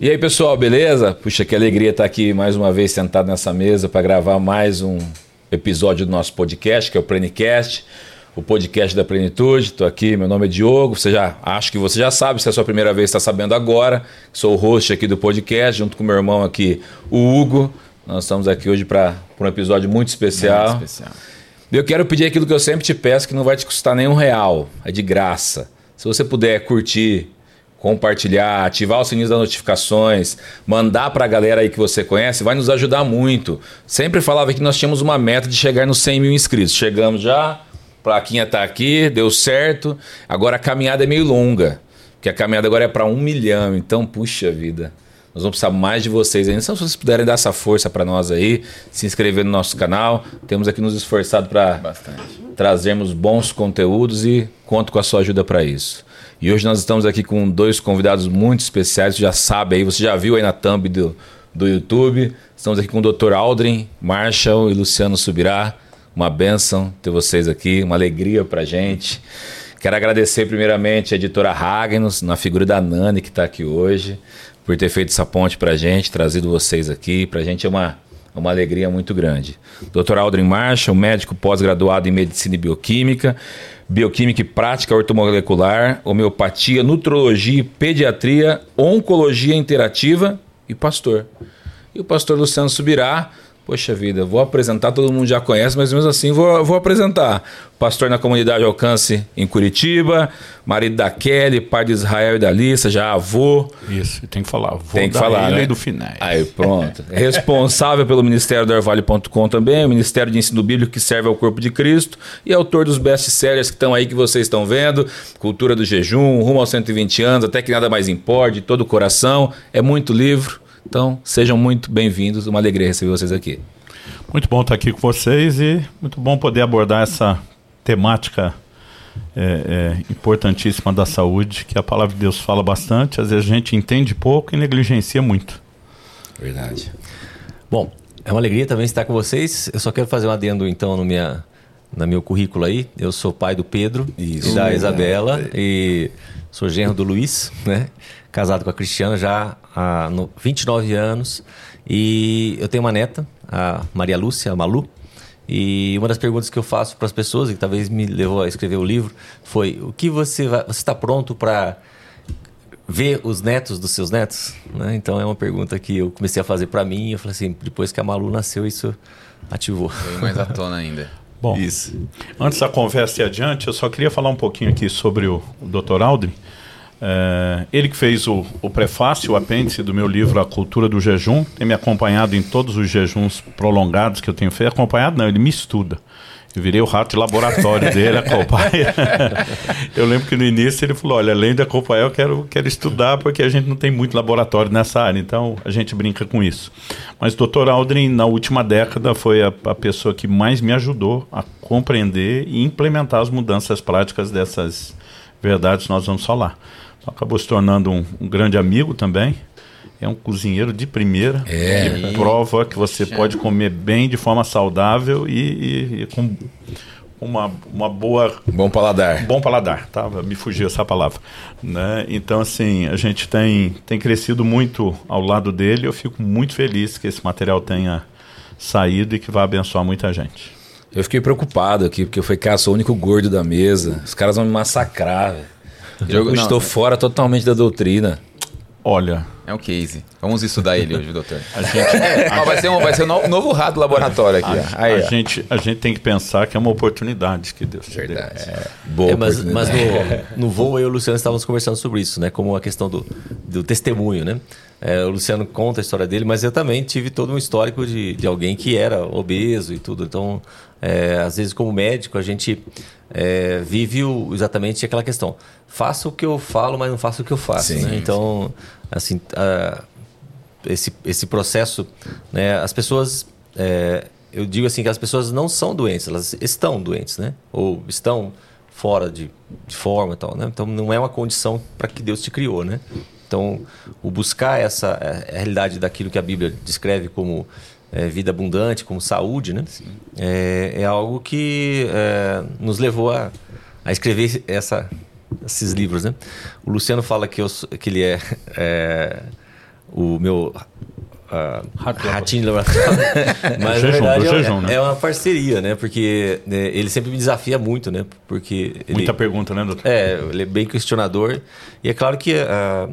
E aí, pessoal, beleza? Puxa, que alegria estar aqui mais uma vez sentado nessa mesa para gravar mais um episódio do nosso podcast, que é o Plenicast, o podcast da plenitude. Estou aqui, meu nome é Diogo. Você já acho que você já sabe, se é a sua primeira vez, está sabendo agora. Sou o host aqui do podcast, junto com meu irmão aqui, o Hugo. Nós estamos aqui hoje para um episódio muito especial. Muito especial. Eu quero pedir aquilo que eu sempre te peço, que não vai te custar nenhum real, é de graça. Se você puder curtir, compartilhar, ativar o sininho das notificações, mandar para a galera aí que você conhece, vai nos ajudar muito. Sempre falava que nós tínhamos uma meta de chegar nos 100 mil inscritos. Chegamos já, plaquinha está aqui, deu certo. Agora a caminhada é meio longa, porque a caminhada agora é para um milhão. Então, puxa vida. Nós vamos precisar mais de vocês ainda. Então, se vocês puderem dar essa força para nós aí, se inscrever no nosso canal, temos aqui nos esforçado para trazermos bons conteúdos e conto com a sua ajuda para isso. E hoje nós estamos aqui com dois convidados muito especiais, você já sabe aí, você já viu aí na thumb do, do YouTube. Estamos aqui com o Dr. Aldrin, Marshall e Luciano Subirá. Uma benção ter vocês aqui, uma alegria pra gente. Quero agradecer primeiramente a editora Ragnos, na figura da Nani que está aqui hoje, por ter feito essa ponte pra gente, trazido vocês aqui. Pra gente é uma, uma alegria muito grande. Dr. Aldrin Marshall, médico pós-graduado em Medicina e Bioquímica, Bioquímica e Prática Ortomolecular, Homeopatia, Nutrologia Pediatria, Oncologia Interativa e Pastor. E o pastor Luciano Subirá Poxa vida, vou apresentar, todo mundo já conhece, mas mesmo assim vou, vou apresentar. Pastor na comunidade Alcance em Curitiba, marido da Kelly, pai de Israel e da Lissa, já avô. Isso, tem que falar. Avô tem que falar, né? do Finés. Aí, pronto. Responsável pelo Ministério do Orvalho.com também, o Ministério de Ensino Bíblico que serve ao Corpo de Cristo e autor dos best-sellers que estão aí que vocês estão vendo, Cultura do Jejum, Rumo aos 120 anos, Até que Nada Mais Importe, Todo o Coração, é muito livro então, sejam muito bem-vindos, uma alegria receber vocês aqui. Muito bom estar aqui com vocês e muito bom poder abordar essa temática é, é, importantíssima da saúde, que a palavra de Deus fala bastante, às vezes a gente entende pouco e negligencia muito. Verdade. Bom, é uma alegria também estar com vocês. Eu só quero fazer um adendo então no minha, no meu currículo aí. Eu sou pai do Pedro Isso. e da Isabela é. e sou genro do Luiz, né? casado com a Cristiana já há 29 anos. E eu tenho uma neta, a Maria Lúcia, a Malu. E uma das perguntas que eu faço para as pessoas, e que talvez me levou a escrever o livro, foi: o que você vai, você está pronto para ver os netos dos seus netos? Né? Então é uma pergunta que eu comecei a fazer para mim. E eu falei assim: depois que a Malu nasceu, isso ativou. Foi mais à tona ainda. Bom, isso. antes da conversa ir adiante, eu só queria falar um pouquinho aqui sobre o, o Dr. Aldrin. É, ele que fez o, o, prefácio, o apêndice do meu livro A Cultura do Jejum, tem me acompanhado em todos os jejuns prolongados que eu tenho feito. Acompanhado não, ele me estuda. Eu virei o rato de laboratório dele, acompanha. eu lembro que no início ele falou: olha, além de acompanhar, eu quero, quero estudar, porque a gente não tem muito laboratório nessa área, então a gente brinca com isso. Mas o Dr. Aldrin, na última década, foi a, a pessoa que mais me ajudou a compreender e implementar as mudanças práticas dessas verdades nós vamos falar acabou se tornando um, um, grande amigo também. É um cozinheiro de primeira. É. Que prova que você pode comer bem de forma saudável e, e, e com uma, uma boa bom paladar. Bom paladar tá? Me fugiu essa palavra né? Então assim a gente tem tem crescido muito ao lado dele. Eu fico muito feliz que esse material tenha saído e que vai abençoar muita gente. Eu fiquei preocupado aqui porque eu falei cara sou o único gordo da mesa. Os caras vão me massacrar eu estou fora totalmente da doutrina. Olha. É um case. Vamos estudar ele hoje, doutor. A gente, a vai, ser um, vai ser um novo rato laboratório aqui. A, Aí, a gente, a gente tem que pensar que é uma oportunidade que Deus Verdade. deu. É, boa é, mas, mas no, no voo, eu e o Luciano estávamos conversando sobre isso, né? Como a questão do, do testemunho, né? É, o Luciano conta a história dele, mas eu também tive todo um histórico de, de alguém que era obeso e tudo. Então, é, às vezes, como médico, a gente é, vive o, exatamente aquela questão. Faça o que eu falo, mas não faça o que eu faço. Sim, né? Então, assim, esse, esse processo, né? as pessoas. É, eu digo assim que as pessoas não são doentes, elas estão doentes, né? Ou estão fora de, de forma e tal, né? Então não é uma condição para que Deus te criou, né? Então, o buscar essa é, a realidade daquilo que a Bíblia descreve como é, vida abundante, como saúde, né? É, é, algo que é, nos levou a, a escrever essa, esses livros, né? O Luciano fala que, eu, que ele é, é o meu uh, ratinho de laboratório. Mas jejum, na verdade é, jejum, né? é uma parceria, né? Porque né, ele sempre me desafia muito, né? Porque ele, Muita pergunta, né, doutor? é, ele é bem questionador. E é claro que ah,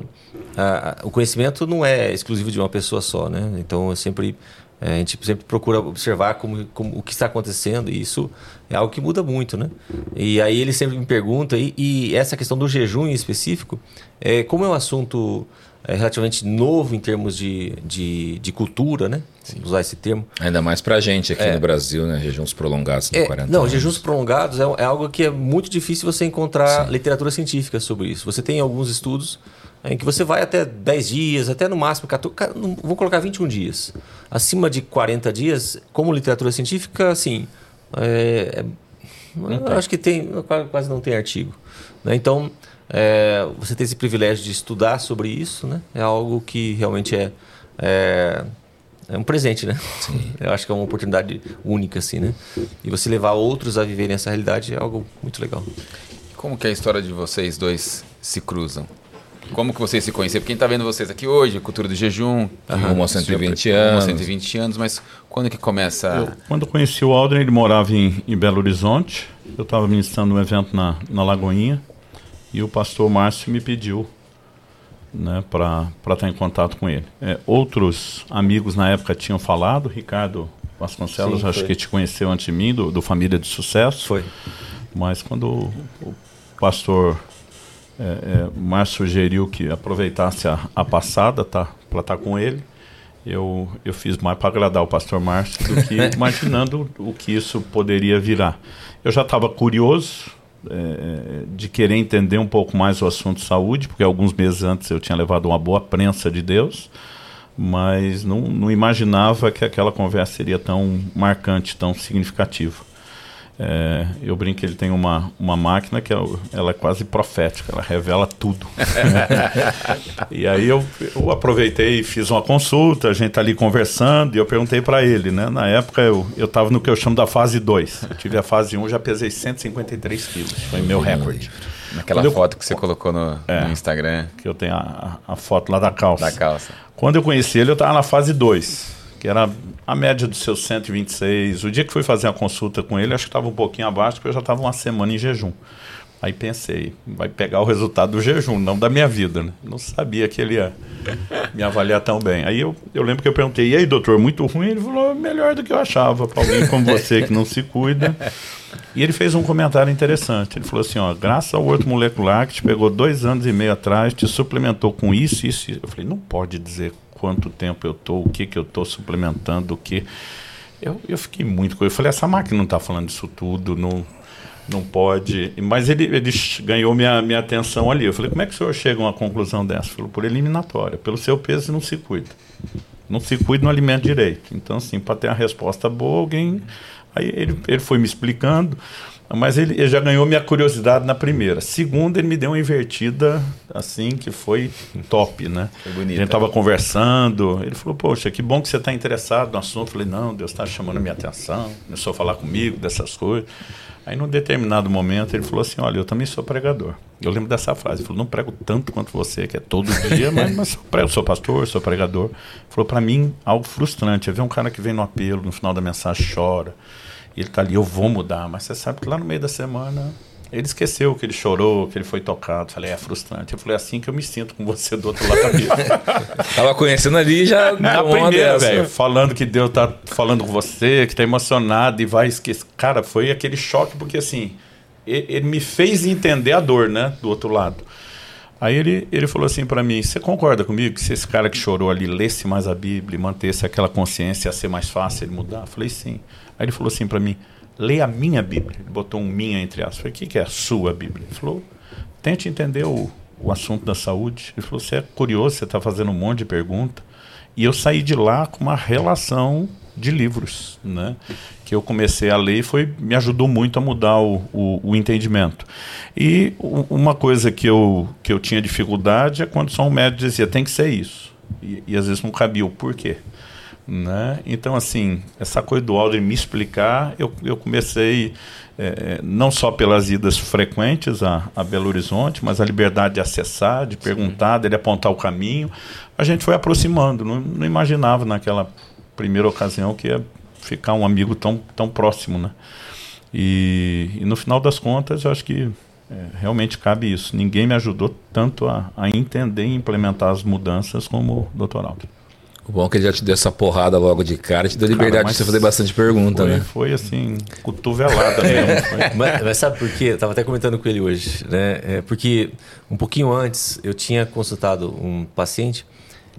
ah, o conhecimento não é exclusivo de uma pessoa só, né? Então eu sempre é, a gente sempre procura observar como, como- o que está acontecendo e isso é algo que muda muito, né? E aí ele sempre me pergunta e, e essa questão do jejum em específico, é, como é um assunto é, relativamente novo em termos de, de, de cultura, né? Vamos Usar esse termo. Ainda mais pra gente aqui no Brasil, né? Jejuns prolongados de É, 40 não, anos. jejuns prolongados é, é algo que é muito difícil você encontrar literatura científica sobre isso. Você tem alguns estudos em que você vai até 10 dias, até no máximo 14, ca- não, vou colocar 21 dias. Acima de 40 dias, como literatura científica, assim, é, é- eu acho que tem, quase- não tem artigo. né? Então, é, você ter esse privilégio de estudar sobre isso, né? É algo que realmente é, é, é um presente, né? Eu acho que é uma oportunidade única, assim, né? E você levar outros a viverem essa realidade é algo muito legal. Como que é a história de vocês dois se cruzam? Como que vocês se conheceram? Porque quem está vendo vocês aqui hoje, cultura do jejum, Rumo aos 120 rumo aos anos. 120 anos, mas quando que começa? Eu, quando eu conheci o Aldrin, ele morava em, em Belo Horizonte. Eu estava ministrando um evento na, na Lagoinha e o pastor Márcio me pediu né, para estar em contato com ele. É, outros amigos na época tinham falado, Ricardo Vasconcelos, Sim, acho que te conheceu antes de mim, do, do Família de Sucesso. Foi. Mas quando o, o pastor é, é, Márcio sugeriu que aproveitasse a, a passada tá, para estar com ele, eu, eu fiz mais para agradar o pastor Márcio do que imaginando o que isso poderia virar. Eu já estava curioso é, de querer entender um pouco mais o assunto saúde, porque alguns meses antes eu tinha levado uma boa prensa de Deus, mas não, não imaginava que aquela conversa seria tão marcante, tão significativa. É, eu brinco que ele tem uma, uma máquina que é, ela é quase profética, ela revela tudo. e aí eu, eu aproveitei e fiz uma consulta, a gente tá ali conversando e eu perguntei para ele, né? Na época eu eu estava no que eu chamo da fase 2. Eu tive a fase 1, um, já pesei 153 quilos, foi meu recorde. Naquela Quando eu- foto que você colocou no, É. no Instagram Que eu tenho a, a foto lá da calça. da calça. Quando eu conheci ele, eu estava na fase 2, que era a média dos seus 126. O dia que fui fazer a consulta com ele, acho que estava um pouquinho abaixo, porque eu já estava uma semana em jejum. Aí pensei, vai pegar o resultado do jejum, não da minha vida, né? Não sabia que ele ia me avaliar tão bem. Aí eu, eu lembro que eu perguntei, e aí, doutor, muito ruim? Ele falou, melhor do que eu achava, para alguém como você que não se cuida. E ele fez um comentário interessante. Ele falou assim, ó, graças ao orto molecular que te pegou dois anos e meio atrás, te suplementou com isso, isso, isso. Eu falei, não pode dizer quanto tempo eu tô, o que que eu tô suplementando, o que. Eu, eu fiquei muito com Eu falei, essa máquina não está falando isso tudo, não, não pode. Mas ele, ele ganhou minha, minha atenção ali. Eu falei, como é que o senhor chega a uma conclusão dessa? Ele falou, por eliminatória. Pelo seu peso, não se cuida. Não se cuida no alimento direito. Então, assim, para ter a resposta boa, alguém. Aí ele, ele foi me explicando. Mas ele, ele já ganhou minha curiosidade na primeira. Segunda, ele me deu uma invertida, assim, que foi top, né? Foi bonita. A gente tava conversando, ele falou, poxa, que bom que você está interessado no assunto. Eu falei, não, Deus está chamando a minha atenção, começou a falar comigo dessas coisas. Aí, num determinado momento, ele falou assim, olha, eu também sou pregador. Eu lembro dessa frase, ele falou, não prego tanto quanto você, que é todo dia, mas, mas prego, sou pastor, sou pregador. Ele falou, para mim, algo frustrante, é ver um cara que vem no apelo, no final da mensagem chora, e ele tá ali, eu vou mudar, mas você sabe que lá no meio da semana ele esqueceu que ele chorou, que ele foi tocado. Falei, é frustrante. Eu falei, é assim que eu me sinto com você do outro lado da vida. Tava conhecendo ali já Na uma primeira, velho, falando que Deus tá falando com você, que tá emocionado e vai esquecer. Cara, foi aquele choque, porque assim, ele, me fez entender a dor, né, do outro lado. Aí ele, ele falou assim pra mim: Você concorda comigo que se esse cara que chorou ali lesse mais a Bíblia, e mantesse aquela consciência, ia ser mais fácil ele mudar? Eu falei: Sim. Aí ele falou assim pra mim: Leia a minha Bíblia. Ele botou um minha entre aspas. Eu falei: O que, que é a sua Bíblia? Ele falou: Tente entender o, o assunto da saúde. Ele falou: Você é curioso, você está fazendo um monte de pergunta. E eu saí de lá com uma relação de livros, né? Que eu comecei a ler e foi, me ajudou muito a mudar o, o, o entendimento. E uma coisa que eu, que eu tinha dificuldade é quando só um médico dizia, tem que ser isso. E, e às vezes não cabia o porquê. Né? Então, assim, essa coisa do Aldrin me explicar, eu, eu comecei é, não só pelas idas frequentes a, a, Belo Horizonte, mas a liberdade de acessar, de perguntar, dele apontar o caminho. A gente foi aproximando, não, não imaginava naquela primeira ocasião que ia ficar um amigo tão, tão próximo. Né? E, e no final das contas, eu acho que é, realmente cabe isso. Ninguém me ajudou tanto a, a entender e implementar as mudanças como o Dr. Alckmin. O bom é que ele já te deu essa porrada logo de cara, te deu liberdade Cara, de você fazer bastante pergunta, foi, né? Foi assim, cotovelada mesmo. mas, mas, sabe por quê? Eu tava até comentando com ele hoje, né? É porque um pouquinho antes eu tinha consultado um paciente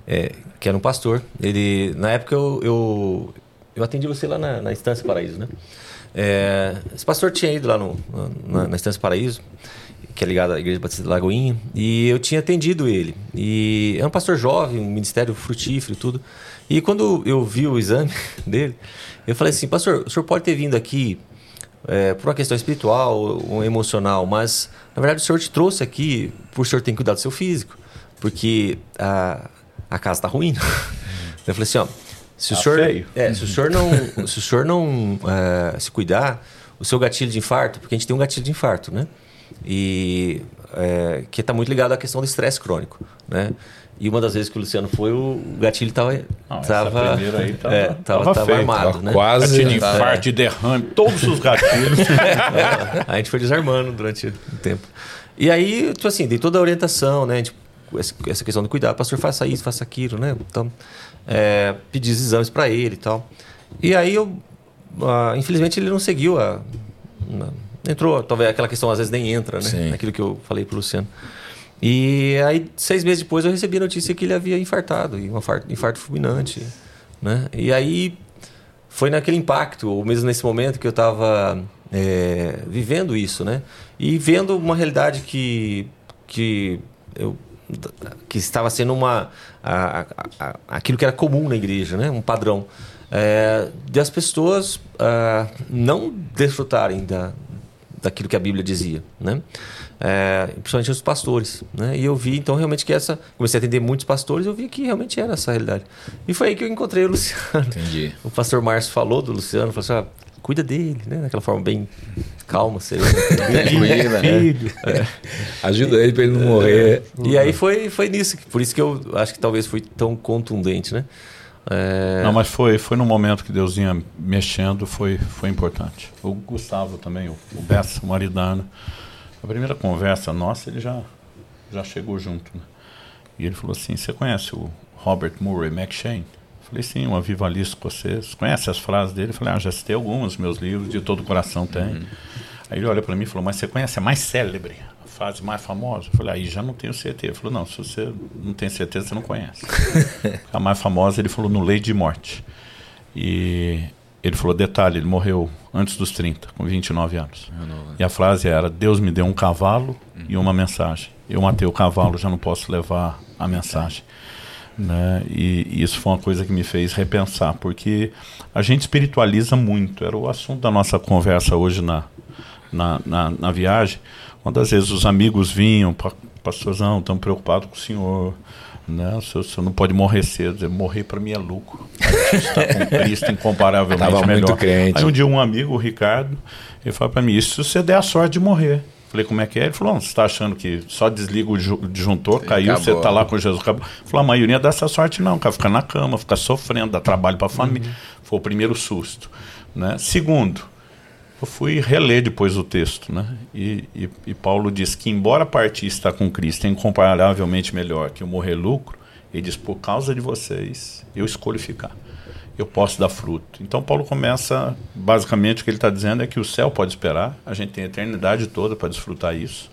é, que era um pastor. Ele, na época eu, eu, eu atendi você lá na, na Estância Paraíso, né? É, esse pastor tinha ido lá no, na, na Estância Paraíso que é ligado à Igreja Batista de Lagoinha, e eu tinha atendido ele. E é um pastor jovem, um ministério frutífero e tudo. E quando eu vi o exame dele, eu falei assim: Pastor, o senhor pode ter vindo aqui é, por uma questão espiritual ou emocional, mas na verdade o senhor te trouxe aqui por o senhor ter que cuidar do seu físico, porque a, a casa está ruim. eu falei assim: ó, se o, tá senhor, é, se o senhor não, se, o senhor não é, se cuidar, o seu gatilho de infarto, porque a gente tem um gatilho de infarto, né? e é, que está muito ligado à questão do estresse crônico, né? E uma das vezes que o Luciano foi, o gatilho estava tava, aí tava, é, tava, tava, tava armado, tava né? Quase gatilho de infarto, de derrame, todos os gatilhos. é, a gente foi desarmando durante o tempo. E aí, tipo assim, dei toda a orientação, né? Tipo, essa questão do cuidado, pastor, faça isso, faça aquilo, né? Então, é, pedi os exames para ele e tal. E aí eu, uh, infelizmente, ele não seguiu a, entrou, talvez aquela questão às vezes nem entra, né? Sim. Aquilo que eu falei pro Luciano. E aí, seis meses depois, eu recebi a notícia que ele havia infartado, e um infarto, infarto fulminante, né? E aí, foi naquele impacto, ou mesmo nesse momento que eu estava é, vivendo isso, né? E vendo uma realidade que, que eu que estava sendo uma a, a, a, aquilo que era comum na igreja, né? Um padrão é, de as pessoas uh, não desfrutarem da, daquilo que a Bíblia dizia, né? É, principalmente os pastores, né? E eu vi então realmente que essa comecei a atender muitos pastores, eu vi que realmente era essa realidade. E foi aí que eu encontrei o Luciano. Entendi. O pastor Márcio falou do Luciano, falou assim: ah, cuida dele, né? Daquela forma bem calma, serena. Tranquila, né? É. Ajuda ele para ele não morrer. É. E aí foi, foi nisso, por isso que eu acho que talvez fui tão contundente, né? É... Não, mas foi, foi no momento que Deus vinha mexendo, foi, foi importante. O Gustavo também, o, o Bessa, o Maridana. A primeira conversa nossa, ele já, já chegou junto. Né? E ele falou assim: Você conhece o Robert Murray McShane? Falei: Sim, um avivalista escocês. Conhece as frases dele? Falei: Ah, já citei algumas, meus livros, de todo o coração tem. Uhum. Aí ele olha para mim e falou: Mas você conhece a mais célebre? fase mais famosa? Eu falei, aí já não tenho certeza. Ele falou, não, se você não tem certeza, você não conhece. a mais famosa, ele falou no Lei de Morte. E ele falou, detalhe, ele morreu antes dos 30, com 29 anos. E a frase era, Deus me deu um cavalo uhum. e uma mensagem. Eu matei o cavalo, já não posso levar a mensagem. Né? E, e, isso foi uma coisa que me fez repensar, porque a gente espiritualiza muito. Era o assunto da nossa conversa hoje na, na, na, na viagem. Quantas vezes os amigos vinham, pastorzão, estamos preocupados com o senhor, né? O senhor, o senhor não pode morrer cedo. Morrer para mim é lucro. Está com Cristo incomparavelmente Tava melhor. Muito crente. Aí um dia um amigo, o Ricardo, ele falou para mim, isso se você der a sorte de morrer. Falei, como é que é? Ele falou, você está achando que só desliga o disjuntor, Sim, caiu, acabou. você está lá com Jesus, acabou. Falou, a maioria dá essa sorte não, cara, fica na cama, fica sofrendo, dá trabalho para a família. Uhum. Foi o primeiro susto. Né? Segundo, eu fui reler depois o texto, né? E, e, e, Paulo diz que, embora partir estar com Cristo é incomparavelmente melhor que eu morrer lucro, ele diz: por causa de vocês, eu escolho ficar. Eu posso dar fruto. Então, Paulo começa, basicamente, o que ele está dizendo é que o céu pode esperar, a gente tem a eternidade toda para desfrutar isso,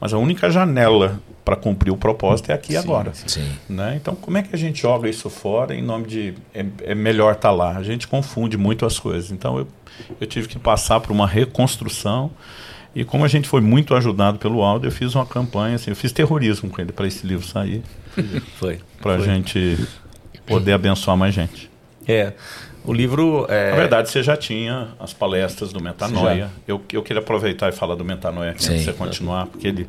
mas a única janela para cumprir o propósito é aqui e agora. Sim. Né? Então, como é que a gente joga isso fora em nome de é, é melhor estar tá lá? A gente confunde muito as coisas. Então, eu eu tive que passar por uma reconstrução. E como a gente foi muito ajudado pelo Aldo, eu fiz uma campanha, assim, eu fiz terrorismo com ele para esse livro sair. Foi. Para a gente poder abençoar mais gente. É. O livro. É... Na verdade, você já tinha as palestras do Metanoia. Eu, eu queria aproveitar e falar do Metanoia aqui antes de você continuar, porque ele,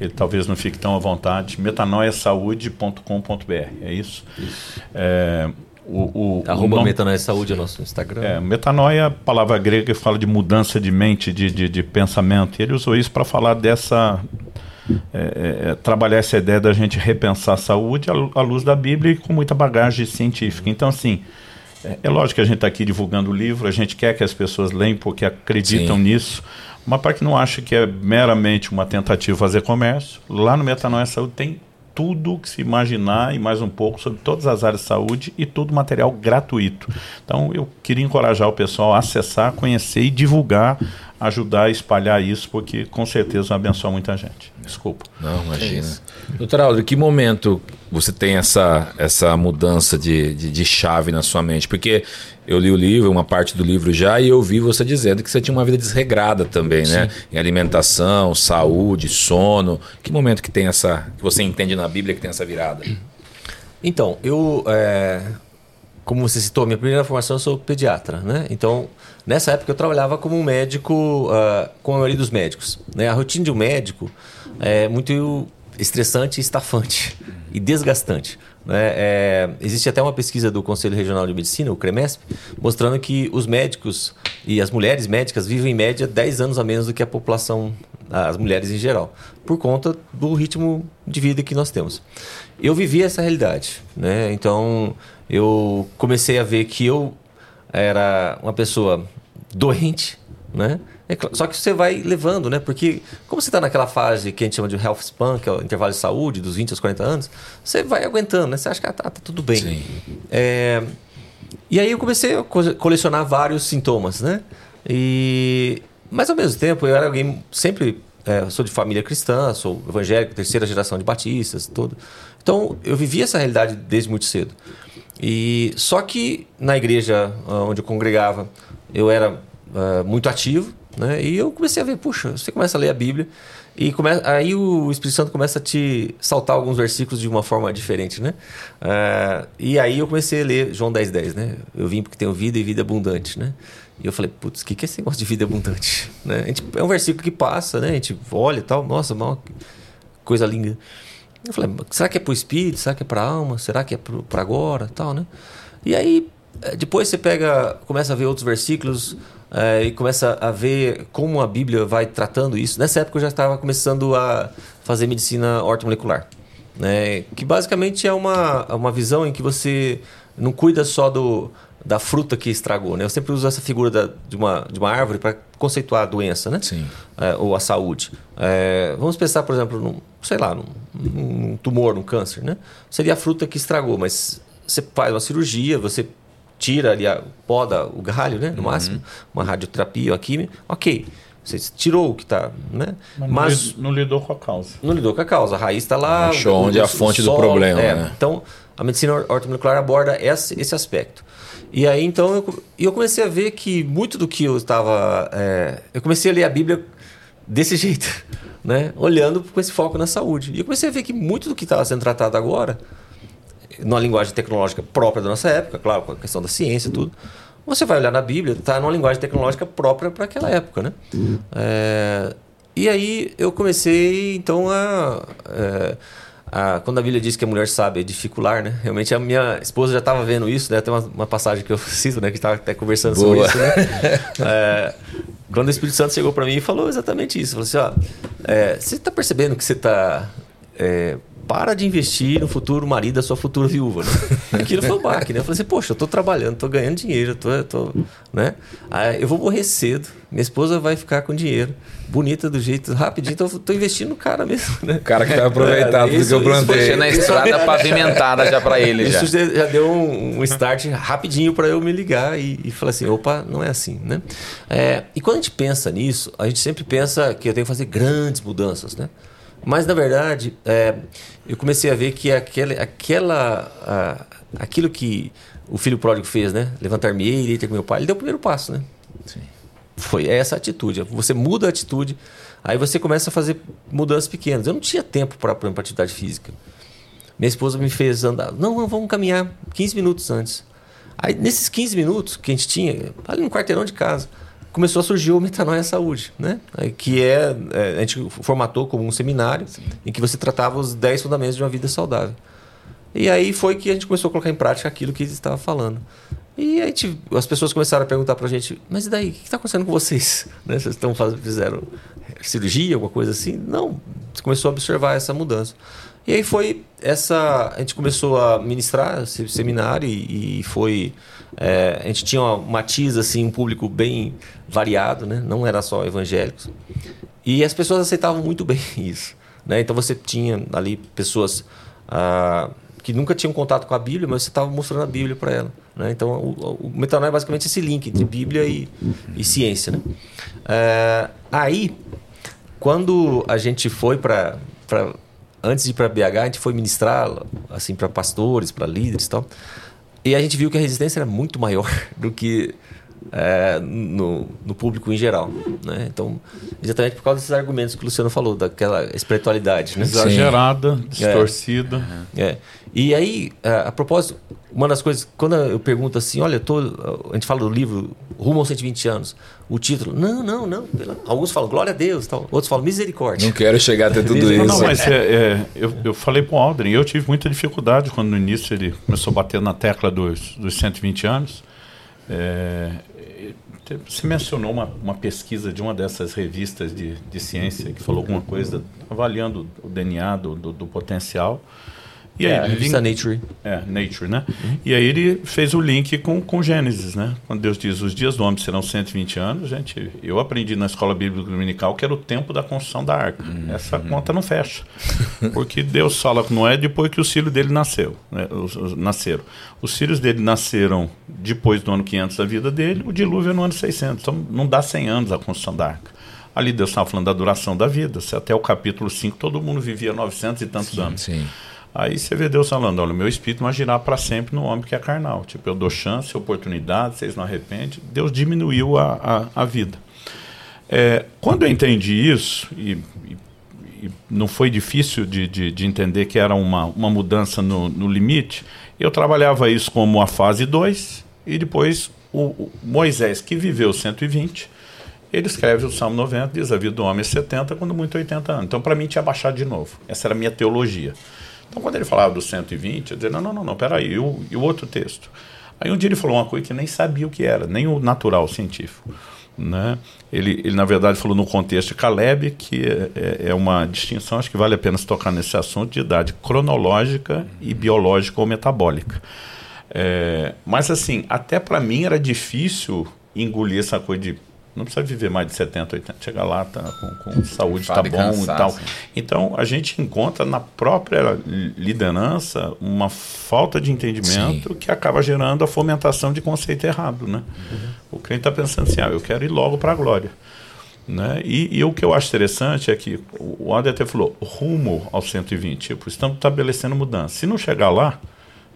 ele talvez não fique tão à vontade. metanoiasaude.com.br, é isso? isso. É, o, o, Arroba o nome- Metanoia Saúde é nosso Instagram. É, metanoia, palavra grega que fala de mudança de mente, de, de, de pensamento. E ele usou isso para falar dessa. é, é, trabalhar essa ideia da gente repensar a saúde à à luz da Bíblia e com muita bagagem científica. Então, assim, é, é lógico que a gente está aqui divulgando o livro, a gente quer que as pessoas leiam porque acreditam Sim. nisso, mas para que não ache que é meramente uma tentativa de fazer comércio, lá no Metanoia Saúde tem tudo que se imaginar e mais um pouco sobre todas as áreas de saúde e todo material gratuito. Então eu queria encorajar o pessoal a acessar, conhecer e divulgar, ajudar a espalhar isso, porque com certeza vai abençoar muita gente. Desculpa. Não, imagina. Doutor Aldo, em que momento você tem essa, essa mudança de, de, de chave na sua mente? Porque eu li o livro, uma parte do livro já, e eu vi você dizendo que você tinha uma vida desregrada também, né? Em alimentação, saúde, sono. Que momento que tem essa. que você entende na Bíblia que tem essa virada? Então, eu, é, como você citou, minha primeira formação eu sou pediatra, né? Então, nessa época eu trabalhava como um médico, ah, como a maioria dos médicos. Né? A rotina de um médico é muito estressante estafante e desgastante. Né? É, existe até uma pesquisa do Conselho Regional de Medicina, o CREMESP, mostrando que os médicos e as mulheres médicas vivem em média 10 anos a menos do que a população, as mulheres em geral, por conta do ritmo de vida que nós temos. Eu vivi essa realidade, né? Então eu comecei a ver que eu era uma pessoa doente, né? É cla- Só que você vai levando, né? Porque como você está naquela fase que a gente chama de health span, que é o intervalo de saúde, dos 20 aos 40 anos, você vai aguentando, né? Você acha que ah, tá, tá tudo bem. Sim. É, e aí eu comecei a co- colecionar vários sintomas, né? E mas ao mesmo tempo eu era alguém sempre é, sou de família cristã, sou evangélico, terceira geração de batistas, tudo. Então eu vivi essa realidade desde muito cedo. E só que na igreja ah, onde eu congregava eu era ah, muito ativo, né? E eu comecei a ver, puxa, você começa a ler a Bíblia e come... aí o Espírito Santo começa a te saltar alguns versículos de uma forma diferente, né? Ah, e aí eu comecei a ler João 10, 10, né? Eu vim porque tenho vida e vida abundante, né? E eu falei, putz, o que, que é esse negócio de vida abundante? Né? A gente- é um versículo que passa, né? A gente olha e tal, nossa, mal, coisa linda. Eu falei, será que é pro espírito? Será que é pra alma? Será que é pro, pra agora? Tal, né? E aí, eh, depois você pega, começa a ver outros versículos eh, e começa a ver como a Bíblia vai tratando isso. Nessa época eu já estava começando a fazer medicina ortomolecular, né? Que basicamente é uma, uma visão em que você não cuida só do, da fruta que estragou, né? Eu sempre uso essa figura da- de, uma, de uma árvore para conceituar a doença, né? Sim. É, ou a saúde. É, vamos pensar, por exemplo, num, sei lá, num, num tumor, num câncer, né? Seria a fruta que estragou, mas você faz uma cirurgia, você tira ali, a, poda o galho, né? No máximo, uma radioterapia, uma química, ok. Você tirou o que está, né? Mas, Mas, não, li- não lidou com a causa. não lidou com a causa. A raiz está lá. Achou onde é a fonte do problema, é. né? Então, a medicina or- ortomolecular aborda esse, esse aspecto. E aí, então, eu, e eu comecei a ver que muito do que eu estava... é, eu comecei a ler a Bíblia desse jeito, né? Olhando com esse foco na saúde. E eu comecei a ver que muito do que estava sendo tratado agora, numa linguagem tecnológica própria da nossa época, claro, com a questão da ciência e tudo, você vai olhar na Bíblia, está numa linguagem tecnológica própria para aquela época, né? É, e aí eu comecei, então, a, é, a- Quando a Bíblia diz que a mulher sabe é dificular, né? Realmente a minha esposa já estava vendo isso, né? Tem uma, uma passagem que eu cito, né? Que estava até conversando sobre Boa. isso, né? É, quando o Espírito Santo chegou para mim e falou exatamente isso. Falou assim, ó... é, você está percebendo que você está... para de investir no futuro marido da sua futura viúva, né? Aquilo foi um baque, né? Eu falei assim, poxa, eu tô trabalhando, tô ganhando dinheiro, eu tô, eu tô, né? Aí eu vou morrer cedo, minha esposa vai ficar com dinheiro, bonita do jeito, rapidinho, então eu tô investindo no cara mesmo, né? O cara que vai aproveitar É, tudo isso- que eu isso plantei. Deixando a estrada pavimentada já pra ele. Isso já, já deu um, um start rapidinho para eu me ligar e, e falar assim, opa, não é assim, né? É, e quando a gente pensa nisso, a gente sempre pensa que eu tenho que fazer grandes mudanças, né? Mas na verdade, é, eu comecei a ver que aquele, aquela, a- aquilo que o filho pródigo fez, né? Levantar-me-ei, irei ter com meu pai, ele deu o primeiro passo, né? Foi essa atitude. Você muda a atitude, aí você começa a fazer mudanças pequenas. Eu não tinha tempo para, por exemplo, atividade física. Minha esposa me fez andar. Não, não, vamos caminhar 15 minutos antes. Aí, nesses 15 minutos que a gente tinha, ali no quarteirão de casa, começou a surgir o Metanoia Saúde, né? Que é, é, a gente formatou como um seminário em que você tratava os 10 fundamentos de uma vida saudável. E aí foi que a gente começou a colocar em prática aquilo que ele estava falando. E aí gente, as pessoas começaram a perguntar pra gente, mas e daí, o que está acontecendo com vocês? Né? Vocês estão fazendo, fizeram cirurgia, alguma coisa assim? Não, você começou a observar essa mudança. E aí foi essa. A gente começou a ministrar esse seminário e, e foi. É, a gente tinha uma matiz, assim, um público bem variado, né? Não era só evangélicos. E as pessoas aceitavam muito bem isso. Né? Então você tinha ali pessoas ah, que nunca tinham contato com a Bíblia, mas você estava mostrando a Bíblia para ela. Né? Então o, o metanoia é basicamente esse link entre Bíblia e, e ciência. Né? É, aí, quando a gente foi para antes de ir para BH, a gente foi ministrar assim para pastores, para líderes e tal. E a gente viu que a resistência era muito maior do que é, no, no, público em geral. Né? Então, exatamente por causa desses argumentos que o Luciano falou, daquela espiritualidade. Né? Exagerada, distorcida. É. é. E aí, a, a, propósito, uma das coisas, quando eu pergunto assim, olha, tô, a gente fala do livro Rumo aos 120 anos, o título, não, não, não. Alguns falam glória a Deus, tal, outros falam misericórdia. Não quero chegar até tudo isso. Não, mas é, é, eu, eu falei para o Aldrin, eu tive muita dificuldade quando no início ele começou a bater na tecla dos, dos 120 anos. É, você mencionou uma, uma pesquisa de uma dessas revistas de, de ciência que falou alguma coisa avaliando o DNA do, do, do potencial. E aí, é, a revista Nature. É, Nature, né? Uhum. E aí ele fez o link com, com Gênesis, né? Quando Deus diz, os dias do homem serão 120 anos, gente, eu aprendi na escola bíblica dominical que era o tempo da construção da arca. Uhum. Essa conta não fecha. Porque Deus fala com Noé depois que o filho dele nasceu, né? os, os, nasceram. Os filhos dele nasceram depois do ano 500 da vida dele, o dilúvio é no ano 600. Então não dá 100 anos a construção da arca. Ali Deus estava falando da duração da vida. Se até o capítulo 5 todo mundo vivia 900 e tantos sim, anos. Sim. Aí você vê Deus falando, olha, o meu espírito vai girar para sempre no homem que é carnal. Tipo, eu dou chance, oportunidade, vocês não arrependem. Deus diminuiu a, a, a vida. É, quando eu entendi isso, e, e, e não foi difícil de, de, de, entender que era uma, uma mudança no, no limite, eu trabalhava isso como a fase 2, e depois o, o Moisés, que viveu 120, ele escreve o Salmo 90, diz a vida do homem é 70, quando muito 80 anos. Então, para mim, tinha baixado de novo. Essa era a minha teologia. Então, quando ele falava dos 120, eu dizia, não, não, não, não peraí, e o, e o outro texto? Aí um dia ele falou uma coisa que nem sabia o que era, nem o natural científico. Né? Ele, ele, na verdade, falou no contexto de Caleb, que é, é, é, uma distinção, acho que vale a pena se tocar nesse assunto, de idade cronológica e biológica ou metabólica. É, mas, assim, até para mim era difícil engolir essa coisa de não precisa viver mais de 70, 80. Chega lá, tá com, com saúde, tá bom cansar, e tal. Sim. Então, a gente encontra na própria liderança uma falta de entendimento sim. que acaba gerando a fomentação de conceito errado, né? Uhum. O crente está pensando assim, ah, eu quero ir logo para a glória. Né? E, e, o que eu acho interessante é que o André até falou, rumo ao 120, tipo, estamos estabelecendo mudança. Se não chegar lá,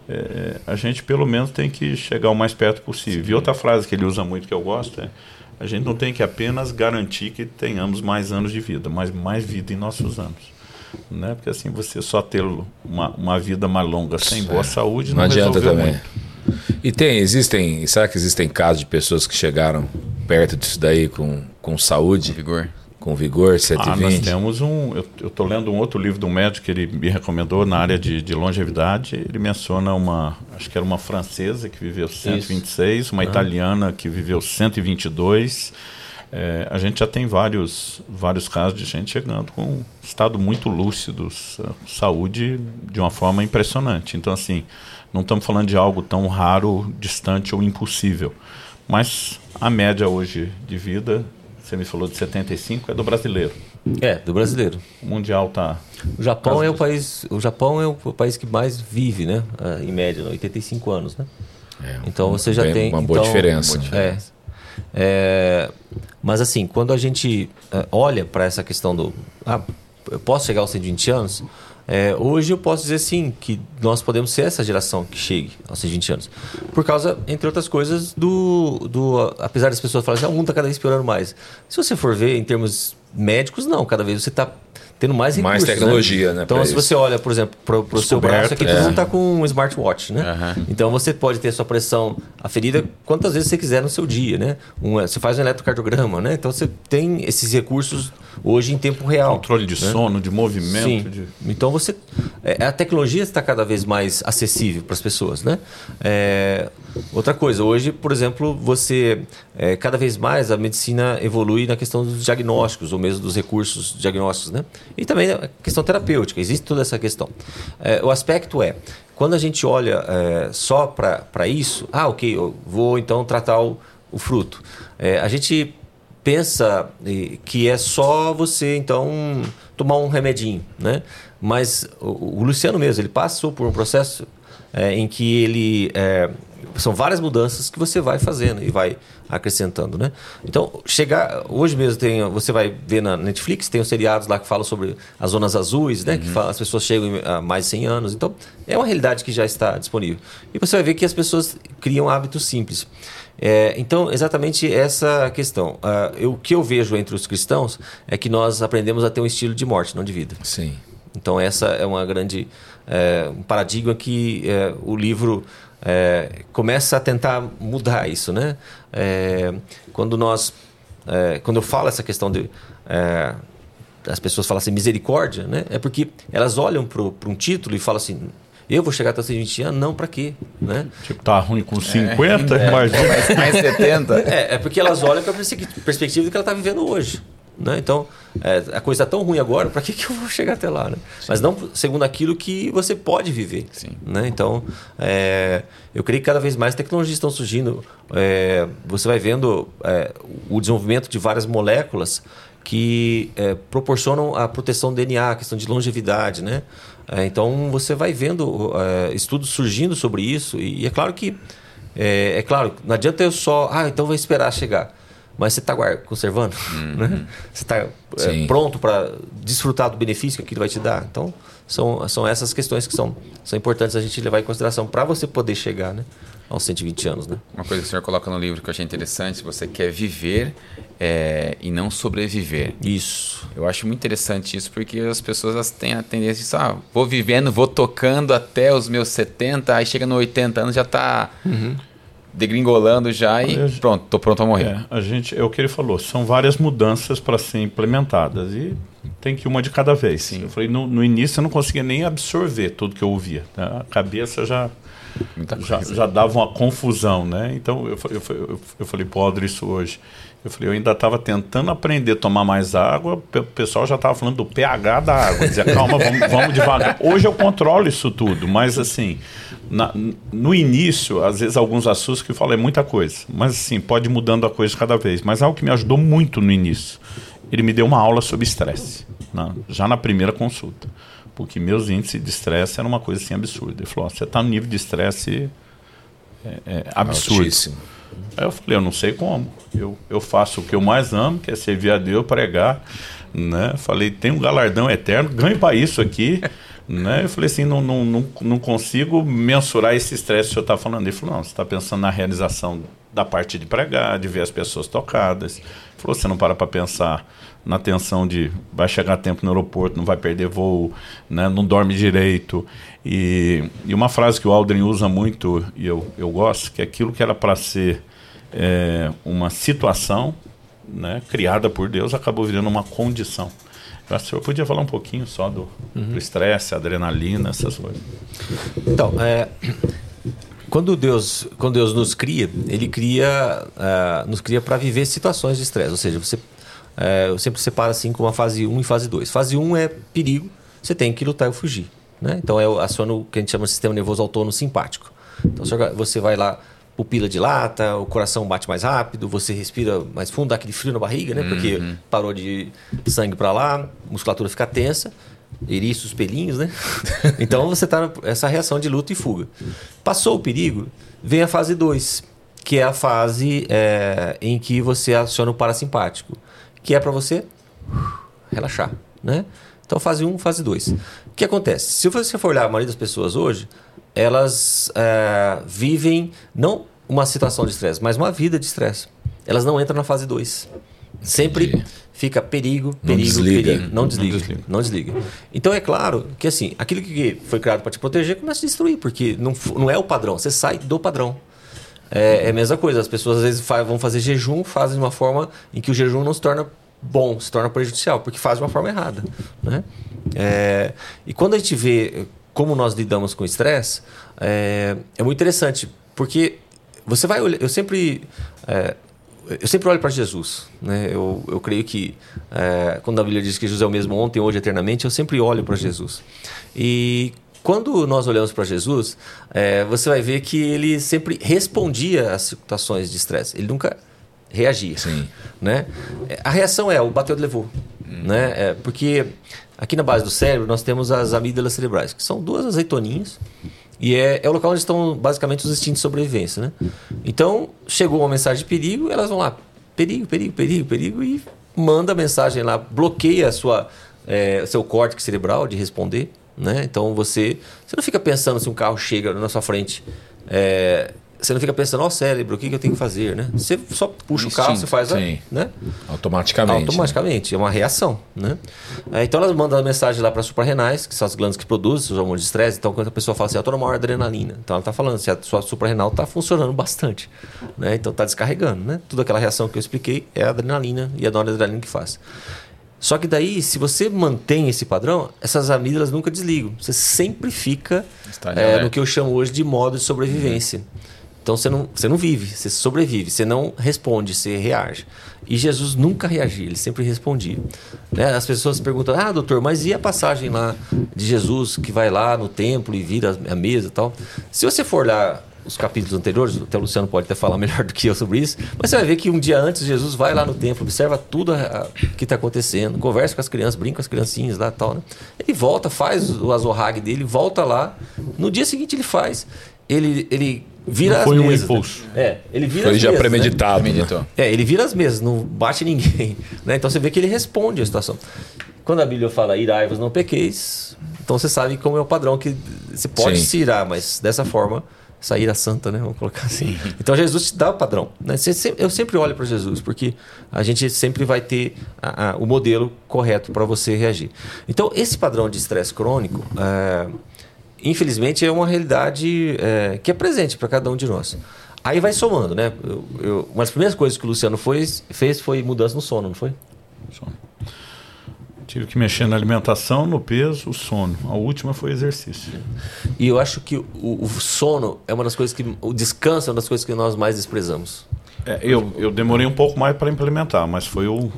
é, a gente pelo menos tem que chegar o mais perto possível. Sim. E outra frase que ele usa muito que eu gosto é a gente não tem que apenas garantir que tenhamos mais anos de vida, mas mais vida em nossos anos. Né? Porque assim, você só ter uma, uma vida mais longa sem boa saúde não, não adianta também. Muito. E tem, existem, será que existem casos de pessoas que chegaram perto disso daí com, com saúde? Vigor com vigor, 120? Ah, nós temos um. Eu estou lendo um outro livro de um médico que ele me recomendou na área de, de longevidade. Ele menciona uma. Acho que era uma francesa que viveu 126, Isso. uma ah. italiana que viveu 122. É, a gente já tem vários, vários casos de gente chegando com um estado muito lúcido, saúde de uma forma impressionante. Então, assim, não estamos falando de algo tão raro, distante ou impossível. Mas a média hoje de vida você me falou de 75, é do brasileiro. É, do brasileiro. O mundial tá. O Japão é o país, o Japão é o país que mais vive, né? Ah, em média, 85 anos, né? É, então você já tem uma boa então, diferença. Boa diferença. É, é, mas assim, quando a gente é, olha para essa questão do, ah, eu posso chegar aos 120 anos, é, hoje eu posso dizer sim que nós podemos ser essa geração que chegue aos 20 anos. Por causa, entre outras coisas, do. do apesar das pessoas falarem assim, ah, o mundo está cada vez piorando mais. Se você for ver em termos médicos, não, cada vez você está tendo mais recursos. Mais tecnologia, né, Então, pra se isso. você olha, por exemplo, para o seu braço aqui, todo é. mundo está com um smartwatch, né? Aham. Então, você pode ter sua pressão aferida quantas vezes você quiser no seu dia, né? Um, você faz um eletrocardiograma, né? Então, você tem esses recursos hoje em tempo real. Controle de né? sono, de movimento. Sim. de- Então você, é, a tecnologia está cada vez mais acessível para as pessoas, né? É, outra coisa, hoje, por exemplo, você é, cada vez mais a medicina evolui na questão dos diagnósticos ou mesmo dos recursos diagnósticos, né? E também a questão terapêutica, existe toda essa questão. É, o aspecto é quando a gente olha é, só para isso, ah, ok, eu vou então tratar o, o fruto. É, a gente pensa que é só você então tomar um remedinho, né? Mas o, o Luciano mesmo ele passou por um processo eh, em que ele eh, são várias mudanças que você vai fazendo e vai acrescentando, né? Então chegar hoje mesmo tem você vai ver na Netflix tem os seriados lá que falam sobre as zonas azuis, né? Que fala, as pessoas chegam a mais de 100 anos, então é uma realidade que já está disponível e você vai ver que as pessoas criam hábitos simples. É, então, exatamente essa questão. Ah, eu- o que eu vejo entre os cristãos é que nós aprendemos a ter um estilo de morte, não de vida. Sim. Então, essa é uma grande é, um paradigma que é, o livro é, começa a tentar mudar isso, né? É, quando nós, é, quando eu falo essa questão de é, as pessoas falam assim misericórdia, né? É porque elas olham para um título e falam assim, eu vou chegar até os 20 anos, não para quê, né? Tipo, tá ruim com 50, imagina. Mais, mais 70. É, é porque elas olham com a perspe- perspectiva do que ela está vivendo hoje. Né? Então, é, a coisa está tão ruim agora, para que, que eu vou chegar até lá? Né? Mas não segundo aquilo que você pode viver. Né? Então, é, eu creio que cada vez mais tecnologias estão surgindo. É, você vai vendo é, o desenvolvimento de várias moléculas que é, proporcionam a proteção do DNA, a questão de longevidade. Né? É, então, você vai vendo estudos surgindo sobre isso, e, é claro que. É, é claro, não adianta eu só. Ah, então vou esperar chegar. Mas você está conservando? Né? Você está Sim. pronto para desfrutar do benefício que aquilo vai te dar? Então, são, são essas questões que são, são importantes a gente levar em consideração para você poder chegar né, aos 120 anos. Né? Uma coisa que o senhor coloca no livro que eu achei interessante, você quer viver é, e não sobreviver. Isso. Eu acho muito interessante isso, porque as pessoas elas têm a tendência de, ah, vou vivendo, vou tocando até os meus 70, aí chega no 80 anos já tá degringolando já e Olha, pronto, tô pronto a morrer. É, a gente, é o que ele falou, são várias mudanças para serem implementadas e tem que ir uma de cada vez. Sim. Eu falei, no, no início eu não conseguia nem absorver tudo que eu ouvia. né? A cabeça já, já, já dava uma confusão, né? Então eu, eu, eu, eu falei pro Audrey isso hoje. Eu falei, eu ainda estava tentando aprender a tomar mais água, o pessoal já estava falando do pH da água. Dizia, calma, vamos, vamos devagar. Hoje eu controlo isso tudo, mas assim, na- no início, às vezes alguns assustos que eu falo é muita coisa. Mas assim, pode ir mudando a coisa cada vez. Mas algo que me ajudou muito no início, ele me deu uma aula sobre estresse, na- já na primeira consulta. Porque meus índices de estresse eram uma coisa assim absurda. Ele falou, "Ó, você está no nível de estresse é, é, absurdo. Altíssimo. Aí eu falei, eu não sei como. Eu, eu faço o que eu mais amo, que é servir a Deus, pregar. Né? Falei, tem um galardão eterno, ganho para isso aqui. Né? Eu falei assim, não, não, não, não consigo mensurar esse estresse que o senhor está falando. Ele falou, não, você está pensando na realização da parte de pregar, de ver as pessoas tocadas. Ele falou, você não para para pensar na tensão de vai chegar tempo no aeroporto, não vai perder voo, né? não dorme direito. E, e uma frase que o Aldrin usa muito, e eu, eu gosto, que é aquilo que era para ser é, uma situação né, criada por Deus acabou virando uma condição. Acho que o senhor podia falar um pouquinho só do do estresse, adrenalina, essas coisas. Então, é, quando Deus, quando Deus nos cria, Ele cria, ah, nos cria para viver situações de estresse. Ou seja, você, é, eu sempre separo assim como a fase 1 e fase 2. Fase 1 é perigo, você tem que lutar ou fugir. Né? Então, é aciona o que a gente chama de sistema nervoso autônomo simpático. Então, você vai lá, pupila dilata, o coração bate mais rápido, você respira mais fundo, dá aquele frio na barriga, né? Porque parou de sangue para lá, a musculatura fica tensa, eriça os pelinhos, né? então você está essa reação de luta e fuga. Passou o perigo, vem a fase 2, que é a fase é, em que você aciona o parasimpático, que é para você relaxar, né? Então, fase 1, fase 2. O que acontece? Se você for olhar a maioria das pessoas hoje, elas é, vivem não uma situação de estresse, mas uma vida de estresse. Elas não entram na fase 2. Sempre fica perigo, perigo, desliga. perigo. Não desliga, não desliga. Então é claro que assim, aquilo que foi criado para te proteger começa a destruir, porque não, não é o padrão, você sai do padrão. É, é a mesma coisa, as pessoas às vezes vão fazer jejum, fazem de uma forma em que o jejum não se torna bom, se torna prejudicial, porque faz de uma forma errada. Né? É, e quando a gente vê como nós lidamos com o estresse, é, é muito interessante, porque você vai olhar, eu sempre. é, eu sempre olho para Jesus. Né? Eu, eu creio que é, quando a Bíblia diz que Jesus é o mesmo ontem, hoje, eternamente, eu sempre olho para Jesus. E quando nós olhamos para Jesus, é, você vai ver que ele sempre respondia às situações de estresse. Ele nunca reagia. Sim. Né? A reação é o bateu, levou. Né? É, porque aqui na base do cérebro nós temos as amígdalas cerebrais, que são duas azeitoninhas. E é, é o local onde estão basicamente os instintos de sobrevivência. Né? Então, chegou uma mensagem de perigo, elas vão lá, perigo, perigo, perigo, perigo, e manda a mensagem lá, bloqueia a sua, é, seu córtex cerebral de responder. Né? Então, você, você não fica pensando se um carro chega na sua frente. é, você não fica pensando, ó cérebro, o que, que eu tenho que fazer? Né? Você só puxa o carro, você faz a, sim. né? Automaticamente. Automaticamente, é uma reação, né? É, então elas mandam a mensagem lá para as suprarrenais, que são as glândulas que produzem os hormônios de estresse. Então quando a pessoa fala assim, eu estou na maior adrenalina, então ela está falando se a sua suprarrenal está funcionando bastante, né? Então está descarregando, né? Toda aquela reação que eu expliquei é a adrenalina e a noradrenalina que faz. Só que daí, se você mantém esse padrão, essas amígdalas nunca desligam. Você sempre fica é, no que eu chamo hoje de modo de sobrevivência. Então você não, você não vive, você sobrevive, você não responde, você reage. E Jesus nunca reagia, ele sempre respondia. Né? As pessoas perguntam: ah, doutor, mas e a passagem lá de Jesus que vai lá no templo e vira a mesa e tal? Se você for lá os capítulos anteriores, até o Luciano pode até falar melhor do que eu sobre isso, mas você vai ver que um dia antes Jesus vai lá no templo, observa tudo a- que está acontecendo, conversa com as crianças, brinca com as criancinhas lá e tal. Né? Ele volta, faz o azorrague dele, volta lá. No dia seguinte ele faz. Ele, ele vira Não as foi um mesas. impulso. né? É, ele vira Foi as já mesas, né? premeditado. né? Meditou. É, ele vira as mesas, não bate ninguém. Né? Então você vê que ele responde a situação. Quando a Bíblia fala irai-vos, não pequeis, então você sabe como é o padrão que você pode Sim. se irar, mas dessa forma, essa ira santa, né? Vamos colocar assim. Então Jesus te dá o padrão. Né? Eu sempre olho para Jesus, porque a gente sempre vai ter a- a- o modelo correto para você reagir. Então, esse padrão de estresse crônico, é, infelizmente, é uma realidade é, que é presente para cada um de nós. Aí vai somando, né? Eu- eu- uma das primeiras coisas que o Luciano fez, fez foi mudança no sono, não foi? Tive que mexer na alimentação, no peso, o sono. A última foi exercício. E eu acho que o, o sono é uma das coisas que. O descanso é uma das coisas que nós mais desprezamos. É, eu, eu demorei um pouco mais para implementar, mas foi o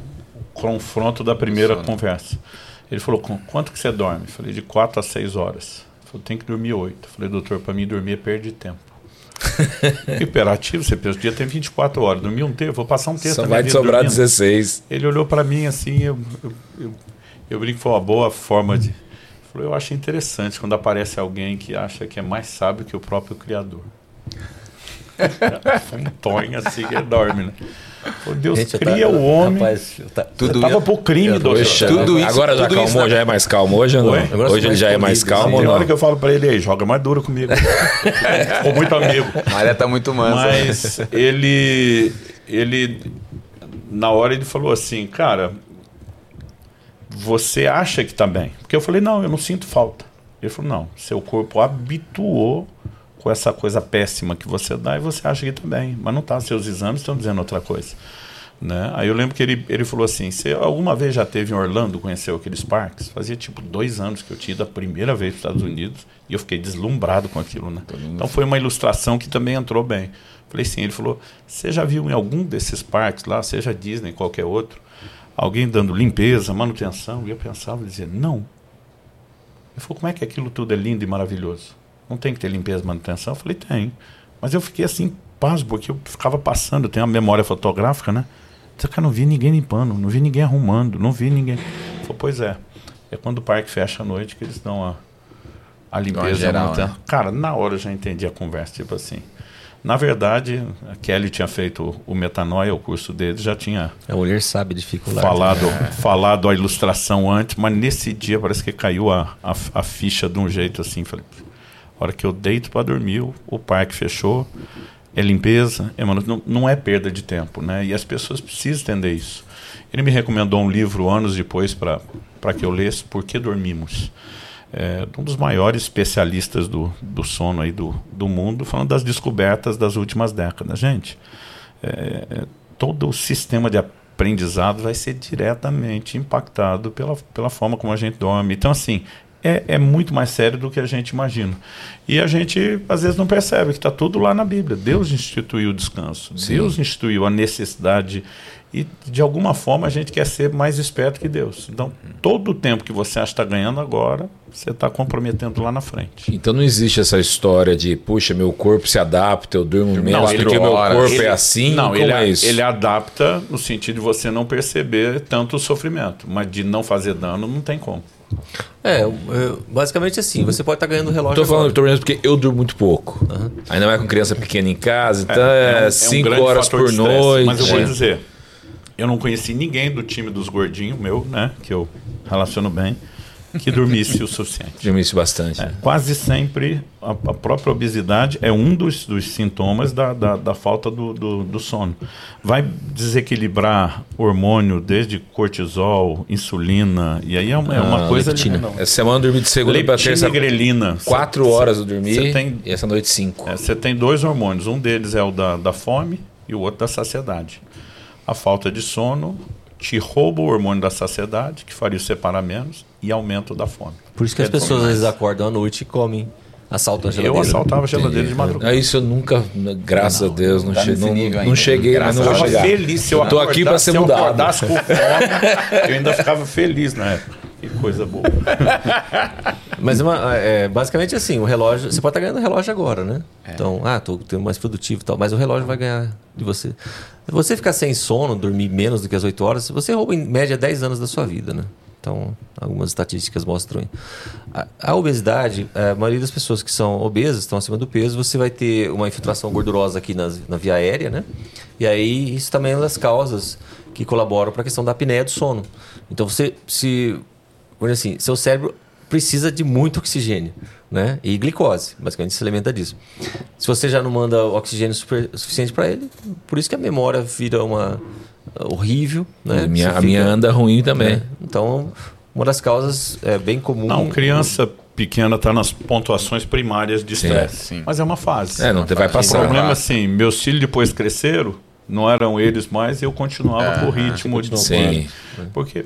confronto da primeira Sono. conversa. Ele falou, "Com- quanto que você dorme? Eu falei, de 4 a 6 horas. Falou, tem que dormir 8. Eu falei, doutor, para mim dormir é perda de tempo. Imperativo, você pensa, o dia tem 24 horas. Dormir um tempo, vou passar um texto Só vai te sobrar dormindo. 16. Ele olhou para mim assim, eu, eu, eu, eu brinco que foi uma boa forma de. Falou, eu acho interessante quando aparece alguém que acha que é mais sábio que o próprio Criador. Foi um tonho assim enorme, né? Deus Gente, cria tá- o homem. Rapaz, eu tá- Tudo tava pro crime, doutor. Poxa, Tudo isso- agora já tudo acalmou, já é mais calmo hoje ou não? Oi? Hoje ele já é mais calmo Tem hora que eu falo pra ele aí, joga mais duro comigo. Ficou muito amigo. Maré tá muito mansa. né? Mas ele, ele, na hora ele falou assim, cara, você acha que tá bem? Porque eu falei, não, eu não sinto falta. Ele falou, não, seu corpo habituou com essa coisa péssima que você dá e você acha que tá bem. Mas não tá, seus exames estão dizendo outra coisa. Né? Aí eu lembro que ele, ele falou assim, você alguma vez já teve em Orlando, conheceu aqueles parques? Fazia tipo dois anos que eu tinha ido a primeira vez para os Estados Unidos e eu fiquei deslumbrado com aquilo. Né? Então foi uma ilustração que também entrou bem. Falei sim, ele falou, você já viu em algum desses parques lá, seja Disney, qualquer outro, alguém dando limpeza, manutenção? E eu pensava, dizia, não. Ele falou, como é que aquilo tudo é lindo e maravilhoso? Não tem que ter limpeza e manutenção? Eu falei, tem. Mas eu fiquei assim, pasmo, porque eu ficava passando, eu tenho uma memória fotográfica, né? Disse, cara, não vi ninguém limpando, não vi ninguém arrumando, não vi ninguém. Ele falou, pois é. É quando o parque fecha à noite que eles dão a, a limpeza. geral, né? Cara, na hora eu já entendi a conversa, tipo assim. Na verdade, a Kelly tinha feito o Metanoia, o curso dele, já tinha A mulher sabe dificuldade. falado, falado a ilustração antes, mas nesse dia parece que caiu a, a, a ficha de um jeito assim. Falei, hora que eu deito para dormir, o, o parque fechou. é limpeza, é manu... não, não é perda de tempo, né? E as pessoas precisam entender isso. Ele me recomendou um livro anos depois para que eu lesse, Por que Dormimos? É, um dos maiores especialistas do, do sono aí do, do mundo, falando das descobertas das últimas décadas. Gente, é, é todo o sistema de aprendizado vai ser diretamente impactado pela, pela forma como a gente dorme. Então, assim, é, é, muito mais sério do que a gente imagina. E a gente, às vezes, não percebe que está tudo lá na Bíblia. Deus instituiu o descanso, Sim. Deus instituiu a necessidade. E, de alguma forma, a gente quer ser mais esperto que Deus. Então, todo o tempo que você acha que está ganhando agora, você está comprometendo lá na frente. Então, não existe essa história de, puxa, meu corpo se adapta, eu durmo menos porque o meu corpo ele, é assim. Não, ele, é isso? ele adapta no sentido de você não perceber tanto o sofrimento, mas de não fazer dano, não tem como. É, basicamente assim, você pode estar tá ganhando relógio. Estou falando tô porque eu durmo muito pouco. Uhum. Ainda mais com criança pequena em casa, então é 5 é, é um horas por noite. Mas eu vou dizer, eu não conheci ninguém do time dos gordinhos, meu, né? Que eu relaciono bem que dormisse o suficiente. Dormisse bastante. É, quase sempre a, a, própria obesidade é um dos, dos sintomas da, da, da falta do, do, do, sono. Vai desequilibrar hormônio desde cortisol, insulina, e aí é uma, é uma ah, coisa... Leptina. Não. Essa semana eu dormi de segunda para terça. grelina. Quatro cê, horas eu dormi tem, e essa noite cinco. É, você tem dois hormônios, um deles é o da, da fome e o outro da saciedade. A falta de sono te rouba o hormônio da saciedade, que faria separar menos, e aumento da fome. Por isso que as pessoas às vezes acordam à noite e comem. Assaltam a geladeira. Eu assaltava a geladeira de madrugada. É isso eu nunca, graças não, a Deus, não, che não, não cheguei, mas não vou chegar. feliz se eu Tô aqui para ser mudado. Se eu com fome, eu ainda ficava feliz na época. Que coisa boa. Mas é uma, é, basicamente assim, o relógio. Você pode estar ganhando relógio agora, né? É. Então, ah, tô tendo mais produtivo e tal. Mas o relógio vai ganhar de você. Se você ficar sem sono, dormir menos do que as 8 horas, você rouba em média 10 anos da sua vida, né? Então, algumas estatísticas mostram. A, a obesidade, a maioria das pessoas que são obesas, estão acima do peso, você vai ter uma infiltração gordurosa aqui na, na via aérea, né? E aí, isso também é uma das causas que colaboram para a questão da apneia do sono. Então, você, se, assim, seu cérebro precisa de muito oxigênio, né? E glicose, basicamente se alimenta disso. Se você já não manda oxigênio super, suficiente para ele, por isso que a memória vira uma horrível, né? A minha, fica, a minha anda ruim também. Né? Então, uma das causas é bem comum. Não, criança pequena está nas pontuações primárias de estresse. Mas é uma fase. É, não te vai passar. O problema é assim, meus filhos depois cresceram, não eram eles mais, eu continuava é, com o ritmo de Sim. Porque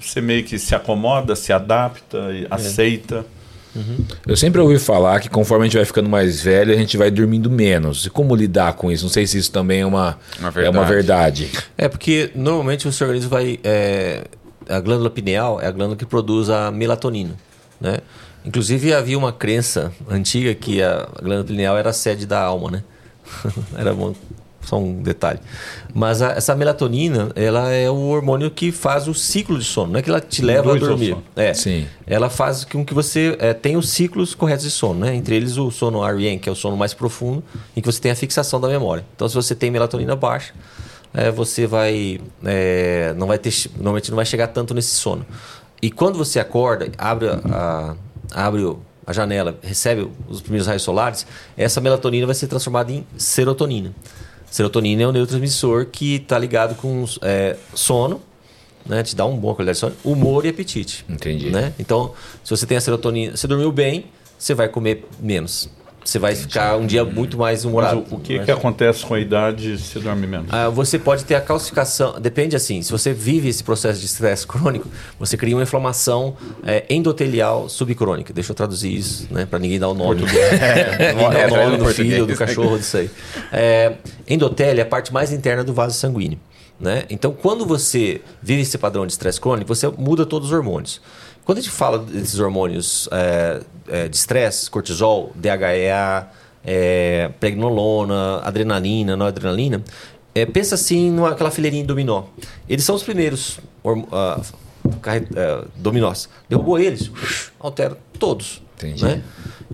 você meio que se acomoda, se adapta, é. aceita. Uhum. Eu sempre ouvi falar que conforme a gente vai ficando mais velho, a gente vai dormindo menos. E como lidar com isso? Não sei se isso também é uma, uma é uma verdade. É, porque normalmente o seu organismo vai. É, a glândula pineal é a glândula que produz a melatonina. Né? Inclusive havia uma crença antiga que a glândula pineal era a sede da alma, né? era uma só um detalhe. Mas a, essa melatonina, ela é o hormônio que faz o ciclo de sono. Não é que ela te leva a dormir. É. Sim. Ela faz com que você é, tenha os ciclos corretos de sono, né? Entre eles o sono REM, que é o sono mais profundo, em que você tem a fixação da memória. Então, se você tem melatonina baixa, é, você vai, é, não vai ter, normalmente não vai chegar tanto nesse sono. E quando você acorda, abre a, a abre a janela, recebe os primeiros raios solares, essa melatonina vai ser transformada em serotonina. Serotonina é um neurotransmissor que está ligado com é, sono, né? Te dá uma boa qualidade de sono, humor e apetite. Entendi. Né? Então, se você tem a serotonina, você dormiu bem, você vai comer menos. Você vai ficar um dia muito mais humorado. Mas o, o que, que acontece com a idade se dorme menos? Ah, você pode ter a calcificação. Depende assim. Se você vive esse processo de estresse crônico, você cria uma inflamação é, endotelial subcrônica. Deixa eu traduzir isso, né? Para ninguém dar o nome. Do, é, ninguém dar o nome do filho, do cachorro, disso aí. É, endotélio é a parte mais interna do vaso sanguíneo. Né? Então, quando você vive esse padrão de estresse crônico, você muda todos os hormônios. Quando a gente fala desses hormônios é, é, de estresse, cortisol, DHEA, é, pregnolona, adrenalina, noradrenalina, é, pensa assim naquela fileirinha de dominó. Eles são os primeiros uh, uh, dominós. Derrubou eles, altera todos. Entendi. Né?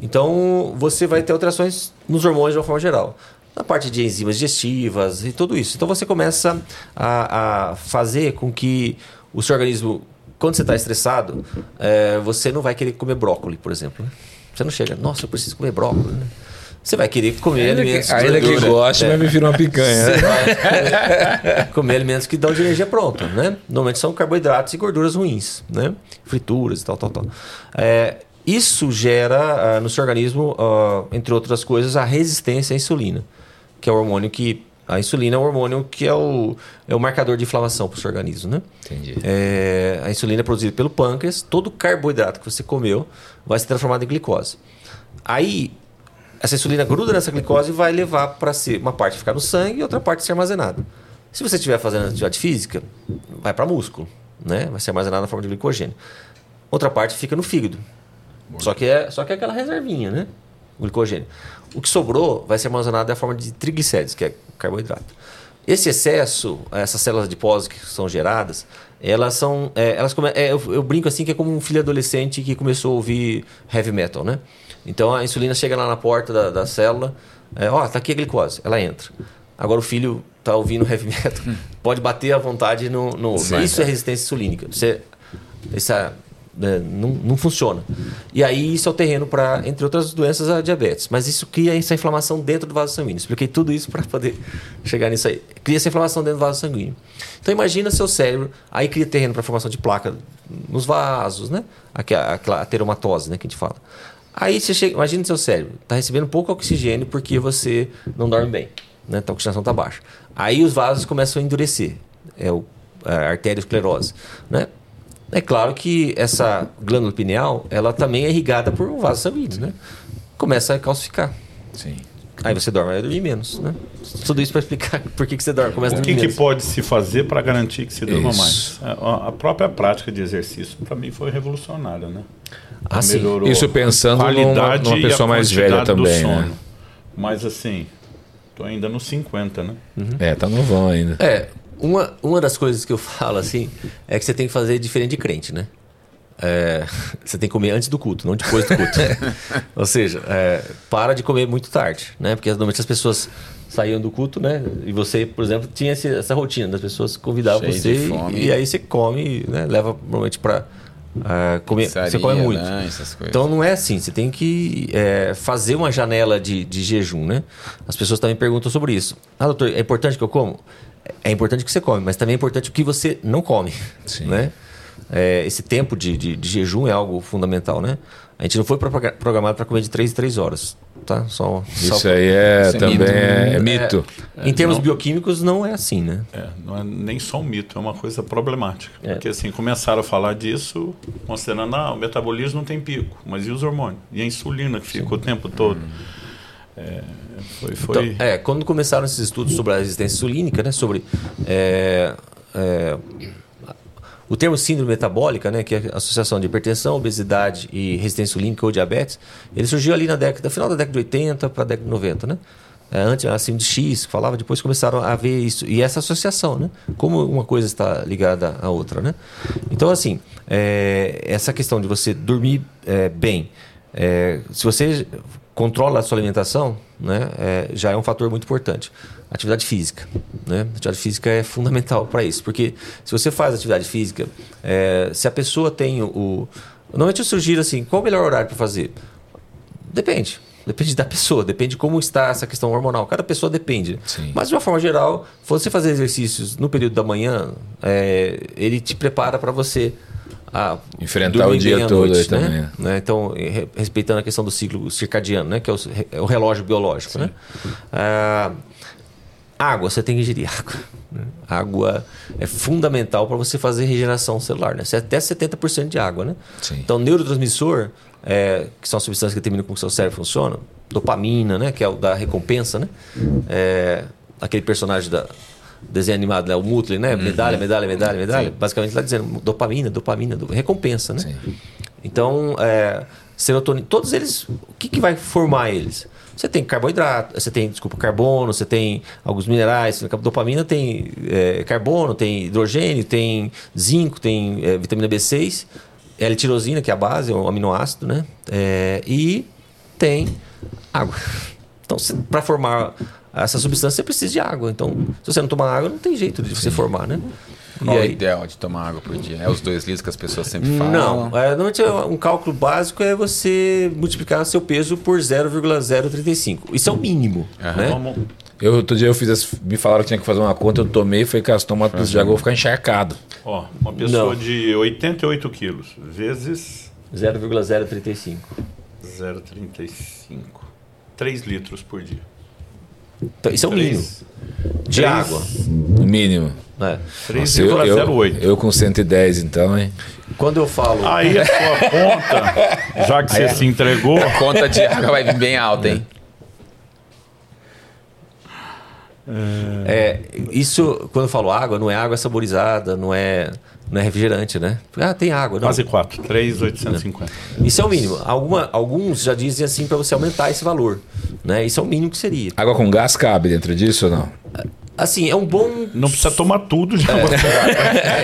Então você vai ter alterações nos hormônios de uma forma geral. Na parte de enzimas digestivas e tudo isso. Então você começa a, a fazer com que o seu organismo quando você está estressado, é, você não vai querer comer brócolis, por exemplo. Né? Você não chega, nossa, eu preciso comer brócolis. Né? você vai querer comer Ainda alimentos que, ainda que goste, É. mas me vira uma picanha. Você né? vai comer alimentos que dão de energia pronta, né? Normalmente são carboidratos e gorduras ruins, né? Frituras e tal, tal, tal. É, isso gera ah, no seu organismo, ah, entre outras coisas, a resistência à insulina, que é o hormônio que a insulina é o hormônio que é o, é o marcador de inflamação para o seu organismo, né? Entendi. É, a insulina é produzida pelo pâncreas, todo carboidrato que você comeu vai ser transformado em glicose. Aí, essa insulina gruda nessa glicose e vai levar para ser uma parte ficar no sangue e outra parte ser armazenada. Se você estiver fazendo atividade física, vai para músculo, né? Vai ser armazenada na forma de glicogênio. Outra parte fica no fígado. Só que é, só que é aquela reservinha, né? O glicogênio. O que sobrou vai ser armazenado na forma de triglicéridos, que é carboidrato. Esse excesso, essas células adiposas que são geradas, elas são. é, elas come, é, eu, eu brinco assim que é como um filho adolescente que começou a ouvir heavy metal, né? Então a insulina chega lá na porta da, da célula, é, ó, tá aqui a glicose, ela entra. Agora o filho tá ouvindo heavy metal, pode bater à vontade no. no isso é resistência insulínica. Você, essa, né, não, não funciona. E aí isso é o terreno para, entre outras doenças, a diabetes. Mas isso cria essa inflamação dentro do vaso sanguíneo. Expliquei tudo isso para poder chegar nisso aí. Cria essa inflamação dentro do vaso sanguíneo. Então imagina seu cérebro, aí cria terreno para formação de placa nos vasos, né? Aquela, aquela ateromatose, né, que a gente fala. Aí você chega, imagina seu cérebro, está recebendo pouco oxigênio porque você não dorme bem, né? A oxigenação está baixa. Aí os vasos começam a endurecer. É o a arteriosclerose, né? É claro que essa glândula pineal, ela também é irrigada por um vaso sanguíneo, né? Começa a calcificar. Sim. Aí você dorme, vai dormir menos, né? Tudo isso para explicar por que, que você dorme, começa a O dormir que, que menos. pode se fazer para garantir que se durma mais? A, a própria prática de exercício, para mim, foi revolucionária, né? Ah, sim. Melhorou Isso pensando a qualidade numa- numa a pessoa mais velha do também, sono. né? Mas assim, tô ainda nos 50, né? É, tá novão ainda. É, uma, uma das coisas que eu falo assim é que você tem que fazer diferente de crente, né? É, você tem que comer antes do culto, não depois do culto. Ou seja, é, para de comer muito tarde, né? Porque normalmente as pessoas saíam do culto, né? E você, por exemplo, tinha esse- essa rotina das pessoas convidavam Cheio você e- e, aí você come, né? Leva normalmente para comer. você Pizzaria, come muito. coisas. Então não é assim, você tem que é, fazer uma janela de, de jejum, né? As pessoas também perguntam sobre isso. Ah, doutor, é importante que eu como? É importante que você come, mas também é importante o que você não come, Sim. né? É, esse tempo de, de, de jejum é algo fundamental, né? A gente não foi progra- programado para comer de 3 em 3 horas, tá? Só, Isso só- aí é Isso é também mito. é, é mito. Em termos não. bioquímicos não é assim, né? É, não é nem só um mito, é uma coisa problemática. É. Porque assim, começaram a falar disso, considerando, ah, o metabolismo não tem pico, mas e os hormônios? E a insulina que fica o tempo todo? É, foi, foi... Então, é, quando começaram esses estudos sobre a resistência insulínica, né, sobre é, é, o termo síndrome metabólica, né, que é a associação de hipertensão, obesidade e resistência insulínica ou diabetes, ele surgiu ali na década, final da década de 80 para a década de 90, né? É, antes assim de X, falava, depois começaram a ver isso. E essa associação, né? Como uma coisa está ligada à outra, né? Então, assim, é, essa questão de você dormir é, bem, é, se você controla a sua alimentação, né, é, já é um fator muito importante. Atividade física, né? Atividade física é fundamental para isso, porque se você faz atividade física, é, se a pessoa tem o, normalmente eu sugiro assim, qual o melhor horário para fazer? Depende. Depende da pessoa, depende de como está essa questão hormonal. Cada pessoa depende. Sim. Mas de uma forma geral, você fazer exercícios no período da manhã, é, ele te prepara para você ah, Enfrentar o dia todo noite, né? também. né? Então, re- respeitando a questão do ciclo circadiano, né? que é o, é o relógio biológico. Né? Ah, água, você tem que ingerir água. né? Água é fundamental para você fazer regeneração celular. Né? Você- Até 70% de água. Né? Sim. Então, neurotransmissor, é, que são as substâncias que determinam como o seu cérebro funciona, dopamina, né? que é o da recompensa, né? É, aquele personagem da desenho animado, né? o Mutley, né? Medalha, medalha, medalha, medalha. Basicamente está dizendo dopamina, dopamina, do- recompensa, né? Sim. Então, é, serotonina, todos eles, o que, que vai formar eles? Você tem carboidrato, você tem, desculpa, carbono, você tem alguns minerais, dopamina tem é, carbono, tem hidrogênio, tem zinco, tem é, vitamina B6, L-tirosina, que é a base, é um aminoácido, né? É, e tem água. Então, para formar essa substância, você precisa de água. Então, se você não tomar água, não tem jeito de você formar, né? Qual o aí- ideal de tomar água por dia? É os dois litros que as pessoas sempre falam? Não, é, normalmente um cálculo básico é você multiplicar seu peso por 0,035. Isso é o mínimo. Né? Vamos, Eu, outro dia eu fiz, as- me falaram que tinha que fazer uma conta, eu tomei e falei, cara, se tomar tudo de água, eu vou ficar encharcado. ó, uma pessoa Não. de 88 quilos vezes 0,035. 0,35. 3 litros por dia. Então, isso é o mínimo. De três- água. No mínimo. né? Nossa, eu, eu, 3,08. eu com 110, então, hein? Quando eu falo. Aí a sua conta, já que você se entregou, A conta de água vai vir bem alta, hein? É, isso, quando eu falo água, não é água saborizada, não é, não é refrigerante, né? Ah, tem água. Não. quase 4, 3,850. Isso é o mínimo. Alguma, alguns já dizem assim para você aumentar esse valor. Né? Isso é o mínimo que seria. Água com gás cabe dentro disso ou não? Assim, é um bom. Não precisa tomar tudo de água.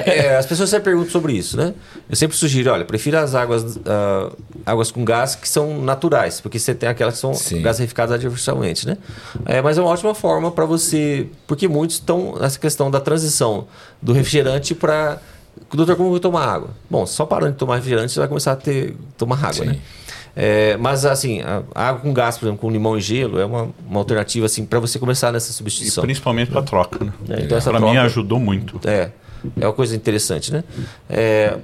É, é, as pessoas sempre perguntam sobre isso, né? Eu sempre sugiro, olha, prefira as águas, ah, águas com gás que são naturais, porque você tem aquelas que são Sim. gaseificadas artificialmente, né? É, mas é uma ótima forma para você, porque muitos estão nessa questão da transição do refrigerante para Doutor, como eu vou tomar água? Bom, só parando de tomar refrigerante, você vai começar a ter tomar água, Sim. né? É, mas assim, água com gás, por exemplo, com limão e gelo, é uma, uma alternativa assim para você começar nessa E substituição. principalmente para troca, né? É, então Para mim ajudou muito. É, é uma coisa interessante, né? É,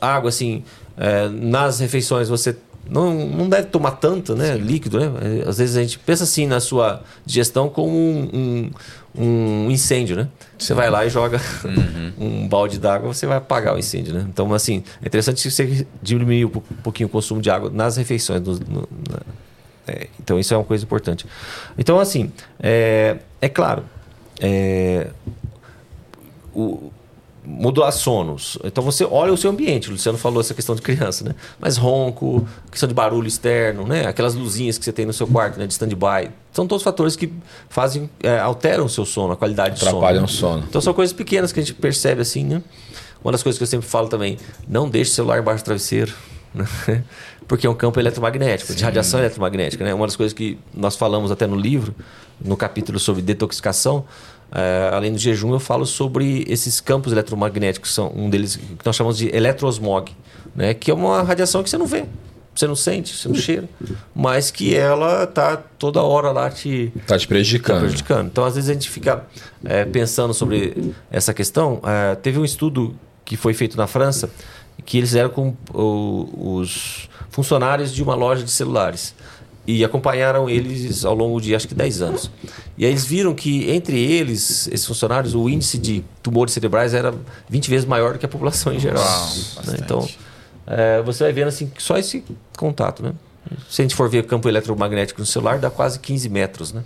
água, assim, é, nas refeições você não, não deve tomar tanto, né? Líquido, né? É, Às vezes a gente pensa assim na sua digestão como um, um, um incêndio, né? Você vai lá e joga um balde d'água, você vai apagar o incêndio, né? Então, assim, é interessante você diminuir um pouquinho o consumo de água nas refeições. no- no- na- é, então, isso é uma coisa importante. Então, assim, é, é claro, é, o, modular sonos. Então você olha o seu ambiente. O Luciano falou essa questão de criança, né? Mas ronco, questão de barulho externo, né? Aquelas luzinhas que você tem no seu quarto, né? De stand-by. São todos fatores que fazem, é, alteram o seu sono, a qualidade de sono. Atrapalham o sono. Então são coisas pequenas que a gente percebe assim, né? Uma das coisas que eu sempre falo também, não deixe o celular embaixo do travesseiro, né? porque é um campo eletromagnético, de radiação eletromagnética, né? Uma das coisas que nós falamos até no livro, no capítulo sobre detoxificação, eh, além do jejum, eu falo sobre esses campos eletromagnéticos, são um deles que nós chamamos de eletrosmog, né? Que é uma radiação que você não vê, você não sente, você não cheira, mas que ela tá toda hora lá te Tá te Tá prejudicando. prejudicando. Então, às vezes, a gente fica é, pensando sobre essa questão. É, teve um estudo que foi feito na França que eles fizeram com o- os funcionários de uma loja de celulares e acompanharam eles ao longo de acho que 10 anos. E aí eles viram que entre eles, esses funcionários, o índice de tumores cerebrais era 20 vezes maior do que a população em geral. Uau, né? Então, é, você vai vendo assim, só esse contato, né? Se a gente for ver o campo eletromagnético no celular, dá quase 15 metros, né?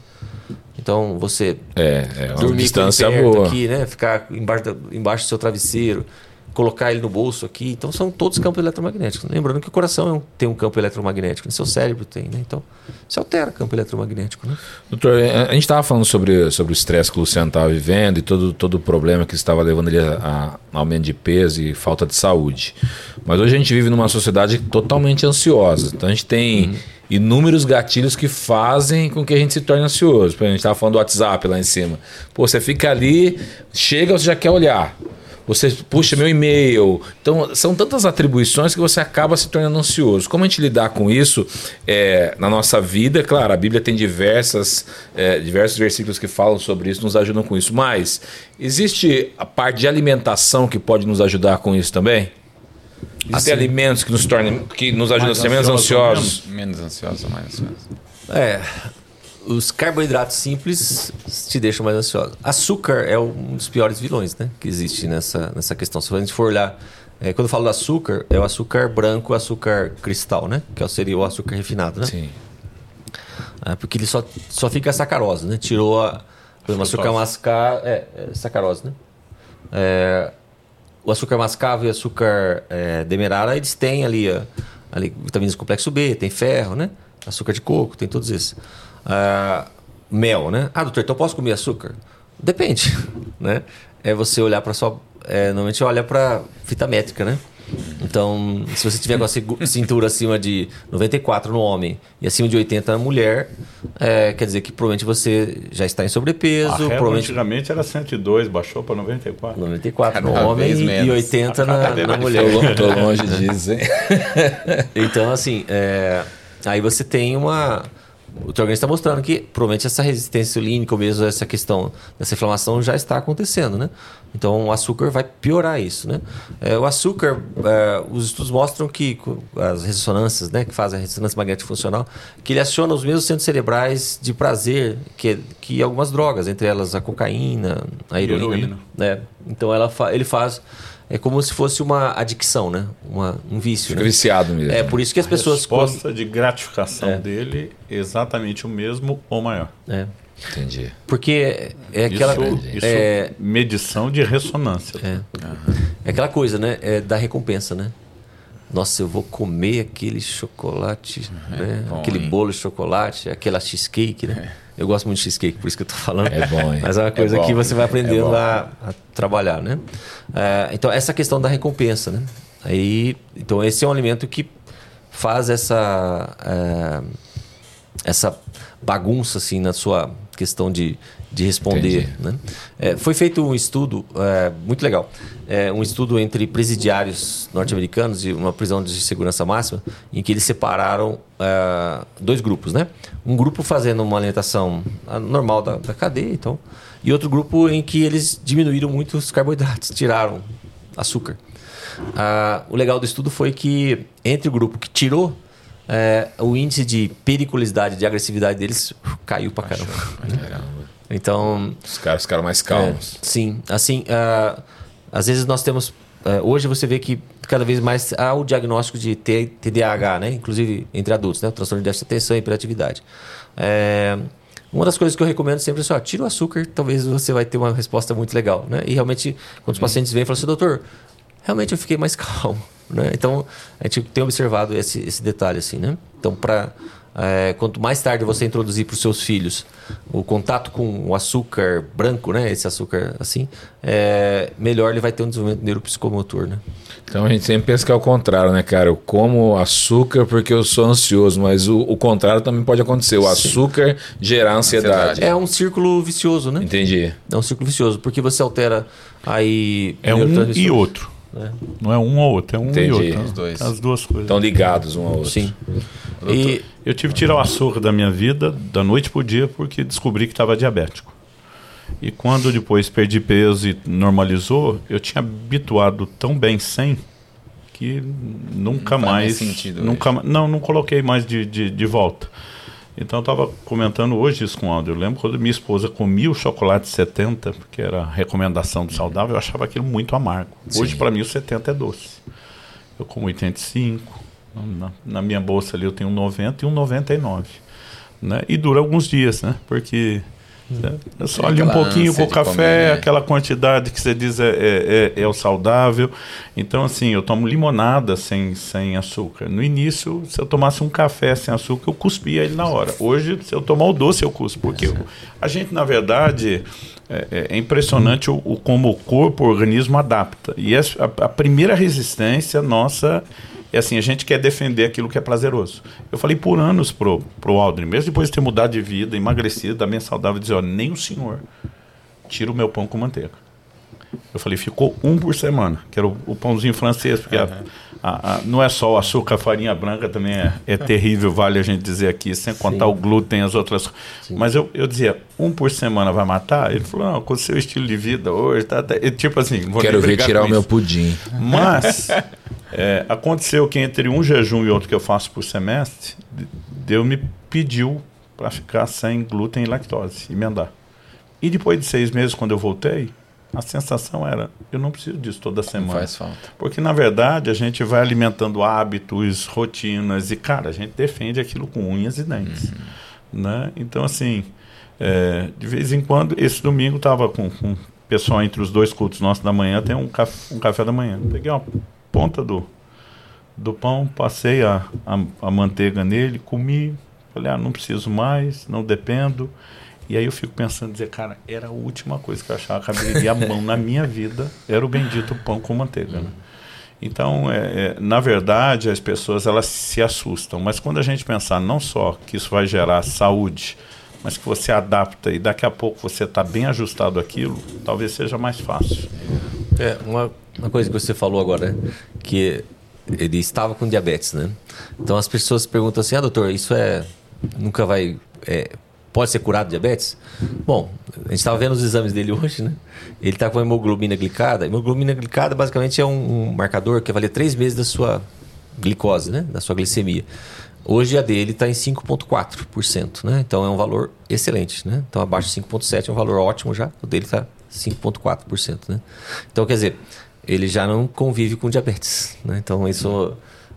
Então, você É, é uma dormir distância boa. aqui, né? Ficar embaixo, da- embaixo do seu travesseiro, colocar ele no bolso aqui. Então, são todos campos eletromagnéticos. Lembrando que o coração é um- tem um campo eletromagnético, né? seu cérebro tem, né? Então, isso altera campo eletromagnético, né? Doutor, a a gente estava falando sobre, sobre o estresse que o Luciano estava vivendo e todo, todo o problema que estava levando ele a, a aumento de peso e falta de saúde. Mas hoje a gente vive numa sociedade totalmente ansiosa. Então a gente tem inúmeros gatilhos que fazem com que a gente se torne ansioso. A gente estava falando do WhatsApp lá em cima. Pô, você fica ali, chega, você já quer olhar. Você puxa meu e-mail. Então, são tantas atribuições que você acaba se tornando ansioso. Como a gente lidar com isso é, na nossa vida? Claro, a Bíblia tem diversas, é, diversos versículos que falam sobre isso, nos ajudam com isso. Mas existe a parte de alimentação que pode nos ajudar com isso também? Existem alimentos que nos tornem, que nos ajudam a ser menos ansiosos. Menos ansioso ou mais ansioso? É. Os carboidratos simples te deixam mais ansioso. Açúcar é um dos piores vilões, né? Que existe nessa, nessa questão. Se a gente for olhar. é, quando eu falo do açúcar, é o açúcar branco, o açúcar cristal, né? Que seria o açúcar refinado, né? Sim. É, porque ele só, só fica sacarose, né? Tirou a. Por exemplo, açúcar mascavo. É, é, sacarose, né? É, o açúcar mascavo e o açúcar é, demerara, eles têm ali, ali vitaminas do complexo B, tem ferro, né? Açúcar de coco, tem todos esses. Ah, mel, né? Ah, doutor, então eu posso comer açúcar? Depende, né? É você olhar para sua. É, normalmente olha para fita métrica, né? Então, se você tiver com a cintura acima de 94 no homem e acima de 80 na mulher, é, quer dizer que provavelmente você já está em sobrepeso. A provavelmente antigamente era 102, baixou para 94. 94 no Cada homem vez e menos. 80 na, na mulher. Tô longe disso, hein? Então, assim, é, aí você tem uma. O teu organismo está mostrando que provavelmente essa resistência insulínica ou mesmo essa questão dessa inflamação já está acontecendo, né? Então o açúcar vai piorar isso, né? É, o açúcar, é, os estudos mostram que as ressonâncias, né, que fazem a ressonância magnética funcional, que ele aciona os mesmos centros cerebrais de prazer que, que algumas drogas, entre elas a cocaína, a heroína. Heroína. né? Então ela fa- ele faz é como se fosse uma adicção, né? Uma, um vício. Né? viciado mesmo. É por isso que as A pessoas quando- resposta de gratificação dele é exatamente o mesmo ou maior. é, Entendi. porque é aquela isso, isso é, medição de ressonância. é, é aquela coisa, né? É da recompensa, né? Nossa, eu vou comer aquele chocolate, né? bom, aquele hein? bolo de chocolate, aquela cheesecake, né? Eu gosto muito de cheesecake, por isso que eu tô falando. É bom, hein? Mas é uma coisa É bom. que você vai aprendendo É bom. a, a trabalhar, né? É, então, essa questão da recompensa, né? Aí, então, esse é um alimento que faz essa, é, essa bagunça, assim, na sua questão de, de responder, né? É, foi feito um estudo é, muito legal. É, um estudo entre presidiários norte-americanos de uma prisão de segurança máxima, em que eles separaram é, dois grupos, né? Um grupo fazendo uma alimentação ah, normal da, da cadeia, então, e outro grupo em que eles diminuíram muito os carboidratos, tiraram açúcar. Ah, o legal do estudo foi que entre o grupo que tirou é, o índice de periculosidade, de agressividade deles caiu pra caramba. Então, Os caras ficaram mais calmos. é, sim, assim, ah, às vezes nós temos. ah, hoje você vê que cada vez mais há o diagnóstico de TDAH, né? Inclusive entre adultos, né? O transtorno de déficit de atenção e hiperatividade. É, uma das coisas que eu recomendo sempre é assim, ó, tira o açúcar, talvez você vai ter uma resposta muito legal, né? E realmente, quando os pacientes vêm e falam assim, doutor, realmente eu fiquei mais calmo, né? Então, a gente tem observado esse, esse detalhe, assim, né? Então, para quanto mais tarde você introduzir para os seus filhos o contato com o açúcar branco, né? Esse açúcar assim, é, melhor ele vai ter um desenvolvimento neuropsicomotor, né? Então a gente sempre pensa que é o contrário, né, cara? Eu como açúcar porque eu sou ansioso, mas o, o contrário também pode acontecer. O açúcar gerar ansiedade. É um círculo vicioso, né? Entendi. É um círculo vicioso, porque você altera aí É um e outro. É. Não é um ou outro, é um Entendi. e outro. Os dois. As duas coisas. Estão ligados um ao outro. Sim. E Eu tive que tirar o açúcar da minha vida da noite pro dia porque descobri que estava diabético. E quando depois perdi peso e normalizou, eu tinha habituado tão bem sem que nunca Não faz mais sentido nunca, não, não coloquei mais de, de, de volta. Então eu estava comentando hoje isso com o Aldo. Eu lembro quando minha esposa comia o chocolate 70, porque era recomendação do saudável, eu achava aquilo muito amargo. Hoje, para mim, o 70 é doce. Eu como 85. Na, na minha bolsa ali eu tenho um 90 e um 99. Né? E dura alguns dias, né? Porque só Tem ali um pouquinho com o café, comer, né? aquela quantidade que você diz é, é, é- é o saudável. Então, assim, eu tomo limonada sem, sem açúcar. No início, se eu tomasse um café sem açúcar, eu cuspia ele na hora. Hoje, se eu tomar o doce, eu cuspo. Porque eu- a gente, na verdade, é, é- é impressionante o, o como o corpo, o organismo adapta. E a, a primeira resistência nossa é assim, a gente quer defender aquilo que é prazeroso. Eu falei por anos pro, pro Aldrin, mesmo depois de ter mudado de vida, emagrecido, da minha saudável, dizer, nem o senhor tira o meu pão com manteiga. Eu falei, ficou um por semana, que era o, o pãozinho francês, porque a- a- a- não é só o açúcar, a farinha branca também é, é terrível, vale a gente dizer aqui, sem contar o glúten, as outras. Mas eu, eu dizia, um por semana vai matar? Ele falou, não, com o seu estilo de vida hoje, tá, tá- e tipo assim, vou Quero ver tirar o meu pudim. Mas é, aconteceu que entre um jejum e outro que eu faço por semestre, Deus me pediu para ficar sem glúten e lactose, emendar. E depois de seis meses, quando eu voltei, a sensação era: eu não preciso disso toda semana. faz falta. Porque, na verdade, a gente vai alimentando hábitos, rotinas, e, cara, a gente defende aquilo com unhas e dentes. Né? Então, assim, é, de vez em quando, esse domingo estava com, com o pessoal entre os dois cultos nossos da manhã, tem um café, um café da manhã. Peguei uma ponta do, do pão, passei a, a, a manteiga nele, comi, falei, ah, não preciso mais, não dependo. E aí eu fico pensando, dizer, cara, era a última coisa que eu achava que abriria a mão na minha vida, era o bendito pão com manteiga. Né? Então, é, é, na verdade, as pessoas elas se assustam. Mas quando a gente pensar não só que isso vai gerar saúde, mas que você adapta e daqui a pouco você está bem ajustado aquilo, talvez seja mais fácil. É, uma, uma coisa que você falou agora, né? que ele estava com diabetes, né? Então as pessoas perguntam assim, ah, doutor, isso é nunca vai é, pode ser curado diabetes? Bom, a gente estava vendo os exames dele hoje, né? Ele está com hemoglobina glicada. Hemoglobina glicada basicamente é um, um marcador que avalia três meses da sua glicose, né? Da sua glicemia. Hoje a dele está em 5,4%, né? Então é um valor excelente, né? Então abaixo de 5,7% é um valor ótimo já. O dele está 5,4%, né? Então quer dizer, ele já não convive com diabetes, né? Então isso...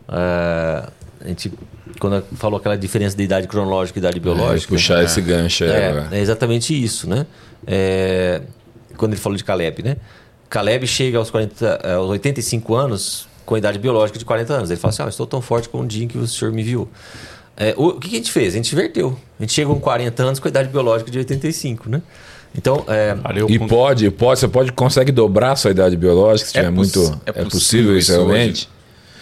Uh, a gente quando falou aquela diferença de idade cronológica e idade é, biológica. É, puxar esse gancho. É, é, exatamente isso, né? É, quando ele falou de Caleb, né? Caleb chega aos, 40, é, aos 85 anos com a idade biológica de 40 anos. Ele fala assim: ah, estou tão forte como o dia em que o senhor me viu. É, o, o que, que, a gente fez? A gente inverteu. A gente chega com 40 anos com a idade biológica de 85, né? Então, é... E pode, pode, você pode consegue dobrar a sua idade biológica se é tiver muito. É, é possível isso realmente. Hoje.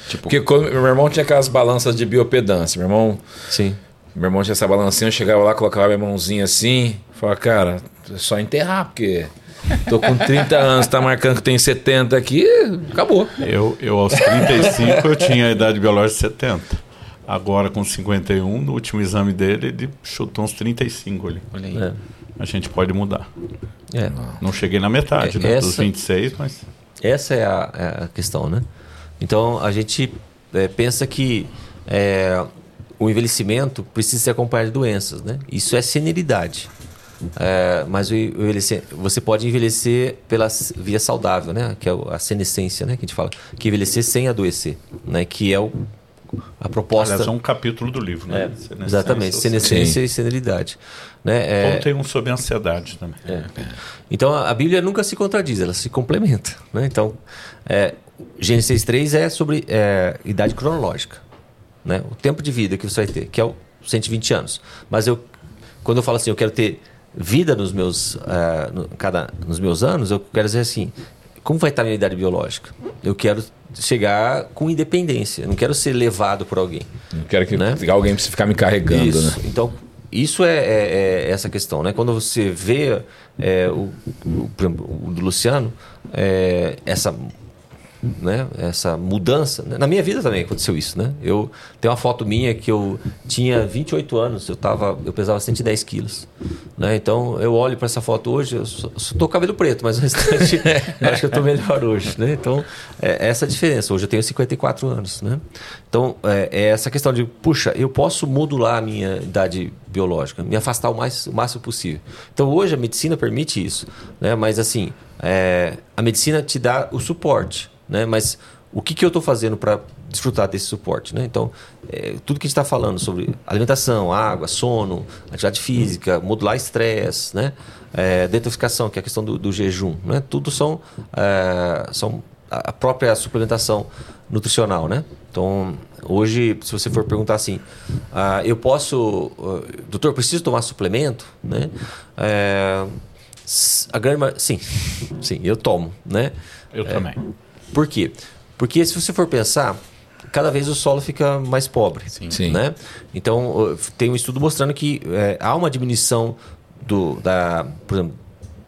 Tipo... Porque quando meu irmão tinha aquelas balanças de biopedância, meu irmão. Sim. Meu irmão tinha essa balancinha, eu chegava lá, colocava minha mãozinha assim, falava, cara, é só enterrar, porque tô com 30 anos, tá marcando que tem 70 aqui, acabou. Eu, eu aos 35 eu tinha a idade biológica de 70. Agora com 51, no último exame dele, ele chutou uns 35 ali. Olha aí. É. A gente pode mudar. É. Não cheguei na metade, é, né? Essa, dos 26, mas. Essa é a, é a questão, né? Então a gente é, pensa que é, o envelhecimento precisa ser acompanhado de doenças, né? Isso é senilidade. É, mas o envelhecer, você pode envelhecer pela via saudável, né? Que é a senescência, né? Que a gente fala que envelhecer sem adoecer, né? Que é o, a proposta. Aliás, é um capítulo do livro, né? É, senescência, exatamente, senescência Sim. e senilidade. Né? É, Ou tem um sobre ansiedade também. É. Então a, a, Bíblia nunca se contradiz, ela se complementa. Né? Então é, Gênesis 3 é sobre é, idade cronológica. Né? O tempo de vida que você vai ter, que é o 120 anos. Mas eu, quando eu falo assim, eu quero ter vida nos meus, uh, no, cada, nos meus anos, eu quero dizer assim, como vai estar a minha idade biológica? Eu quero chegar com independência, eu não quero ser levado por alguém. Não quero que né? alguém precise ficar me carregando, Isso. né? Então, isso é, é, é, essa questão, né? Quando você vê é, o, o, o, do Luciano, é, essa né? Essa mudança. Na minha vida também aconteceu isso, né? Eu tenho uma foto minha que eu tinha 28 anos, eu tava, eu pesava 110 quilos, né? Então eu olho para essa foto hoje, eu só, só tô cabelo preto, mas o restante acho que eu tô melhor hoje, né? Então é essa a diferença. Hoje eu tenho 54 anos, né? Então é, é essa questão de, puxa, eu posso modular a minha idade biológica, me afastar o mais o máximo possível. Então hoje a medicina permite isso, né? Mas assim, é, a medicina te dá o suporte né? Mas o que, que eu estou fazendo para desfrutar desse suporte, né? Então, é, tudo que a gente está falando sobre alimentação, água, sono, atividade física, modular estresse, né? É, detoxificação, que é a questão do, do jejum, né? Tudo são, é, são a própria suplementação nutricional, né? Então, hoje, se você for perguntar assim, ah, eu posso, uh, doutor, preciso tomar suplemento, né? É, a grande, sim, sim, eu tomo, né? Eu também. Por quê? Porque se você for pensar, cada vez o solo fica mais pobre. Sim. Né? Então, tem um estudo mostrando que é, há uma diminuição do, da. Por exemplo,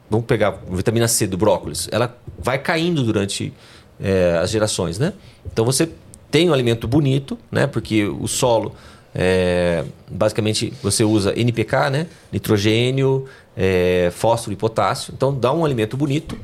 vamos pegar a vitamina C do brócolis. Ela vai caindo durante é, as gerações. Né? Então, você tem um alimento bonito, né? porque o solo. É, basicamente você usa NPK, né? nitrogênio, é, fósforo e potássio. Então dá um alimento bonito.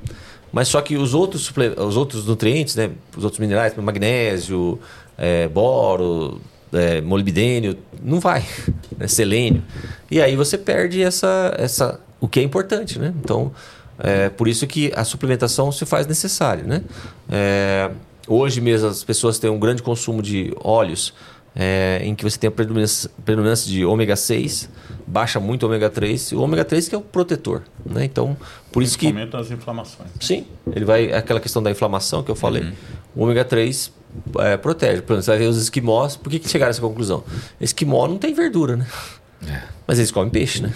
Mas só que os outros, os outros nutrientes, né, os outros minerais, magnésio, é, boro, é, molibdênio, não vai, né, selênio. E aí você perde essa, essa, o que é importante, né? Então, é por isso que a suplementação se faz necessária, né? É, hoje mesmo as pessoas têm um grande consumo de óleos, é, em que você tem a predominância, predominância de ômega 6, baixa muito o ômega 3, o ômega 3 que é o protetor, né? Então, por isso que aumenta as inflamações. Sim, ele vai aquela questão da inflamação que eu falei. Uhum. O ômega 3 é, protege. Por exemplo, você vai ver os esquimós, por que, que chegaram a essa conclusão? Esquimó não tem verdura, né? É. Mas eles comem peixe, né?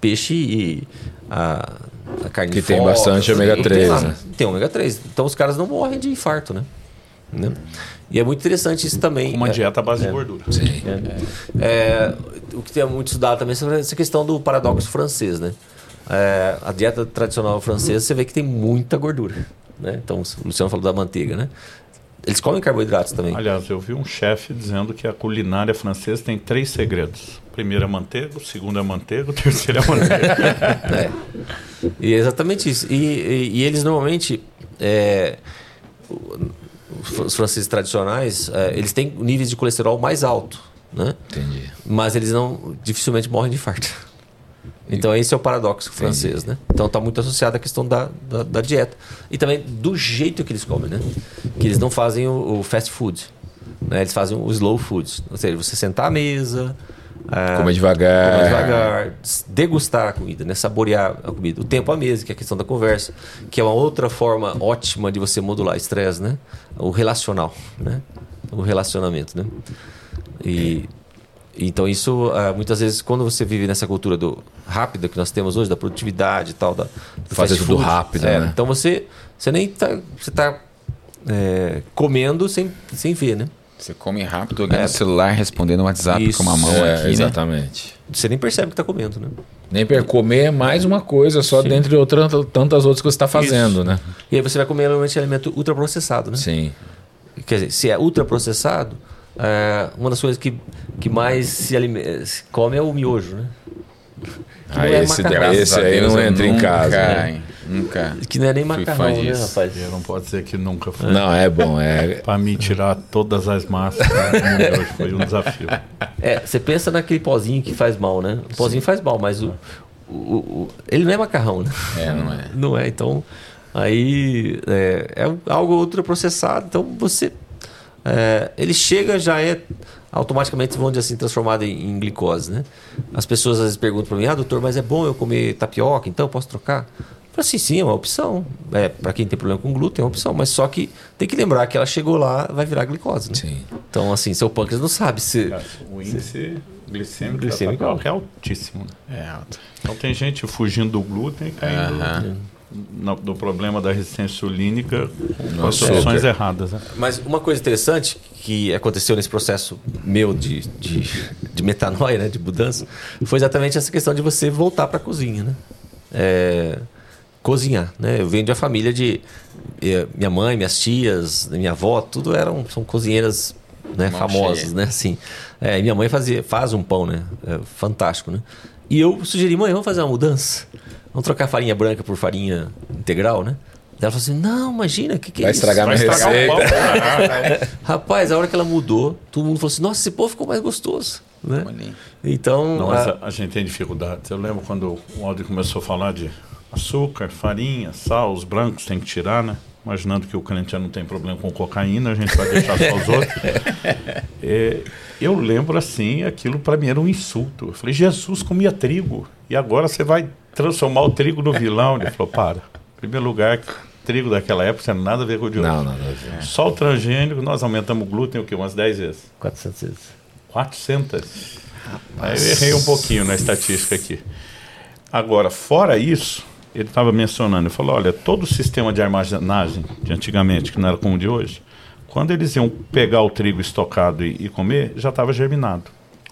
Peixe e a, a carne Que tem bastante ômega 3, tem, né? Tem ômega 3. Então os caras não morrem de infarto, né? Né? E é muito interessante isso também. Uma é, dieta à base é, de gordura. Sim. é, é, o que tem muito estudado também é sobre essa questão do paradoxo francês, né? É, a dieta tradicional francesa, você vê que tem muita gordura. Né? Então, o Luciano falou da manteiga, né? Eles comem carboidratos também. Aliás, eu vi um chefe dizendo que a culinária francesa tem três segredos. Primeiro é manteiga, o segundo é manteiga, o terceiro é manteiga. é. E é exatamente isso. E, e, e eles normalmente. Os franceses tradicionais, é, eles têm níveis de colesterol mais alto. Né? Entendi. Mas eles não dificilmente morrem de infarto. Então esse é o paradoxo francês, né? Então está muito associado à questão da, da, da, dieta e também do jeito que eles comem, né? Que eles não fazem o, o fast food, né? Eles fazem o slow food, ou seja, você sentar à mesa, é, comer devagar, comer devagar, degustar a comida, né? Saborear a comida, o tempo à mesa, que é a questão da conversa, que é uma outra forma ótima de você modular estresse, né? O relacional, né? O relacionamento, né? E então isso uh, muitas vezes quando você vive nessa cultura do rápida que nós temos hoje da produtividade e tal da fazer tudo rápido é, né? então você você nem tá você tá é, comendo sem, sem ver né você come rápido olhando é. o celular respondendo o WhatsApp isso, com uma mão é, aqui né? exatamente né? você nem percebe que está comendo né nem per comer é mais uma coisa só Sim. dentre outras tantas outras que você está fazendo isso. né e aí você vai comer normalmente alimento ultraprocessado né Sim quer dizer se é ultraprocessado é, uma das coisas que, que mais se, alime- se come é o miojo, né? Que ah, é esse, esse aí não entra em casa. Né? Nunca. Que não é nem macarrão, né, rapaz? Eu não pode dizer que nunca foi. Não, é bom. É... Para mim tirar todas as massas né, hoje foi um desafio. É, você pensa naquele pozinho que faz mal, né? O pozinho Sim. faz mal, mas o, o, o, ele não é macarrão, né? É, não é. Não é, então... Aí é, é algo ultraprocessado, então você é, ele chega já é automaticamente, vamos dizer assim, transformado em, em glicose, né? As pessoas às vezes perguntam para mim, ah, doutor, mas é bom eu comer tapioca, então eu posso trocar? Eu falo assim, sim, é uma opção. É, para quem tem problema com glúten, é uma opção. Mas só que tem que lembrar que ela chegou lá, vai virar glicose, né? Sim. Então, assim, seu pâncreas não sabe se... O índice se... glicêmico, glicêmico é altíssimo. Né? É alto. Então tem gente fugindo do glúten e caindo... Uh -huh no, do problema da resistência insulínica com as soluções é. erradas. Né? Mas uma coisa interessante que aconteceu nesse processo meu de, de, de metanoia, né, de mudança, foi exatamente essa questão de você voltar para a cozinha. Né? É, cozinhar. Né? Eu venho de uma família de. Eh, minha mãe, minhas tias, minha avó, tudo eram são cozinheiras né, famosas, né? Assim, é, minha mãe fazia, faz um pão, né? É, fantástico, né? E eu sugeri, mãe, vamos fazer uma mudança. Vamos trocar farinha branca por farinha integral, né? Ela falou assim: não, imagina, o que, que Vai é estragar isso? minha receita. Rapaz, a hora que ela mudou, todo mundo falou assim: nossa, esse pão ficou mais gostoso. Né? Então. Não, a... a... gente tem dificuldades. Eu lembro quando o Aldo começou a falar de açúcar, farinha, sal, os brancos tem que tirar, né? Imaginando que o crente já não tem problema com cocaína, a gente vai deixar só os outros. É, eu lembro assim, aquilo para mim era um insulto. Eu falei: Jesus comia trigo e agora você vai transformar o trigo no vilão. Ele falou, para. Em primeiro lugar, trigo daquela época não tinha nada a ver com o de hoje. Não, nada a ver. Só o transgênico, nós aumentamos o glúten o quê? Umas 10 vezes? 400 vezes. 400? Aí eu errei um pouquinho na estatística aqui. Agora, fora isso, ele estava mencionando, ele falou, olha, todo o sistema de armazenagem de antigamente, que não era como o de hoje, quando eles iam pegar o trigo estocado e, e comer, já estava germinado.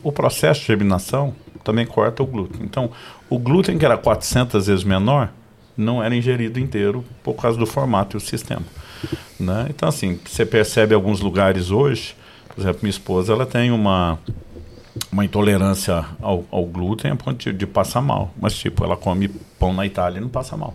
O processo de germinação também corta o glúten. Então, o glúten, que era 400 vezes menor, não era ingerido inteiro por causa do formato e o sistema. Né? Então, assim, você percebe alguns lugares hoje, por exemplo, minha esposa ela tem uma, uma intolerância ao, ao glúten a ponto de, de, passar mal. Mas, tipo, ela come pão na Itália e não passa mal.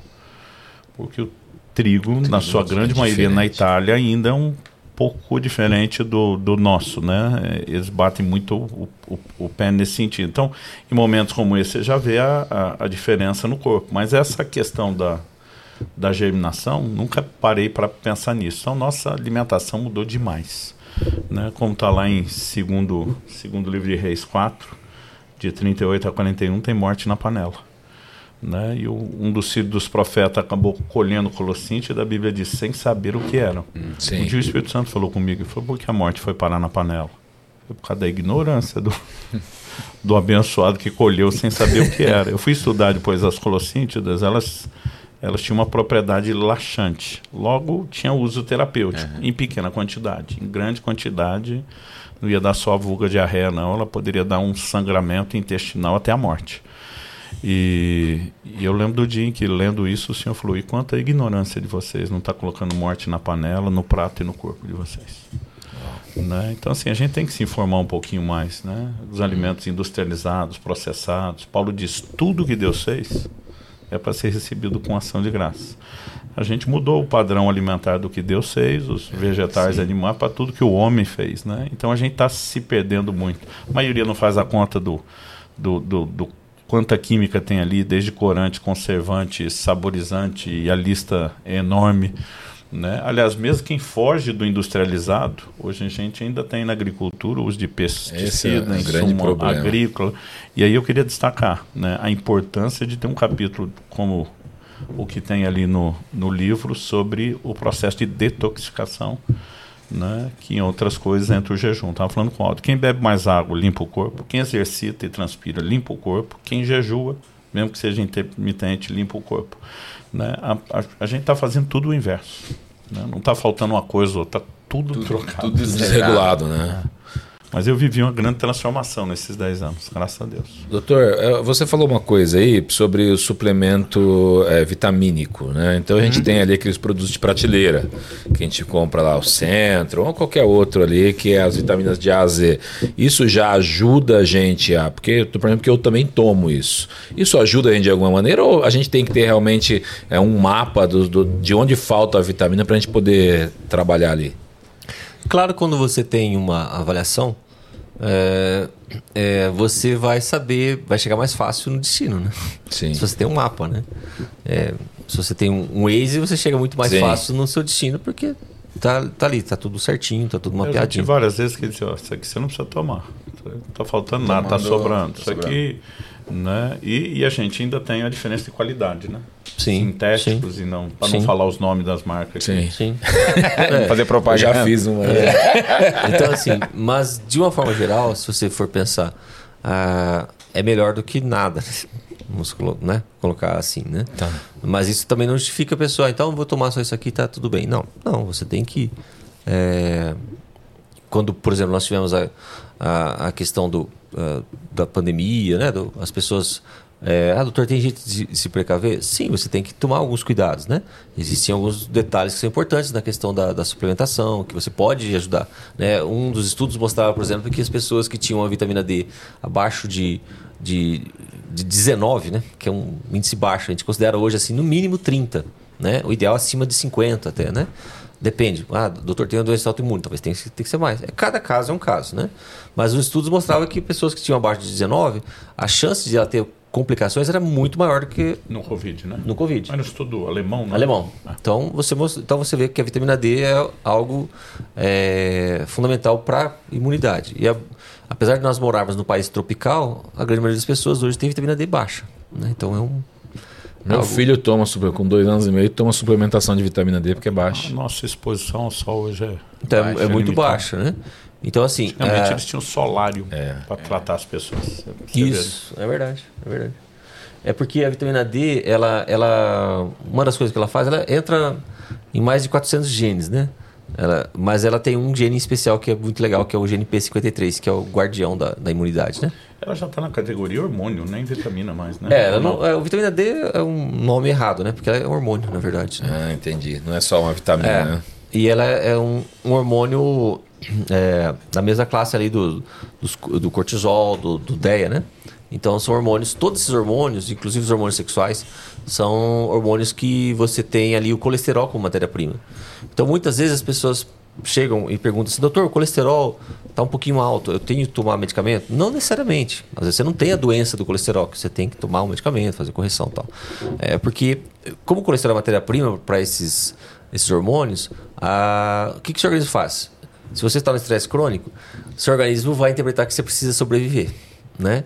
Porque o trigo, na sua grande é maioria na Itália, ainda é um pouco diferente do, do nosso, né? Eles batem muito o, o, o, pé nesse sentido. Então, em momentos como esse, você já vê a, a, a diferença no corpo. Mas essa questão da, da germinação, nunca parei para pensar nisso. Então, nossa alimentação mudou demais. Né? Como está lá em segundo, segundo livro de Reis 4, de 38 a 41, tem morte na panela. Né? E o, um dos filhos dos profetas acabou colhendo colossinte e da Bíblia diz, sem saber o que eram. Hum, um dia o Espírito Santo falou comigo, ele falou, por que a morte foi parar na panela? Foi por causa da ignorância do, do abençoado que colheu sem saber o que era. Eu fui estudar depois as colossíntidas, elas elas tinham uma propriedade laxante. Logo, tinha uso terapêutico, em pequena quantidade. Em grande quantidade, não ia dar só a vulga diarreia, não. Ela poderia dar um sangramento intestinal até a morte. E, e eu lembro do dia em que, lendo isso, o senhor falou: e quanta ignorância de vocês, não está colocando morte na panela, no prato e no corpo de vocês. Né? Então, assim, a gente tem que se informar um pouquinho mais né? dos alimentos industrializados, processados. Paulo diz: tudo que Deus fez é para ser recebido com ação de graça. A gente mudou o padrão alimentar do que Deus fez, os vegetais Sim. animais, para tudo que o homem fez. Né? Então a gente está se perdendo muito. A maioria não faz a conta do, do, do, do quanta química tem ali, desde corante, conservante, saborizante, e a lista é enorme. Né? Aliás, mesmo quem foge do industrializado, hoje a gente ainda tem na agricultura o uso de pesticida, é um problema. agrícola. E aí eu queria destacar né, a importância de ter um capítulo como o que tem ali no, no livro sobre o processo de detoxificação, né, que em outras coisas entra o jejum. Estava falando com o Aldo. Quem bebe mais água limpa o corpo, quem exercita e transpira limpa o corpo, quem jejua, mesmo que seja intermitente, limpa o corpo. Né? A, a, a gente está fazendo tudo o inverso. Né? Não está faltando uma coisa, está tudo, tudo trocado. Tudo desregulado, né? É. Mas eu vivi uma grande transformação nesses 10 anos, graças a Deus. Doutor, é, você falou uma coisa aí sobre o suplemento é, vitamínico, né? Então a gente uhum. tem ali aqueles produtos de prateleira, que a gente compra lá o centro, ou qualquer outro ali, que é as vitaminas de A a Z. Isso já ajuda a gente a. Porque, por exemplo, que eu também tomo isso. Isso ajuda a gente de alguma maneira, ou a gente tem que ter realmente é, um mapa do, do de onde falta a vitamina para a gente poder trabalhar ali? Claro, quando você tem uma avaliação, é, é, você vai saber, vai chegar mais fácil no destino, né? Sim. Se você tem um mapa, né? É, se você tem um, um Waze, você chega muito mais Sim. fácil no seu destino, porque tá, tá ali, tá tudo certinho, tá tudo mapeadinho. Eu várias vezes que disse, ó, isso aqui você não precisa tomar. Não tá faltando nada, tá sobrando. Tá isso aqui né? E, e, a gente ainda tem a diferença de qualidade, né? Sim. Sintéticos sim. e não. Para não falar os nomes das marcas. Sim. sim. é. Fazer propaganda. Eu já fiz uma. É. Então, assim, mas de uma forma geral, se você for pensar, uh, é melhor do que nada. Vamos né? colocar assim, né? Tá. Mas isso também não justifica a pessoa, então vou tomar só isso aqui tá tudo bem. Não, não, você tem que. É, quando, por exemplo, nós tivemos a, a, a questão do uh, da pandemia, né? Do, as pessoas. É, ah, doutor, tem jeito de se precaver? Sim, você tem que tomar alguns cuidados, né? Existem alguns detalhes que são importantes na questão da, da suplementação, que você pode ajudar. Né? Um dos estudos mostrava, por exemplo, que as pessoas que tinham a vitamina D abaixo de, de, de 19, né? Que é um índice baixo, a gente considera hoje assim, no mínimo 30, né? O ideal é acima de 50 até, né? Depende. Ah, doutor tem uma doença autoimune, talvez tenha, tenha que ser mais. É, cada caso é um caso, né? Mas os estudos mostravam que pessoas que tinham abaixo de 19, a chance de ela ter complicações era muito maior do que no Covid, né? No Covid. Mas no estudo alemão, né? Alemão. Ah. Então, você, então você vê que a vitamina D é algo é, fundamental para a imunidade. E a, apesar de nós morarmos no país tropical, a grande maioria das pessoas hoje tem vitamina D baixa. Né? Então é um meu Algo... filho toma, com dois anos e meio, toma suplementação de vitamina D porque é baixa. A nossa exposição ao sol hoje é, então, baixa, é muito baixa, né? Então, assim. Realmente é... eles tinham solário é, para tratar as pessoas. Isso, é verdade, é verdade. É porque a vitamina D, ela, ela, uma das coisas que ela faz, ela entra em mais de 400 genes, né? Ela, mas ela tem um gene especial que é muito legal, que é o gene P53, que é o guardião da, da imunidade, né? Ela já está na categoria hormônio, nem vitamina mais, né? É, não, é, o vitamina D é um nome errado, né? Porque ela é hormônio, na verdade. Né? Ah, entendi. Não é só uma vitamina, é, né? E ela é um, um hormônio é, da mesma classe ali do, do, do cortisol, do, do DEA, né? Então são hormônios, todos esses hormônios, inclusive os hormônios sexuais, são hormônios que você tem ali o colesterol como matéria-prima. Então muitas vezes as pessoas chegam e perguntam assim, doutor, o colesterol está um pouquinho alto, eu tenho que tomar medicamento? Não necessariamente. Às vezes você não tem a doença do colesterol, que você tem que tomar um medicamento, fazer correção e tal. É porque, como o colesterol é matéria-prima para esses, esses hormônios, o que, que o seu organismo faz? Se você está no estresse crônico, seu organismo vai interpretar que você precisa sobreviver, né?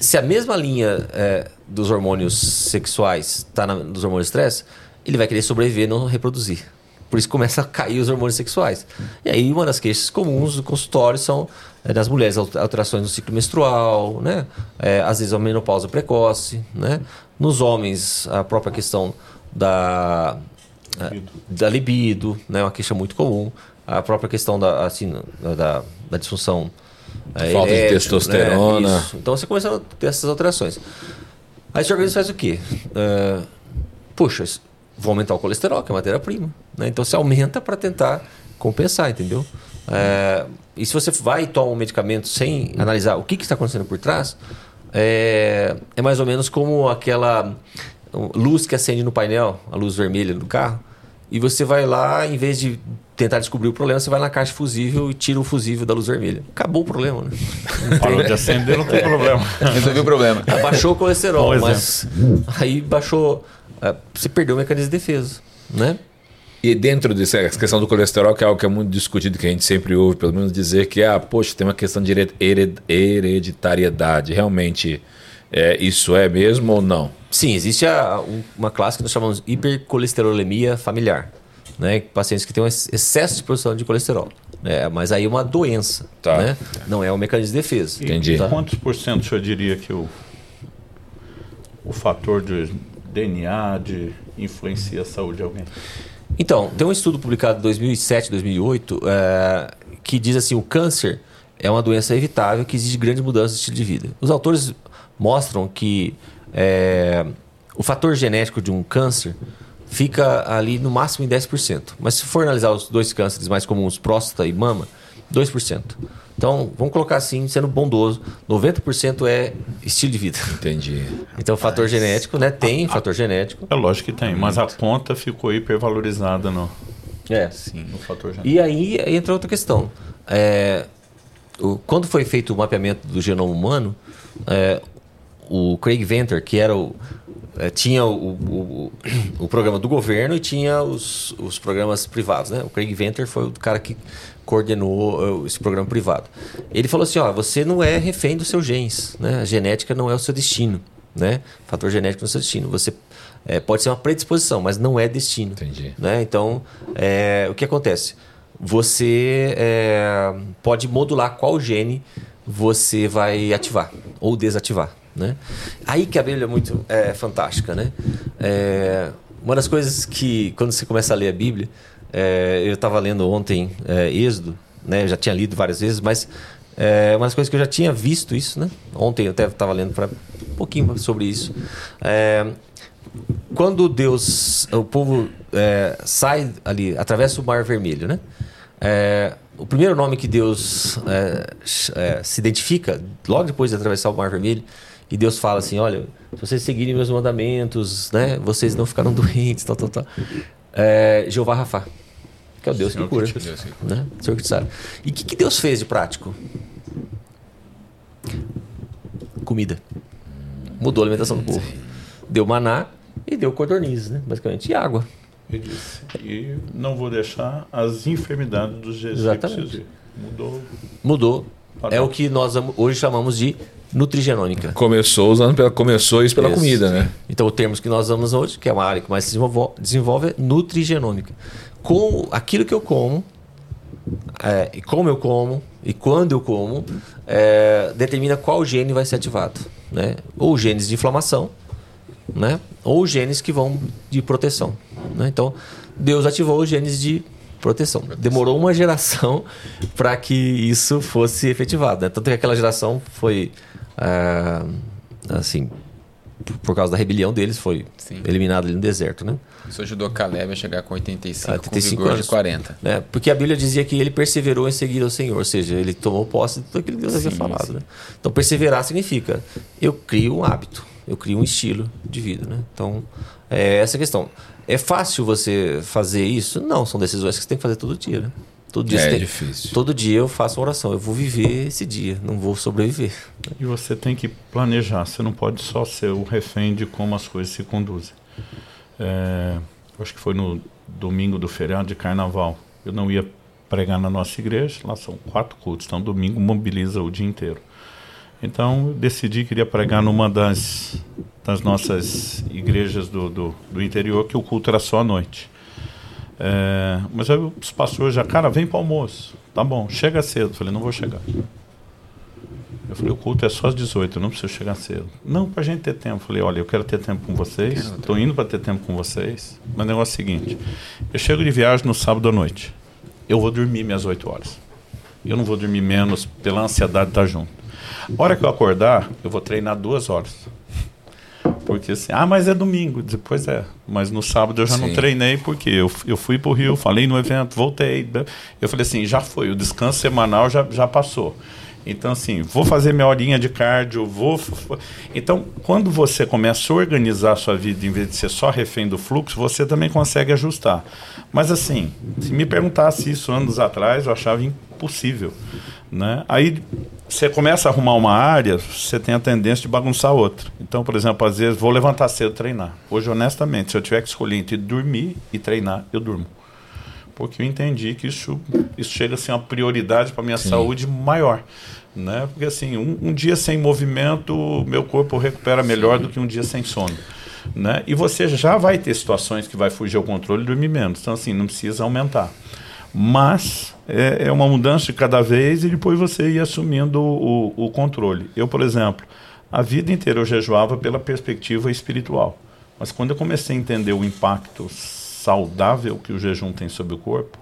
Se a mesma linha é, dos hormônios sexuais está dos hormônios de estresse, ele vai querer sobreviver não reproduzir. Por isso começa a cair os hormônios sexuais. E aí uma das queixas comuns do consultório são é, nas mulheres alterações no ciclo menstrual, né? É, às vezes a menopausa precoce, né? Nos homens a própria questão da, da libido, né? Uma queixa muito comum. A própria questão da, assim, da, da disfunção é, Falta de testosterona. Né? Então você começa a ter essas alterações. Aí seu organismo faz o quê? Uh, puxa, vou aumentar o colesterol, que é matéria-prima. Né? Então você aumenta para tentar compensar, entendeu? É, e se você vai e toma um medicamento sem analisar o que, que está acontecendo por trás, é, é mais ou menos como aquela luz que acende no painel, a luz vermelha do carro, e você vai lá, em vez de tentar descobrir o problema, você vai na caixa fusível e tira o fusível da luz vermelha. Acabou o problema, né? Parou de acender, não tem problema. Resolveu o problema. Baixou o colesterol, mas aí baixou. É, você perdeu o mecanismo de defesa, né? E dentro dessa questão do colesterol, que é algo que é muito discutido, que a gente sempre ouve, pelo menos dizer que, ah, poxa, tem uma questão de hereditariedade. Realmente, é, isso é mesmo ou não? Sim, existe a, uma classe que nós chamamos de hipercolesterolemia familiar. Né? Pacientes que têm um excesso de produção de colesterol. É, mas aí é uma doença, tá. né? não é um mecanismo de defesa. Entendi. Tá? Quantos por cento o senhor diria que o, o fator de DNA de influencia a saúde de alguém? Então, tem um estudo publicado em 2007, 2008, é, que diz assim: o câncer é uma doença evitável que exige grandes mudanças de estilo de vida. Os autores mostram que é, o fator genético de um câncer fica ali no máximo em 10%. Mas se for analisar os dois cânceres mais comuns, próstata e mama, 2%. Então, vamos colocar assim, sendo bondoso, 90% é estilo de vida. Entendi. Então, fator genético, né? Tem fator genético. É lógico que tem, mas a conta ficou hipervalorizada no, é. Sim. no fator genético. E aí entra outra questão. É, o, quando foi feito o mapeamento do genoma humano, é, o Craig Venter, que era o, é, tinha o, o, o, programa do governo e tinha os, os programas privados. Né? O Craig Venter foi o cara que coordenou uh, esse programa privado. Ele falou assim: ó, você não é refém dos seus genes, né? A genética não é o seu destino, né? O fator genético não é o seu destino. Você é, pode ser uma predisposição, mas não é destino. Entendi. Né? Então, é, o que acontece? Você é, pode modular qual gene você vai ativar ou desativar. Né? Aí que a Bíblia é muito é, fantástica. Né? É, uma das coisas que, quando você começa a ler a Bíblia, é, eu estava lendo ontem é, Êxodo, né? Já tinha lido várias vezes, mas é uma das coisas que eu já tinha visto isso, né? Ontem eu até estava lendo para um pouquinho sobre isso. É, quando Deus, o povo é, sai ali, atravessa o Mar Vermelho, né? É, o primeiro nome que Deus é, é, se identifica, logo depois de atravessar o Mar Vermelho, e Deus fala assim: Olha, se vocês seguirem meus mandamentos, né, vocês não ficarão doentes, tal, tal, tal. É, Jeová Rafa que é o Deus que cura. Que Deus. Né? Senhor que sabe. E o que, que Deus fez de prático? Comida. Mudou a alimentação do povo. Deu maná e deu codornizes, né? basicamente, e água. E disse, e não vou deixar as enfermidades dos egípcios. Mudou. Mudou. É o que nós hoje chamamos de nutrigenômica. Começou usando pela, começou isso pela isso. comida, né? Então o termo que nós usamos hoje, que é uma área que mais se desenvolve, desenvolve é nutrigenômica com aquilo que eu como, é, e como eu como e quando eu como, é, determina qual gene vai ser ativado. Né? Ou genes de inflamação, né? ou genes que vão de proteção. Né? Então, Deus ativou os genes de proteção. Demorou uma geração para que isso fosse efetivado. Né? Tanto que aquela geração foi. É, assim, por causa da rebelião deles, foi Sim. eliminado ali no deserto, né? Isso ajudou Caleb a chegar com 85, ah, 85 com vigor anos. de 40. É, porque a Bíblia dizia que ele perseverou em seguir ao Senhor, ou seja, ele tomou posse de tudo aquilo que Deus havia falado. Né? Então, perseverar significa eu crio um hábito, eu crio um estilo de vida. Né? Então, é essa questão. É fácil você fazer isso? Não, são decisões que você tem que fazer todo dia. Né? Todo dia é tem, difícil. Todo dia eu faço uma oração. Eu vou viver esse dia, não vou sobreviver. E você tem que planejar. Você não pode só ser o refém de como as coisas se conduzem. É, acho que foi no domingo do feriado de carnaval. Eu não ia pregar na nossa igreja, lá são quatro cultos, então domingo mobiliza o dia inteiro. Então eu decidi que iria pregar numa das, das nossas igrejas do, do, do interior, que o culto era só à noite. É, mas aí os pastores já, cara, vem para o almoço. Tá bom, chega cedo. falei, não vou chegar. Eu falei, o culto é só às 18, eu não preciso chegar cedo. Não, para a gente ter tempo. Eu falei, olha, eu quero ter tempo com vocês, estou indo para ter tempo com vocês. Mas o negócio é o seguinte: eu chego de viagem no sábado à noite, eu vou dormir minhas 8 horas. Eu não vou dormir menos pela ansiedade de estar junto. A hora que eu acordar, eu vou treinar duas horas. Porque assim, ah, mas é domingo. Depois é. Mas no sábado eu já Sim. não treinei, porque eu, eu fui para o Rio, falei no evento, voltei. Eu falei assim, já foi, o descanso semanal já, já passou. Então, assim, vou fazer minha horinha de cardio, vou. Então, quando você começa a organizar a sua vida, em vez de ser só refém do fluxo, você também consegue ajustar. Mas, assim, se me perguntasse isso anos atrás, eu achava impossível. Né? Aí você começa a arrumar uma área, você tem a tendência de bagunçar outra. Então, por exemplo, às vezes vou levantar cedo treinar. Hoje, honestamente, se eu tiver que escolher entre dormir e treinar, eu durmo. Porque eu entendi que isso, isso chega a ser uma prioridade para minha Sim. saúde maior. Né? Porque assim, um, um, dia sem movimento, meu corpo recupera melhor Sim. do que um dia sem sono. Né? E você já vai ter situações que vai fugir ao controle e dormir menos. Então, assim, não precisa aumentar. Mas é, é uma mudança de cada vez e depois você ir assumindo o, o, o controle. Eu, por exemplo, a vida inteira eu jejuava pela perspectiva espiritual. Mas quando eu comecei a entender o impacto saudável que o jejum tem sobre o corpo,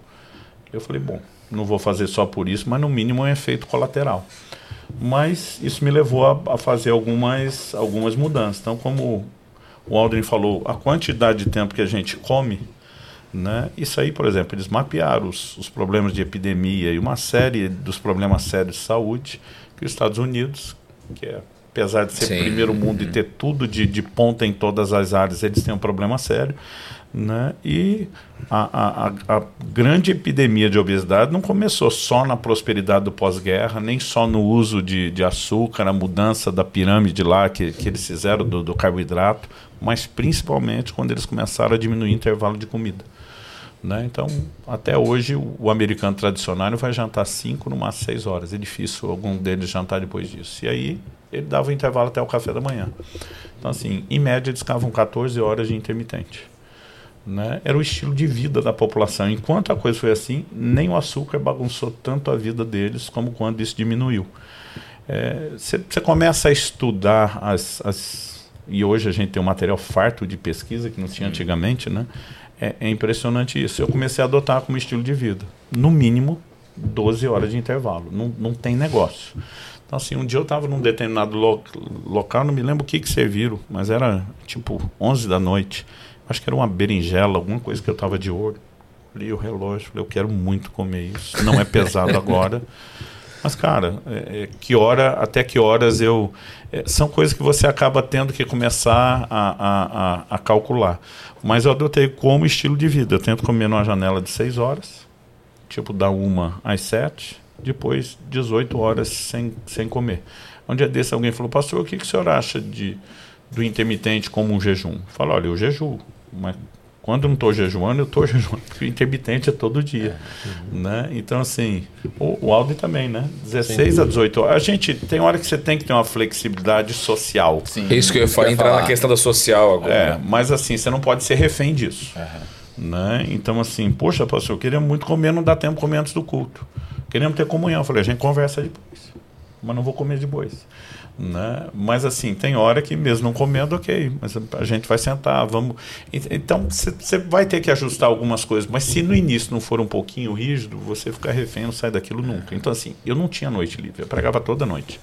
eu falei, bom, não vou fazer só por isso, mas no mínimo é um efeito colateral. Mas isso me levou a, a fazer algumas, algumas mudanças. Então, como o Aldrin falou, a quantidade de tempo que a gente come, né, isso aí, por exemplo, eles mapearam os, os problemas de epidemia e uma série dos problemas sérios de saúde que os Estados Unidos, que é apesar de ser Sim. primeiro mundo e ter tudo de, de ponta em todas as áreas, eles têm um problema sério. Né? E a, a, a, grande epidemia de obesidade não começou só na prosperidade do pós-guerra, nem só no uso de, de açúcar, na mudança da pirâmide lá que, que eles fizeram do, do carboidrato, mas principalmente quando eles começaram a diminuir o intervalo de comida. Né? Então, até hoje, o, americano tradicional vai jantar 5 numa 6 horas. É difícil algum deles jantar depois disso. E aí, ele dava o intervalo até o café da manhã. Então, assim, em média, eles ficavam 14 horas de intermitente né, era o estilo de vida da população. Enquanto a coisa foi assim, nem o açúcar bagunçou tanto a vida deles como quando isso diminuiu. Você é, começa a estudar as, as, E hoje a gente tem um material farto de pesquisa que não tinha antigamente, né? É, é impressionante isso. Eu comecei a adotar como estilo de vida. No mínimo, 12 horas de intervalo. Não, não tem negócio. Então, assim, um dia eu estava num determinado lo local, não me lembro o que que serviram, mas era tipo 11 da noite. Acho que era uma berinjela, alguma coisa que eu estava de olho. Li o relógio, falei, eu quero muito comer isso. Não é pesado agora. Mas, cara, é, é, que hora, até que horas eu. É, são coisas que você acaba tendo que começar a, a, a, a, calcular. Mas eu adotei como estilo de vida. Eu tento comer numa janela de 6 horas, tipo da uma às 7, depois 18 horas sem, sem comer. Um dia desse alguém falou, pastor, o que, que o senhor acha de, do intermitente como um jejum? Eu falo, olha, eu jejuo mas quando eu não estou jejuando, eu estou jejuando, porque o intermitente é todo dia. É. Uhum. Né? Então, assim, o, o Aldi também, né? 16 a 18 horas. A gente tem hora que você tem que ter uma flexibilidade social. Sim. É isso que eu ia falar, entrar falar. na questão da social agora. É, mas assim, você não pode ser refém disso. Uhum. Né? Então, assim, poxa, pastor, eu queria muito comer, não dá tempo de comer antes do culto. Queríamos ter comunhão. Eu falei, a gente conversa depois, mas não vou comer depois. Né? Mas assim, tem hora que mesmo não comendo, ok, mas a gente vai sentar, vamos. Então você vai ter que ajustar algumas coisas, mas se no início não for um pouquinho rígido, você fica refém, não sai daquilo nunca. Então, assim, eu não tinha noite livre, eu pregava toda noite.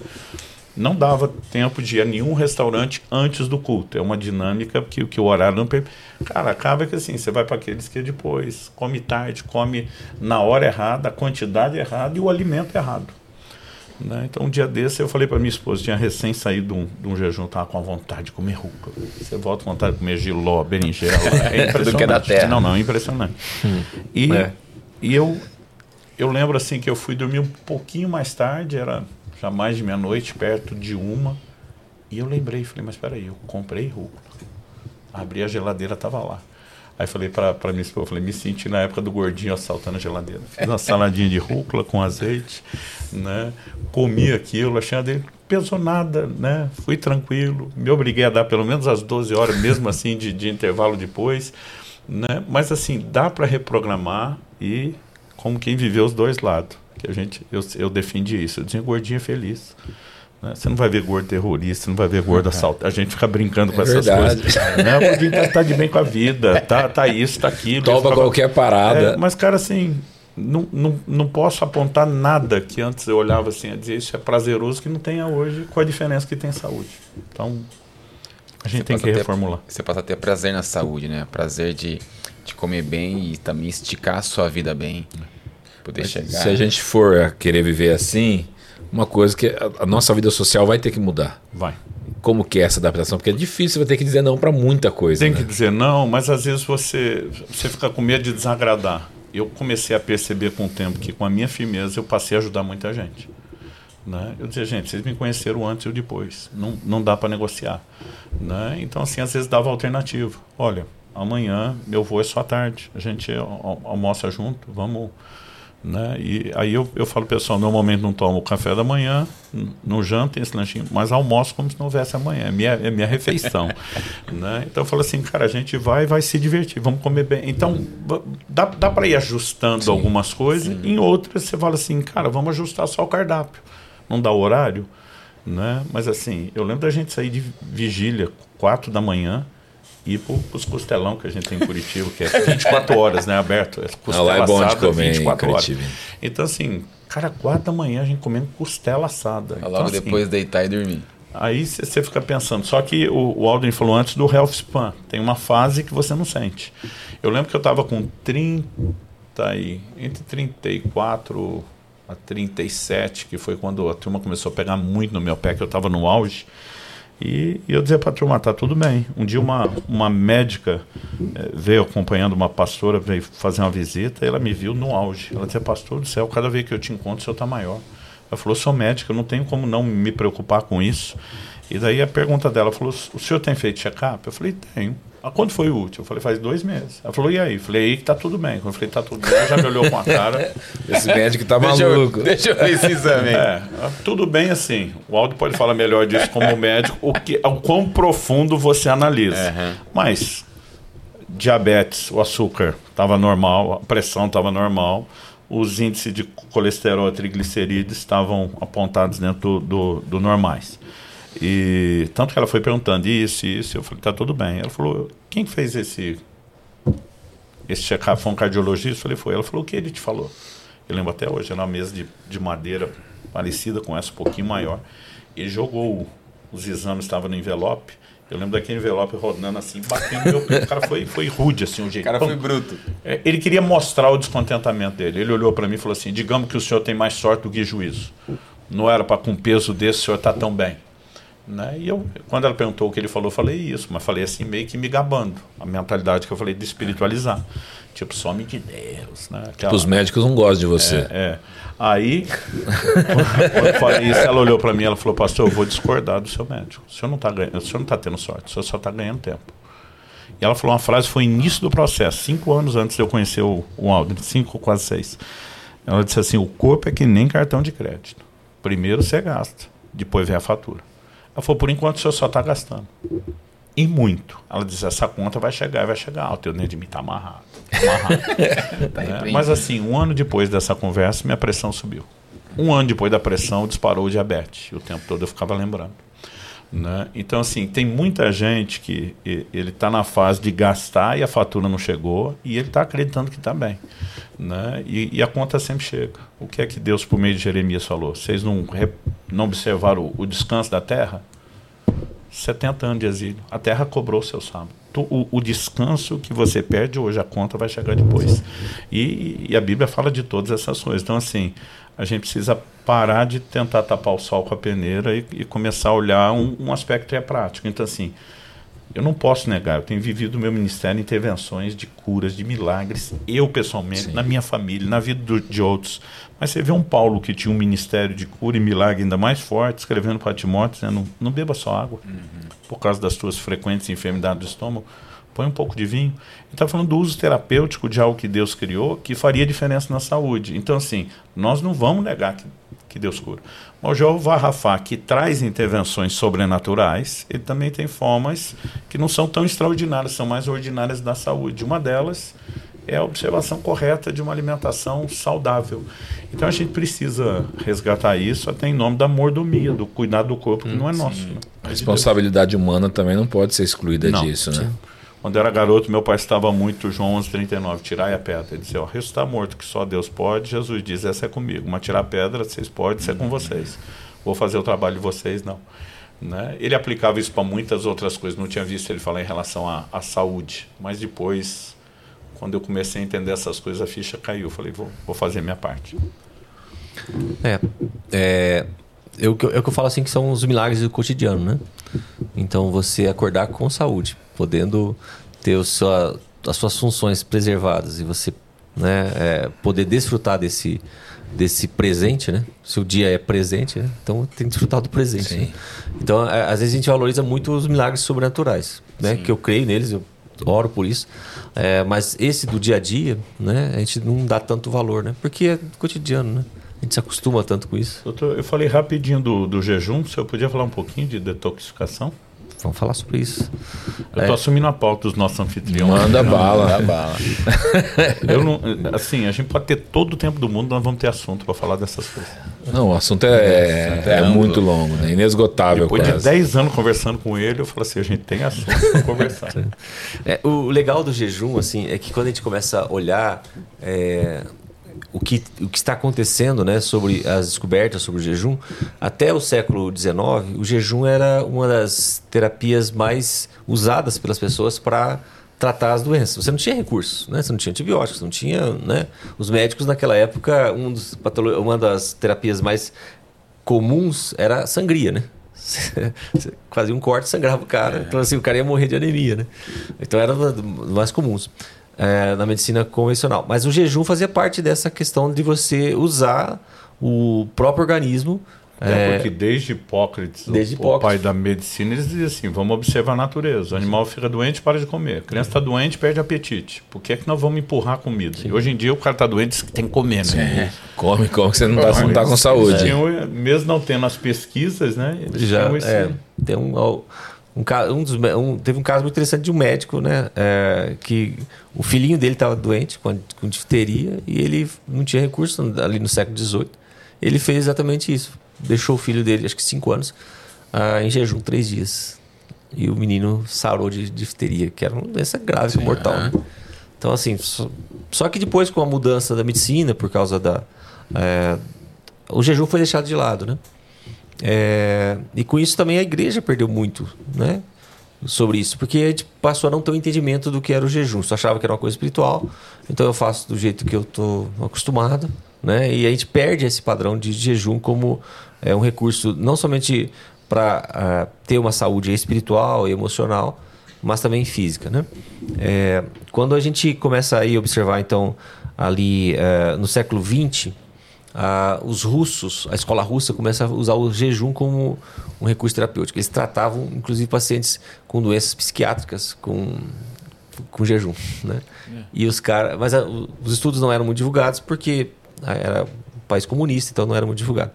Não dava tempo de ir a nenhum restaurante antes do culto. É uma dinâmica que, que o horário não permite. Cara, acaba que assim, você vai para aqueles que depois come tarde, come na hora errada, a quantidade errada e o alimento errado. Né? Então, um dia desse, eu falei para minha esposa, tinha recém saído de um, de um jejum, estava com a vontade de comer rúcula. Você volta com vontade de comer giló, berinjela. É impressionante. Do que é da terra. Não, não, é impressionante. Hum. E, é. e eu, eu lembro assim que eu fui dormir um pouquinho mais tarde, era já mais de meia-noite, perto de uma. E eu lembrei, falei, mas espera aí, eu comprei rúcula. Abri a geladeira, estava lá. Aí falei para minha esposa, falei, me senti na época do gordinho assaltando a geladeira. Fiz uma saladinha de rúcula com azeite, né? Comi aquilo, achei dele pesou nada, né? Fui tranquilo, me obriguei a dar pelo menos as 12 horas, mesmo assim, de, de intervalo depois, né? Mas assim, dá para reprogramar e como quem viveu os dois lados, que a gente, eu, eu defendi isso, eu dizia gordinho é feliz, Né? Você não vai ver gordo terrorista, você não vai ver gordo assalto. A gente fica brincando com É essas verdade. coisas. Né? O gordinho tá, tá de bem com a vida, tá, tá isso, tá aquilo. Topa Eu ficava- qualquer parada. É, mas, cara, assim, não, não, não posso apontar nada que antes eu olhava assim, a dizer isso é prazeroso que não tenha hoje, com a diferença que tem saúde. Então, a gente Você tem que a ter- reformular. Você passa a ter prazer na saúde, né? Prazer de, de comer bem e também esticar a sua vida bem. Poder chegar. Se a gente for querer viver assim, uma coisa que a, a nossa vida social vai ter que mudar. Vai. Como que é essa adaptação? Porque é difícil, você vai ter que dizer não para muita coisa. Tem né? que dizer não, mas às vezes você, você fica com medo de desagradar. Eu comecei a perceber com o tempo que com a minha firmeza eu passei a ajudar muita gente. Né? Eu dizia, gente, vocês me conheceram antes e depois. Não, não dá para negociar. Né? Então, assim, às vezes dava alternativa. Olha, amanhã meu voo é só tarde. A gente al- almoça junto, vamos. Né? E aí eu, eu falo, pessoal, normalmente não tomo o café da manhã, não janto, esse lanchinho, mas almoço como se não houvesse amanhã. É minha, é minha refeição. né? Então eu falo assim, cara, a gente vai vai se divertir, vamos comer bem. Então dá, dá para ir ajustando algumas coisas, em outras você fala assim, cara, vamos ajustar só o cardápio. Não dá o horário, né? Mas assim, eu lembro da gente sair de vigília, quatro da manhã, e ir para os costelão que a gente tem em Curitiba, que é 24 horas, né, aberto. É Ah, lá é bom de assada, comer em 24 horas. Então, assim, cara, quatro da manhã a gente comendo costela assada. Então, Logo assim, depois deitar e dormir. Aí você fica pensando. Só que o, o Aldrin falou antes do health span. Tem uma fase que você não sente. Eu lembro que eu estava com 30 e entre 34 a 37, que foi quando a turma começou a pegar muito no meu pé, que eu estava no auge. E, e eu dizia para a turma, tá tudo bem. Um dia uma, uma médica eh, veio acompanhando uma pastora, veio fazer uma visita, e ela me viu no auge. Ela dizia, pastor do céu, cada vez que eu te encontro, o senhor está maior. Ela falou, sou médica, não tenho como não me preocupar com isso. E daí a pergunta dela falou, o senhor tem feito check-up? Eu falei, tenho. Ah, quando foi o último? Eu falei, faz dois meses. Ela falou, e aí? Eu falei, aí que tá tudo bem. Quando eu falei, tá tudo bem, ela já me olhou com a cara. Esse médico tá Deixa eu, maluco. deixa eu ver esse exame. É, tudo bem assim. O Aldo pode falar melhor disso como médico, o, que, o quão profundo você analisa. Aham. Mas diabetes, o açúcar estava normal, a pressão estava normal, os índices de colesterol e triglicerídeos estavam apontados dentro do, do, do normais. E tanto que ela foi perguntando isso, isso, eu falei, tá tudo bem. Ela falou, quem fez esse esse check-up foi um cardiologista? Eu falei, foi. Ela falou, o que ele te falou? Eu lembro até hoje, era uma mesa de, de madeira parecida com essa, um pouquinho maior. Ele jogou o- os exames, estava no envelope. Eu lembro daquele envelope rodando assim, batendo meu peito. O cara foi, foi rude, assim, o O jeito. cara Pum. foi bruto. É, Ele queria mostrar o descontentamento dele. Ele olhou para mim e falou assim: digamos que o senhor tem mais sorte do que juízo. Não era para com peso desse, o senhor está tão bem. Né? E eu, quando ela perguntou o que ele falou, eu falei isso, mas falei assim, meio que me gabando. A mentalidade que eu falei de espiritualizar. Tipo, some de Deus. Né? Aquela- Os médicos não gostam de você. é. Aí, quando eu falei isso, ela olhou para mim e ela falou, pastor, eu vou discordar do seu médico. O senhor não está ganhando, o senhor não está tendo sorte, o senhor só está ganhando tempo. E ela falou uma frase, foi início do processo, cinco anos antes de eu conhecer o, o Aldrin, cinco, quase seis. Ela disse assim, o corpo é que nem cartão de crédito. Primeiro você gasta, depois vem a fatura. Ela falou, por enquanto o senhor só está gastando. E muito. Ela disse, essa conta vai chegar, vai chegar alta. Eu nem de mim tá amarrado. tá amarrado. Tá né? repreendido. Mas assim, um ano depois dessa conversa, minha pressão subiu. Um ano depois da pressão, disparou o diabetes. E o tempo todo eu ficava lembrando. Né? Então, assim, tem muita gente que ele está na fase de gastar e a fatura não chegou e ele está acreditando que está bem. Né? E, e a conta sempre chega. O que é que Deus, por meio de Jeremias, falou? Vocês não, não observaram o, o descanso da terra? 70 anos de exílio. A terra cobrou seu sábado. O, o descanso que você perde hoje, a conta vai chegar depois. E, e a Bíblia fala de todas essas coisas. Então, assim, a gente precisa parar de tentar tapar o sol com a peneira e, e começar a olhar um, um aspecto que é prático. Então, assim, eu não posso negar, eu tenho vivido o meu ministério intervenções de curas, de milagres, eu pessoalmente, na minha família, na vida do- de outros. Mas você vê um Paulo que tinha um ministério de cura e milagre ainda mais forte, escrevendo para Timóteo, dizendo, não beba só água, por causa das suas frequentes enfermidades do estômago, põe um pouco de vinho. Ele está falando do uso terapêutico de algo que Deus criou, que faria diferença na saúde. Então, assim, nós não vamos negar que, que Deus cura. Mas o Jeová Rafá, que traz intervenções sobrenaturais, ele também tem formas que não são tão extraordinárias, são mais ordinárias da saúde. Uma delas é a observação correta de uma alimentação saudável. Então a gente precisa resgatar isso até em nome da mordomia, do cuidado do corpo, que não é nosso. Né? A responsabilidade humana também não pode ser excluída Não, disso, né? Quando eu era garoto, meu pai estava muito, João 11, 39, tirar a pedra. Ele disse, ó, ressuscitar morto, que só Deus pode. Jesus diz, essa é comigo. Mas tirar a pedra, vocês podem, isso é com vocês. Vou fazer o trabalho de vocês, não. Né? Ele aplicava isso para muitas outras coisas. Não tinha visto ele falar em relação à, à saúde. Mas depois, quando eu comecei a entender essas coisas, a ficha caiu. Falei, vou, vou fazer minha parte. É, é, eu, eu- é eu falo assim que são os milagres do cotidiano, né? Então você acordar com saúde, podendo ter o sua, as suas funções preservadas e você né, é, poder desfrutar desse, desse presente, né? Seu dia é presente, né? Então tem que desfrutar do presente. Sim. né? Então é, às vezes a gente valoriza muito os milagres sobrenaturais, né? Que eu creio neles, eu oro por isso. É, mas esse do dia a dia, né? A gente não dá tanto valor, né? Porque é cotidiano, né? A gente se acostuma tanto com isso. Doutor, eu falei rapidinho do, do jejum. Se eu podia falar um pouquinho de detoxificação? Vamos falar sobre isso. Eu estou assumindo a pauta dos nossos anfitriões. Manda Não, bala. Dá bala. Eu não, assim, a gente pode ter todo o tempo do mundo, nós vamos ter assunto para falar dessas coisas. Não, o assunto é, é é amplo. muito longo, né? Inesgotável Depois de quase. 10 anos conversando com ele, eu falo assim, a gente tem assunto para conversar. É, o legal do jejum, assim, é que quando a gente começa a olhar é, o, que, o que está acontecendo, né, sobre as descobertas sobre o jejum, até o século XIX, o jejum era uma das terapias mais usadas pelas pessoas para tratar as doenças. Você não tinha recursos, né? Você não tinha antibióticos, não tinha, né? Os médicos naquela época, um dos patolo- uma das terapias mais comuns era a sangria, né? Você fazia um corte e sangrava o cara. Então, assim, o cara ia morrer de anemia, né? Então, era uma dos mais comuns é, na medicina convencional. Mas o jejum fazia parte dessa questão de você usar o próprio organismo. É, é, porque desde Hipócrates, Desde o, o Hipócrates. pai da medicina, eles diziam assim: vamos observar a natureza. O animal fica doente, para de comer. A criança está doente, perde apetite. Por que é que nós vamos empurrar a comida? E hoje em dia o cara está doente, diz que tem que comer, né? Come, come, que você não tá, não tá com saúde. Tinham, mesmo não tendo as pesquisas, né? Eles já esse- é, tem um, um, um dos um- teve um caso muito interessante de um médico, né, é, que o filhinho dele estava doente com, com difteria e ele não tinha recurso ali no século XVIII. Ele fez exatamente isso. Deixou o filho dele, acho que cinco anos, ah, em jejum três dias. E o menino sarou de difteria, que era uma doença grave, mortal, né? Então, assim, só, só que depois com a mudança da medicina, por causa da... é, o jejum foi deixado de lado, né? É, e com isso também a igreja perdeu muito, né? Sobre isso, porque a gente passou a não ter o entendimento do que era o jejum. Só achava que era uma coisa espiritual, então eu faço do jeito que eu estou acostumado, né? E a gente perde esse padrão de jejum como é, um recurso não somente para ter uma saúde espiritual e emocional, mas também física, né? É, quando a gente começa a observar, então, ali é, no século XX, ah, os russos, a escola russa começa a usar o jejum como um recurso terapêutico. Eles tratavam, inclusive, pacientes com doenças psiquiátricas com, com jejum, né? E os caras, mas o- os estudos não eram muito divulgados porque ah, era um país comunista, então não era muito divulgado.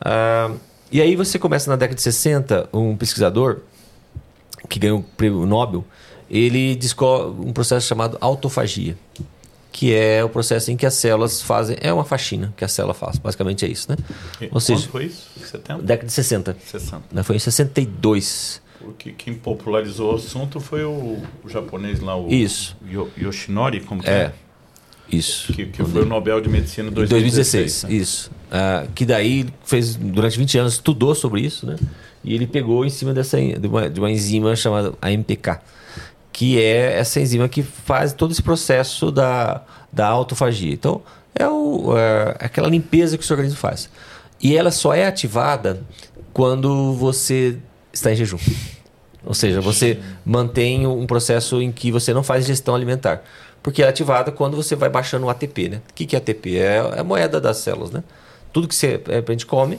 Ah, e aí você começa na década de 60, um pesquisador que ganhou o prêmio Nobel, ele descobre um processo chamado autofagia, que é o processo em que as células fazem, é uma faxina que a célula faz, basicamente é isso, né? E Ou seja, Quando foi isso? 70? década de 60, 60. né? foi em 62. Porque quem popularizou o assunto foi o, o japonês lá, o Isso. Yo- Yoshinori, como que É. é? Isso. Que, que foi o Nobel de Medicina em Em 2016. 2016, né? isso. Ah, que daí fez durante 20 anos estudou sobre isso, né? E ele pegou em cima dessa de uma, de uma enzima chamada AMPK, que é essa enzima que faz todo esse processo da, da autofagia. Então, é o, é aquela limpeza que o seu organismo faz. E ela só é ativada quando você está em jejum. Ou seja, você mantém um processo em que você não faz gestão alimentar. Porque ela é ativada quando você vai baixando o ATP, né? O que que é ATP? É é a moeda das células, né? Tudo que você, é, a gente come,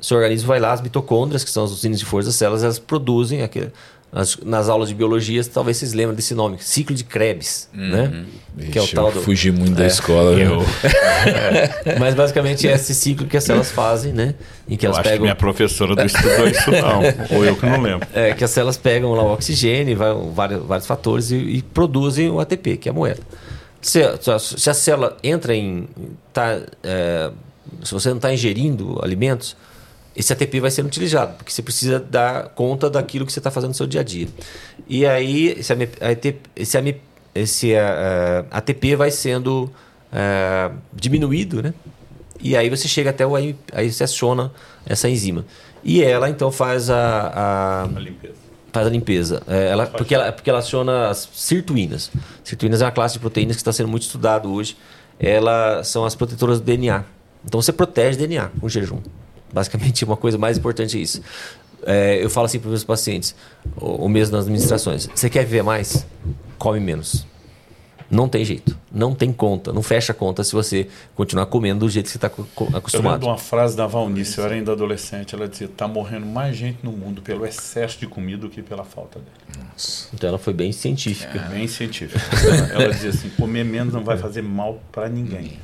seu organismo vai lá, as mitocôndrias, que são as usinas de força das células, elas produzem aquele, as- nas aulas de biologia, talvez vocês lembrem desse nome, ciclo de Krebs, né? que é o Vixe, tal eu do... fugi muito da É, escola. viu? Mas basicamente é esse ciclo que as células fazem, né? Em que Eu elas acho que pegam minha professora não estudou isso não. Ou eu que não lembro. É, que as células pegam lá o oxigênio, vai, vários, vários fatores e, e produzem o ATP, que é a moeda. Se, se a célula entra em. Tá, é, se você não está ingerindo alimentos, esse ATP vai ser utilizado, porque você precisa dar conta daquilo que você está fazendo no seu dia a dia. E aí, esse, ATP, esse, esse uh, ATP vai sendo uh, diminuído, né? E aí você chega até o. Aí você aciona essa enzima. E ela então faz a, a, a limpeza. Faz a limpeza. É, ela, porque, ela, porque ela aciona as sirtuínas. Sirtuínas é uma classe de proteínas que está sendo muito estudado hoje. Elas são as protetoras do DNA. Então você protege DNA com jejum. Basicamente, uma coisa mais importante é isso. É, eu falo assim para os meus pacientes, ou mesmo nas administrações: você quer viver mais? Come menos. Não tem jeito. Não tem conta. Não fecha a conta se você continuar comendo do jeito que você está acostumado. Eu lembro uma frase da Valnice, eu era ainda adolescente, ela dizia, está morrendo mais gente no mundo pelo excesso de comida do que pela falta dele. Nossa. Então ela foi bem científica. É. Bem científica. ela dizia assim, comer menos não vai fazer mal para ninguém.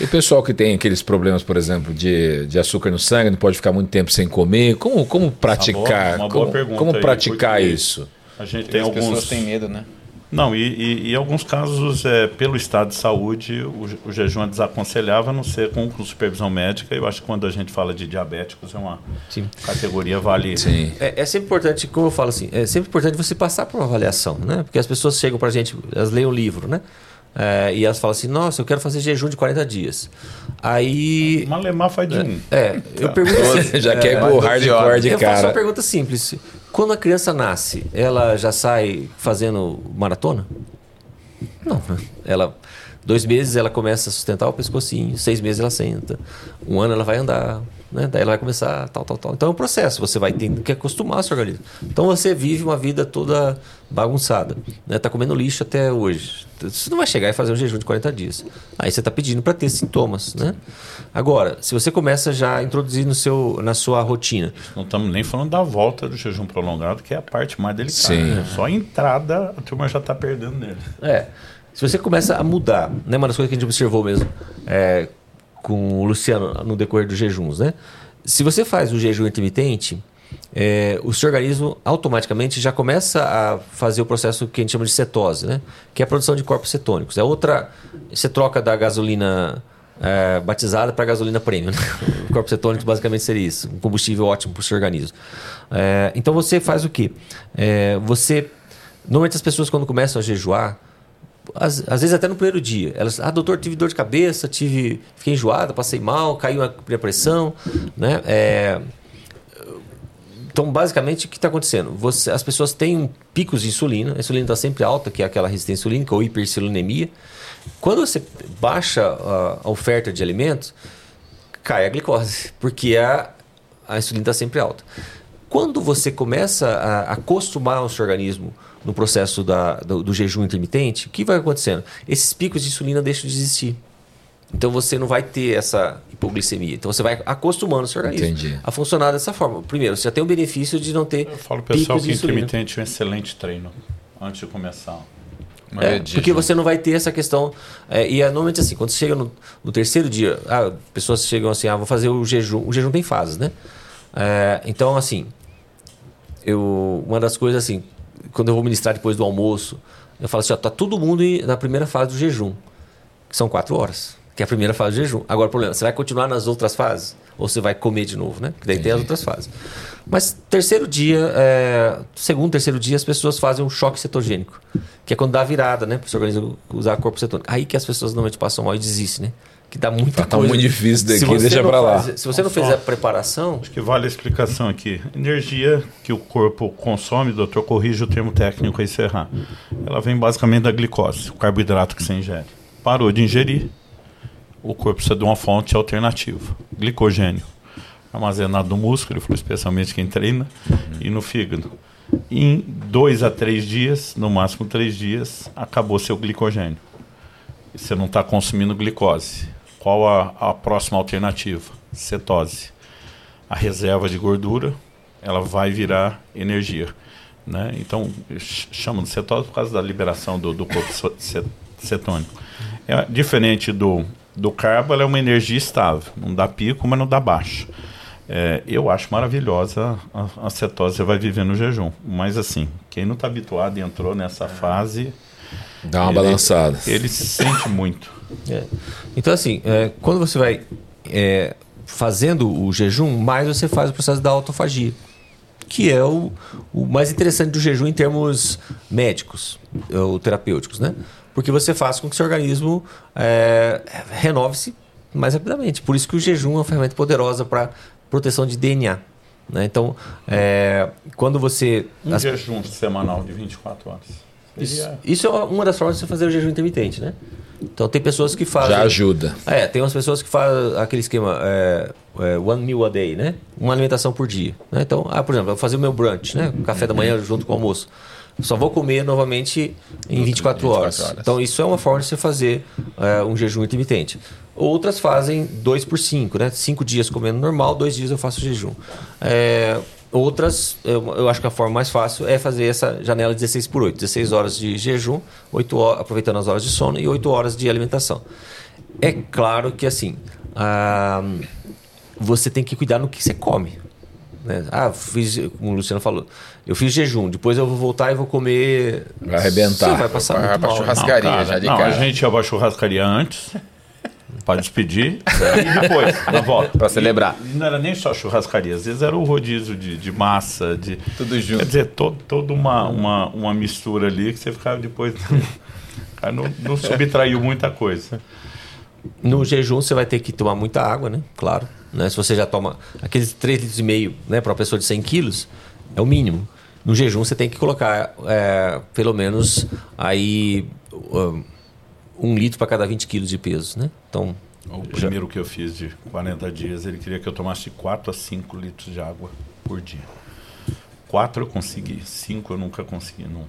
E o pessoal que tem aqueles problemas, por exemplo, de, de açúcar no sangue, não pode ficar muito tempo sem comer, como, como praticar? Uma boa, uma boa como, pergunta como praticar aí, isso? A gente tem alguns... pessoas têm medo, né? Não, e, e, em alguns casos, é, pelo estado de saúde, o, o jejum é desaconselhável, a não ser com, com, supervisão médica. Eu acho que quando a gente fala de diabéticos, é uma Sim. categoria vale. Sim. É, é, sempre importante, como eu falo assim, é sempre importante você passar por uma avaliação, né? Porque as pessoas chegam para a gente, elas leem o livro, né? É, e elas falam assim, nossa, eu quero fazer jejum de 40 dias. Aí. Malemar faz de um. É, eu pergunto assim. já quer ir pro hardcore de eu cara. Eu faço uma pergunta simples. Quando a criança nasce, ela já sai fazendo maratona? Não, né? Ela. Dois meses ela começa a sustentar o pescocinho, seis meses ela senta, um ano ela vai andar, né? Daí ela vai começar tal, tal, tal. Então é um processo, você vai tendo que acostumar o seu organismo. Então você vive uma vida toda bagunçada, né? Tá comendo lixo até hoje. Você não vai chegar e fazer um jejum de 40 dias. Aí você está pedindo para ter sintomas, né? Agora, se você começa já a introduzir no seu, na sua rotina. Não estamos nem falando da volta do jejum prolongado, que é a parte mais delicada. Sim. Né? Só a entrada, a turma já está perdendo nele. É. Se você começa a mudar, né? Uma das coisas que a gente observou mesmo, é, com o Luciano no decorrer dos jejuns, né? Se você faz o jejum intermitente, é, o seu organismo automaticamente já começa a fazer o processo que a gente chama de cetose, né? Que é a produção de corpos cetônicos. É outra. Você troca da gasolina é, batizada para gasolina premium. Né? corpos cetônicos basicamente seria isso, um combustível ótimo para o seu organismo. É, então você faz o quê? É, você. Normalmente as pessoas quando começam a jejuar, às, às, vezes até no primeiro dia. Elas, ah, doutor, tive dor de cabeça, tive, fiquei enjoada, passei mal, caiu a minha pressão, né? É, então, basicamente, o que está acontecendo? Você, as pessoas têm picos de insulina, a insulina está sempre alta, que é aquela resistência insulínica ou hipercilulemia. Quando você baixa a, a oferta de alimentos, cai a glicose, porque a, a insulina está sempre alta. Quando você começa a acostumar o seu organismo no processo da, do, do, jejum intermitente, o que vai acontecendo? Esses picos de insulina deixam de existir. Então você não vai ter essa hipoglicemia. Então você vai acostumando o seu organismo Entendi. a funcionar dessa forma. Primeiro, você já tem o benefício de não ter. Eu falo pessoal que intermitente é um excelente treino antes de começar. É, porque você não vai ter essa questão. É, e é normalmente assim, quando você chega no, no, terceiro dia, ah, pessoas chegam assim, ah, vou fazer o jejum. O jejum tem fases, né? É, então, assim, eu, uma das coisas assim, quando eu vou ministrar depois do almoço, eu falo assim, ó, tá todo mundo na primeira fase do jejum, que são quatro horas, que é a primeira fase do jejum. Agora o problema, você vai continuar nas outras fases? Ou você vai comer de novo, né? Que daí tem as outras fases. Mas terceiro dia, é, segundo, terceiro dia, as pessoas fazem um choque cetogênico, que é quando dá a virada, né? Para o seu organismo usar corpo cetônico. Aí que as pessoas normalmente passam mal e desistem, né? Que dá muita tá, coisa. Tá muito difícil daqui, deixa para lá. se você não fez a preparação... Acho que vale a explicação aqui. Energia que o corpo consome, doutor, corrige o termo técnico a encerrar. Ela vem basicamente da glicose, o carboidrato que você ingere. Parou de ingerir, o corpo precisa de uma fonte alternativa. Glicogênio, armazenado no músculo, especialmente quem treina, e no fígado. Em dois a três dias, no máximo três dias, acabou seu glicogênio. Você não está consumindo glicose qual a, a próxima alternativa? Cetose. A reserva de gordura, ela vai virar energia. Né? Então, chamam de cetose por causa da liberação do, do corpo cetônico. É diferente do, do carbo, ela é uma energia estável. Não dá pico, mas não dá baixo. É, eu acho maravilhosa a, a, cetose, você vai viver no jejum. Mas assim, quem não está habituado e entrou nessa fase, Dá uma ele, balançada. Ele se sente muito. É. Então, assim, é, quando você vai é, fazendo o jejum, mais você faz o processo da autofagia, que é o, o mais interessante do jejum em termos médicos ou terapêuticos, né? Porque você faz com que seu organismo é, renove-se mais rapidamente. Por isso que o jejum é uma ferramenta poderosa para proteção de DNA. Né? Então, é, quando você. Um as... jejum semanal de 24 horas. Isso, isso, é uma das formas de você fazer o jejum intermitente, né? Então tem pessoas que fazem. Já ajuda. É, tem umas pessoas que fazem aquele esquema é, é, one meal a day, né? Uma alimentação por dia. Né? Então, ah, por exemplo, eu vou fazer o meu brunch, né? Café da manhã junto com o almoço. Só vou comer novamente em 24, 24 horas. horas. Então, isso é uma forma de você fazer é, um jejum intermitente. Outras fazem 2 por 5, né? 5 dias comendo normal, 2 dias eu faço jejum. É, outras, eu, eu, acho que a forma mais fácil é fazer essa janela 16 por 8. 16 horas de jejum, 8 horas, aproveitando as horas de sono e 8 horas de alimentação. É claro que assim, ah, você tem que cuidar no que você come. Né? Ah, fiz, como o Luciano falou, eu fiz jejum, depois eu vou voltar e vou comer. Vai arrebentar. Você vai passar vai muito pra mal. churrascaria não, cara, já de não, cara. A gente ia pra churrascaria antes. Para despedir e depois, na volta. Para celebrar. E, não era nem só churrascaria, às vezes era o rodízio de, de massa, de. Tudo junto. Quer dizer, todo, toda uma, uma, uma mistura ali que você ficava depois. cara não, não subtraiu muita coisa. No jejum você vai ter que tomar muita água, né? Claro. Né? Se você já toma aqueles 3 litros e meio né, para uma pessoa de 100 quilos, é o mínimo. No jejum você tem que colocar é, pelo menos aí um, um litro para cada 20 quilos de peso, né? Então o primeiro já... que eu fiz de 40 dias, ele queria que eu tomasse 4 a 5 litros de água por dia. 4 eu consegui, 5 eu nunca consegui. Não,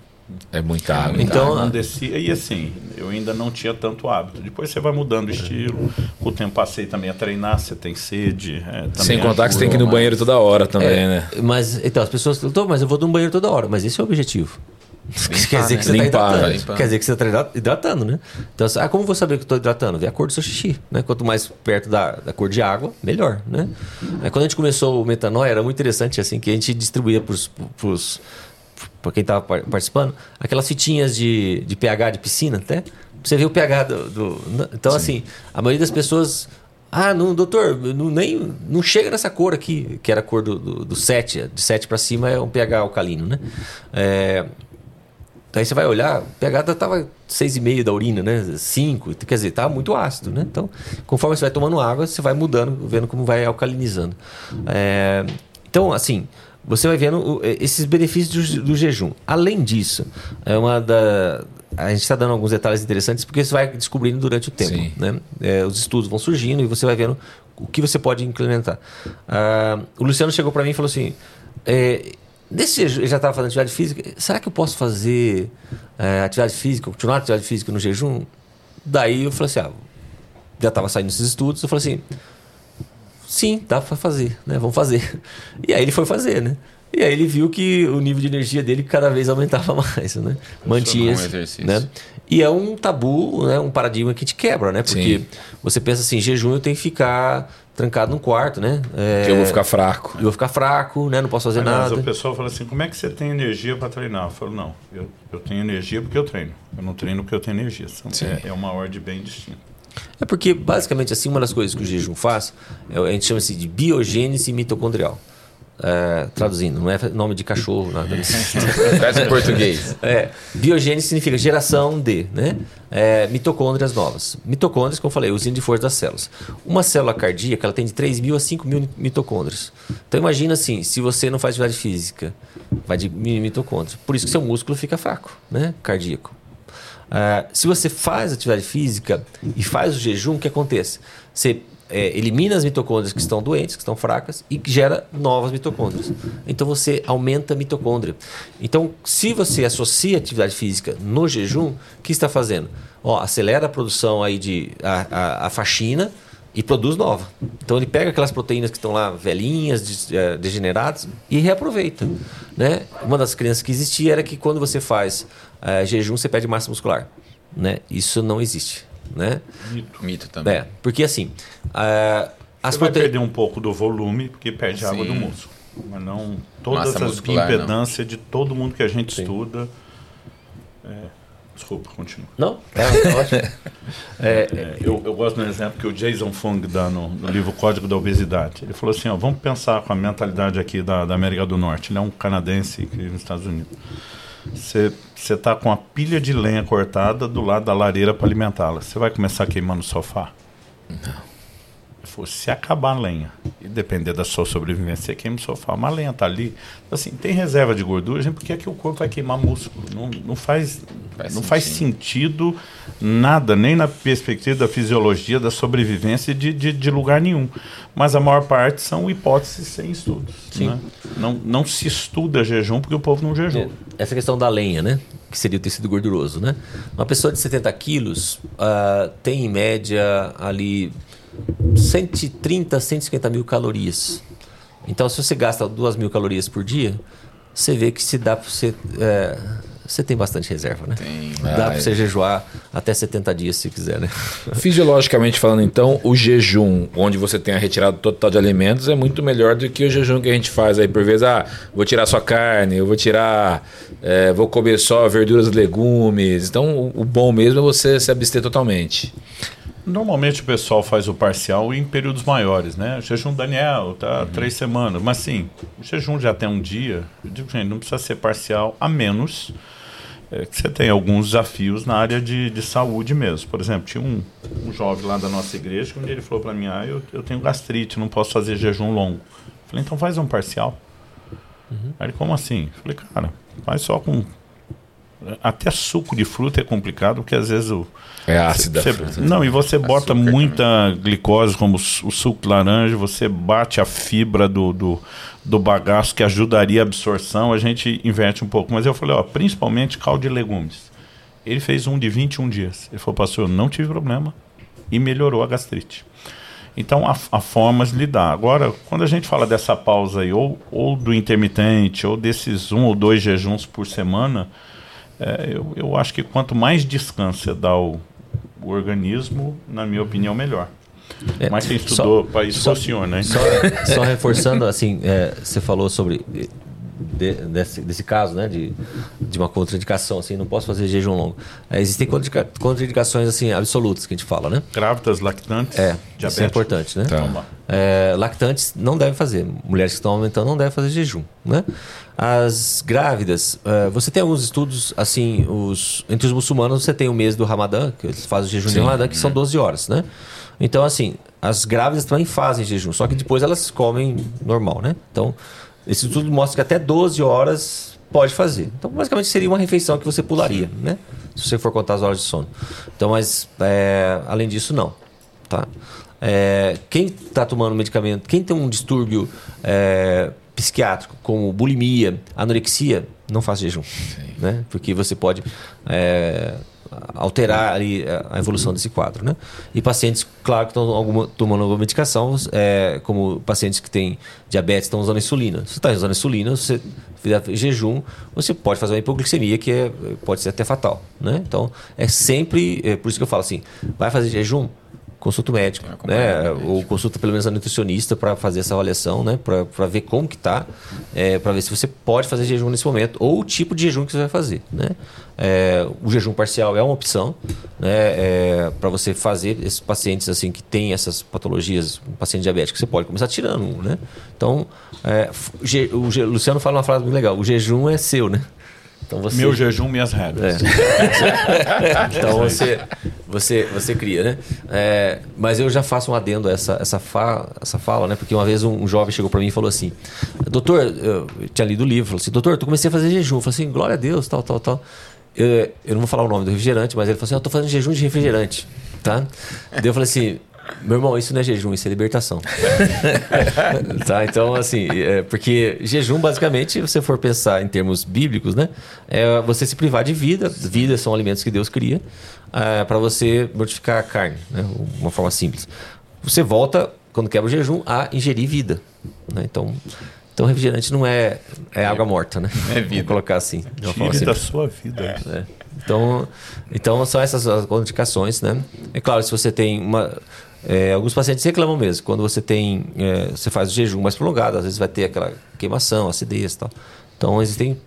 é muita água. Então não descia. E assim, eu ainda não tinha tanto hábito. Depois você vai mudando o estilo. Com o tempo passei também a treinar, você tem sede. É, Sem contar que você tem que ir no banheiro toda hora também, é, né? Mas então as pessoas falam, mas eu vou no banheiro toda hora. Mas esse é o objetivo. Limpar, quer dizer né? que você está hidratando. Limpar. Quer dizer que você hidratando, né? Então, ah, como vou saber que estou hidratando? Vê a cor do seu xixi. Né? Quanto mais perto da, da cor de água, melhor. Né? Quando a gente começou o metanol, era muito interessante assim que a gente distribuía para quem estava participando, aquelas fitinhas de, de pH de piscina, até. Você ver o pH do. do então, Sim. assim, a maioria das pessoas. Ah, não, doutor, não, nem, não chega nessa cor aqui, que era a cor do, do, do 7. De 7 para cima é um pH alcalino, né? É, Aí você vai olhar, o pH estava 6,5 da urina, né? 5, quer dizer, tá muito ácido, né? Então, conforme você vai tomando água, você vai mudando, vendo como vai alcalinizando. É, então, assim, você vai vendo esses benefícios do, do jejum. Além disso, é uma da a gente está dando alguns detalhes interessantes porque você vai descobrindo durante o tempo. Né? É, os estudos vão surgindo e você vai vendo o que você pode implementar. Ah, o Luciano chegou para mim e falou assim: é, Jejum, eu já estava fazendo atividade física. Será que eu posso fazer é, atividade física, continuar atividade física no jejum? Daí eu falei assim: ah, já estava saindo esses estudos. Eu falei assim: sim, dá para fazer, né? Vamos fazer. E aí ele foi fazer, né? E aí ele viu que o nível de energia dele cada vez aumentava mais, né? Mantinha, um né? E é um tabu, né? Um paradigma que te quebra, né? Porque Sim. você pensa assim, jejum eu tenho que ficar trancado num quarto, né? É, que eu vou ficar fraco. Eu vou ficar fraco, né? Não posso fazer Aliás, nada. o pessoal fala assim, como é que você tem energia para treinar? Eu falo, não, eu, eu tenho energia porque eu treino. Eu não treino porque eu tenho energia. É, é uma ordem bem distinta. É porque, basicamente, assim, uma das coisas que o jejum faz, é, a gente chama assim de biogênese mitocondrial. É, traduzindo, não é nome de cachorro, nada disso. Em português. É, biogênese significa geração de né? É, mitocôndrias novas. Mitocôndrias, como eu falei, usina de força das células. Uma célula cardíaca ela tem de 3 mil a 5 mil mitocôndrias. Então imagina assim, se você não faz atividade física, vai de mitocôndrias. Por isso que seu músculo fica fraco, né? cardíaco. Uh, se você faz atividade física e faz o jejum, o que acontece? Você é, elimina as mitocôndrias que estão doentes, que estão fracas, e gera novas mitocôndrias. Então você aumenta a mitocôndria. Então, se você associa atividade física no jejum, o que está fazendo? Ó, acelera a produção aí de a, a, a faxina e produz nova. Então ele pega aquelas proteínas que estão lá velhinhas, é, degeneradas e reaproveita. Né? Uma das crenças que existia era que quando você faz é, jejum você perde massa muscular. Né? Isso não existe. Né? Mito. Mito também. É, porque assim. Uh, as Você vai perder um pouco do volume, porque perde Sim. água do músculo. Mas não todas Massa as impedâncias de todo mundo que a gente Sim. estuda. É, Desculpa, continua. Não? É, é ótimo. É, é, eu, eu, gosto do exemplo que o Jason Fung dá no, no, livro Código da Obesidade. Ele falou assim: ó, vamos pensar com a mentalidade aqui da, da América do Norte. Ele é um canadense que vive nos Estados Unidos. Você está com a pilha de lenha cortada do lado da lareira para alimentá-la. Você vai começar queimando o sofá? Não se acabar a lenha e depender da sua sobrevivência, você queima o sofá. Uma lenha está ali, assim, tem reserva de gordura, gente, porque aqui o corpo vai queimar músculo. Não, não, faz, faz, não sentido. faz sentido nada, nem na perspectiva da fisiologia, da sobrevivência de, de, de lugar nenhum. Mas a maior parte são hipóteses sem estudos. Né? Não, não se estuda jejum porque o povo não jejum. Essa questão da lenha, né? Que seria o tecido gorduroso, né? Uma pessoa de 70 quilos uh, tem em média ali 130, 150 mil calorias. Então, se você gasta 2 mil calorias por dia, você vê que se dá para você. É, você tem bastante reserva, né? Tem. Dá ah, para é. você jejuar até 70 dias se quiser, né? Fisiologicamente falando, então, o jejum, onde você tem a retirada total de alimentos, é muito melhor do que o jejum que a gente faz aí por vezes. Ah, vou tirar só carne, eu vou tirar. É, vou comer só verduras e legumes. Então, o bom mesmo é você se abster totalmente. Normalmente o pessoal faz o parcial em períodos maiores, né? Jejum Daniel tá uhum. três semanas, mas sim, o jejum já tem um dia. Eu digo, gente, não precisa ser parcial, a menos é, que você tenha alguns desafios na área de, de saúde mesmo. Por exemplo, tinha um, um jovem lá da nossa igreja que um dia ele falou para mim: Ah, eu, eu tenho gastrite, não posso fazer jejum longo. Eu falei, então faz um parcial. Uhum. Aí ele, como assim? Eu falei, cara, faz só com. Até suco de fruta é complicado, porque às vezes o é ácida. Cê, fruta, não, e você bota Açúcar muita também. glicose, como o suco de laranja, você bate a fibra do, do, do bagaço que ajudaria a absorção, a gente inverte um pouco. Mas eu falei, ó, principalmente caldo de legumes. Ele fez um de 21 dias. Ele falou, pastor, eu não tive problema e melhorou a gastrite. Então, há, há formas de lidar. Agora, quando a gente fala dessa pausa aí, ou, ou do intermitente, ou desses um ou dois jejuns por semana, é, eu, eu acho que quanto mais descanso dá o, o organismo, na minha opinião, melhor. É, Mas quem estudou para isso só, funciona, hein? Só, só reforçando, assim, é, você falou sobre de, desse, desse caso, né, de, de uma contraindicação, assim, não posso fazer jejum longo. É, existem contraindicações, assim, absolutas que a gente fala, né? Grávidas, lactantes, é, Isso é importante, né? Tá. É, lactantes não devem fazer. Mulheres que estão aumentando não devem fazer jejum, né? As grávidas, uh, você tem alguns estudos, assim, os, entre os muçulmanos você tem o mês do Ramadã, que eles fazem o jejum Sim, de Ramadã, que são 12 horas, né? Então, assim, as grávidas também fazem jejum, só que depois elas comem normal, né? Então, esse estudo mostra que até 12 horas pode fazer. Então, basicamente, seria uma refeição que você pularia, né? Se você for contar as horas de sono. Então, mas, é, além disso, não, tá? É, quem está tomando medicamento, quem tem um distúrbio... É, psiquiátrico, como bulimia, anorexia, não faça jejum. Né? Porque você pode é, alterar ali a evolução desse quadro. Né? E pacientes, claro, que estão tomando alguma medicação, é, como pacientes que têm diabetes estão usando insulina. Se você está usando insulina, se você fizer jejum, você pode fazer uma hipoglicemia que é, pode ser até fatal. Né? Então, é sempre, é por isso que eu falo assim, vai fazer jejum? Consulta o médico, né? Ou consulta pelo menos a nutricionista para fazer essa avaliação, né? Para ver como que tá, é, para ver se você pode fazer jejum nesse momento ou o tipo de jejum que você vai fazer, né? É, o jejum parcial é uma opção, né? É, para você fazer esses pacientes assim que têm essas patologias, um paciente diabético, você pode começar tirando, né? Então, é, o Luciano fala uma frase muito legal: o jejum é seu, né? Então você... Meu jejum, minhas regras. É. então você, você, você cria, né? É, mas eu já faço um adendo a essa, essa, fa, essa fala, né? Porque uma vez um, um jovem chegou para mim e falou assim: Doutor, eu tinha lido o livro, falou assim: Doutor, eu comecei a fazer jejum. Eu falei assim: Glória a Deus, tal, tal, tal. Eu, eu não vou falar o nome do refrigerante, mas ele falou assim: Eu tô fazendo jejum de refrigerante, tá? Daí eu falei assim: meu irmão, isso não é jejum, isso é libertação. tá? Então, assim, é porque jejum, basicamente, se você for pensar em termos bíblicos, né? É você se privar de vida. Vida são alimentos que Deus cria é, para você mortificar a carne, né? Uma forma simples. Você volta, quando quebra o jejum, a ingerir vida. Né? Então, então, refrigerante não é, é água morta, né? É vida. Vou colocar assim. Tire forma da sua vida. É. Então, então, são essas as indicações, né? É claro, se você tem uma é, alguns pacientes reclamam mesmo, quando você tem, é, você faz o jejum mais prolongado, às vezes vai ter aquela queimação, acidez e tal. Então existem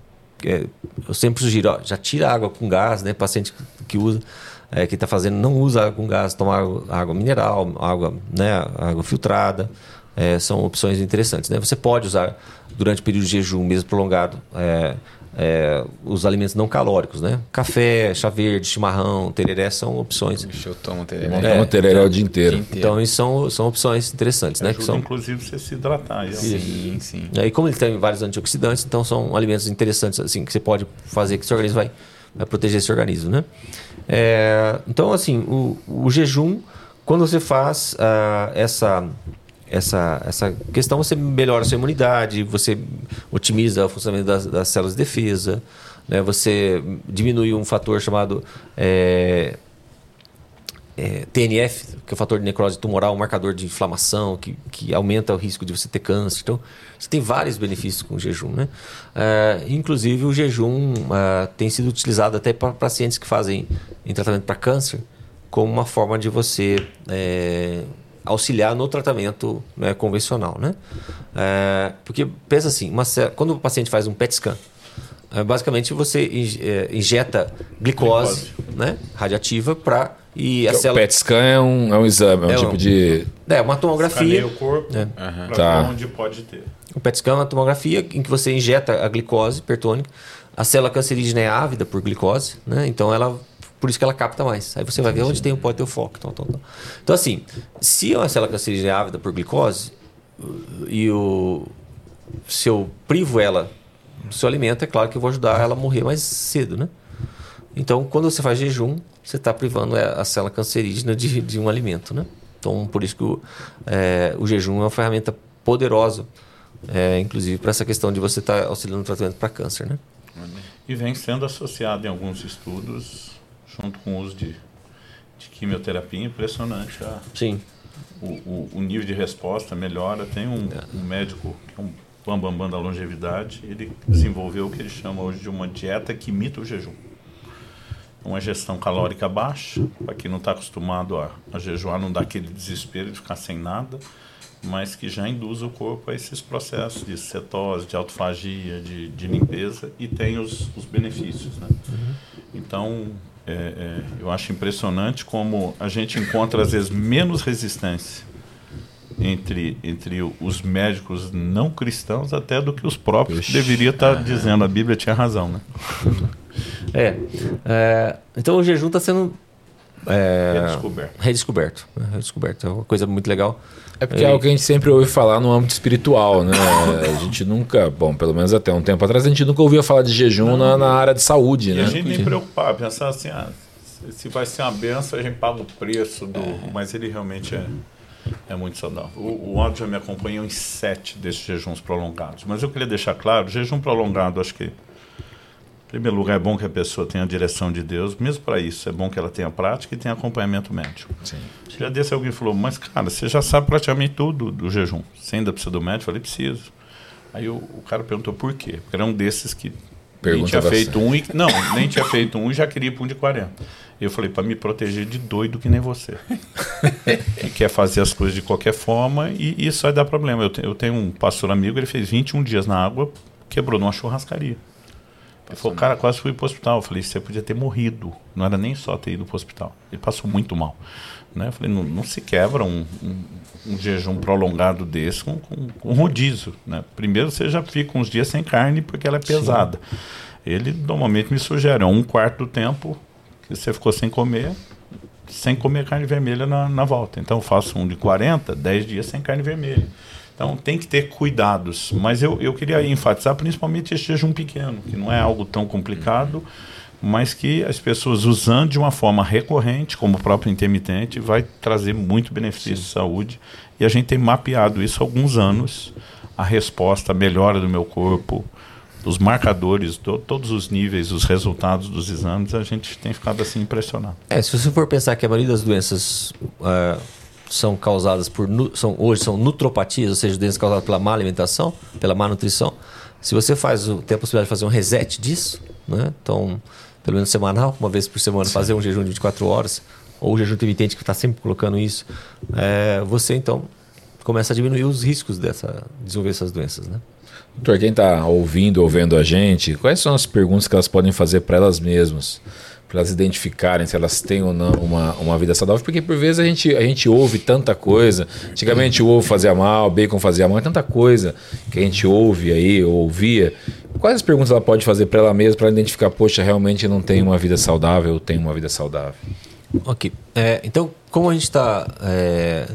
é, eu sempre sugiro, ó, já tira água com gás, né? Paciente que usa, é, que está fazendo, não usa água com gás, toma água, água mineral, água, né? água filtrada. É, são opções interessantes. Né? Você pode usar durante o período de jejum, mesmo prolongado, é, é, os alimentos não calóricos, né? Café, chá verde, chimarrão, tereré são opções. Eu um tereré. É, Toma tereré o dia inteiro. Dia inteiro. Então, isso são, são opções interessantes, né? Ajuda, Que são, inclusive, você se hidratar. E, ó, Sim, sim. e aí, como ele tem vários antioxidantes, então são alimentos interessantes assim que você pode fazer que seu organismo vai, vai proteger esse organismo, né? É, então, assim, o, o jejum, quando você faz ah, essa essa, essa questão, você melhora a sua imunidade, você otimiza o funcionamento das, das células de defesa, né? você diminui um fator chamado é, é, TNF, que é o fator de necrose tumoral, um marcador de inflamação, que, que aumenta o risco de você ter câncer. Então, você tem vários benefícios com o jejum. Né? É, inclusive, o jejum tem sido utilizado até para pacientes que fazem em tratamento para câncer, como uma forma de você é, auxiliar no tratamento né, convencional. Né? É, porque, pensa assim, uma, quando o paciente faz um PET scan, é, basicamente você é, injeta glicose, Né, radiativa para e a O célula PET scan é um, é um exame, é um É tipo um- de. é uma tomografia escaneia o corpo É. para Tá. onde pode ter. O PET scan é uma tomografia em que você injeta a glicose hipertônica. A célula cancerígena é ávida por glicose, né? Então ela por isso que ela capta mais. Aí você vai ver onde tem pode ter o foco. Tal, tal, tal. Então assim, se uma célula cancerígena é ávida por glicose e o se eu privo ela do seu alimento, é claro que eu vou ajudar ela a morrer mais cedo, né? Então, quando você faz jejum, você está privando a célula cancerígena de, de um alimento, né? Então, por isso que o, é, o jejum é uma ferramenta poderosa, é, inclusive para essa questão de você estar auxiliando no tratamento para câncer, né? E vem sendo associado em alguns estudos, junto com o uso de, de quimioterapia, impressionante. A, Sim. o, o, o nível de resposta melhora. Tem um, um médico, que é um bambambam bam, bam da longevidade, ele desenvolveu o que ele chama hoje de uma dieta que imita o jejum. Uma gestão calórica baixa, para quem não está acostumado a, a jejuar, não dá aquele desespero de ficar sem nada, mas que já induz o corpo a esses processos de cetose, de autofagia, de, de limpeza e tem os, os benefícios. Né? Então, é, é, eu acho impressionante como a gente encontra, às vezes, menos resistência entre, entre os médicos não cristãos até do que os próprios que deveria estar dizendo. A Bíblia tinha razão, né? É. é, então o jejum está sendo é, Redescoberto. redescoberto. né? Redescoberto. É uma coisa muito legal. É porque é algo que a gente sempre ouve falar no âmbito espiritual, né? A gente nunca, bom, pelo menos até um tempo atrás, a gente nunca ouvia falar de jejum na, na área de saúde, E né? a gente nem preocupar, pensar assim, ah, se- vai ser uma benção, a gente paga o preço do. Mas ele realmente é, é muito saudável. O, o Aldo já me acompanhou em sete desses jejuns prolongados. Mas eu queria deixar claro, jejum prolongado, acho que. Em primeiro lugar, é bom que a pessoa tenha a direção de Deus, mesmo para isso, é bom que ela tenha prática e tenha acompanhamento médico. Sim. Já desse alguém falou, mas cara, você já sabe praticamente tudo do jejum. Você ainda precisa do médico? Eu falei, preciso. Aí o, o cara perguntou por quê? Porque era um desses que nem Pergunta tinha bastante. feito um e. Não, nem tinha feito um e já queria ir para um de 40. Eu falei, para me proteger de doido que nem você. que quer fazer as coisas de qualquer forma e isso vai dar problema. Eu, te- eu tenho um pastor amigo, ele fez 21 dias na água, quebrou numa churrascaria. Ele falou, cara, quase fui pro hospital. Eu falei, você podia ter morrido. Não era nem só ter ido pro hospital. Ele passou muito mal. Né? Eu falei, não, não se quebra um, um, um jejum prolongado desse com, com, com rodízio. Né? Primeiro você já fica uns dias sem carne porque ela é pesada. Ele normalmente me sugere, ó, um quarto do tempo que você ficou sem comer, sem comer carne vermelha na, na volta. Então eu faço um de 40, 10 dias sem carne vermelha. Então tem que ter cuidados. Mas eu, eu queria enfatizar principalmente esse jejum pequeno, que não é algo tão complicado, mas que as pessoas usando de uma forma recorrente, como o próprio intermitente, vai trazer muito benefício de saúde. E a gente tem mapeado isso há alguns anos. A resposta, a melhora do meu corpo, os marcadores, to- todos os níveis, os resultados dos exames, a gente tem ficado assim impressionado. É, se você for pensar que a maioria das doenças ah, são causadas por são hoje são nutropatias, ou seja, doenças causadas pela má alimentação, pela má nutrição. Se você faz o, tem a possibilidade de fazer um reset disso, né? Então, pelo menos semanal, uma vez por semana, fazer um jejum de 24 horas ou o jejum intermitente que está sempre colocando isso, é, você então começa a diminuir os riscos dessa desenvolver essas doenças, né? Doutor, quem está ouvindo ou vendo a gente, quais são as perguntas que elas podem fazer para elas mesmas? Para elas identificarem se elas têm ou não uma, uma vida saudável, porque por vezes a gente, a gente ouve tanta coisa. Antigamente o ovo fazia mal, o bacon fazia mal, é tanta coisa que a gente ouve aí, ou ouvia. Quais as perguntas ela pode fazer para ela mesma para identificar, poxa, realmente não tem uma vida saudável ou tem uma vida saudável? Ok. É, então, como a gente está. É,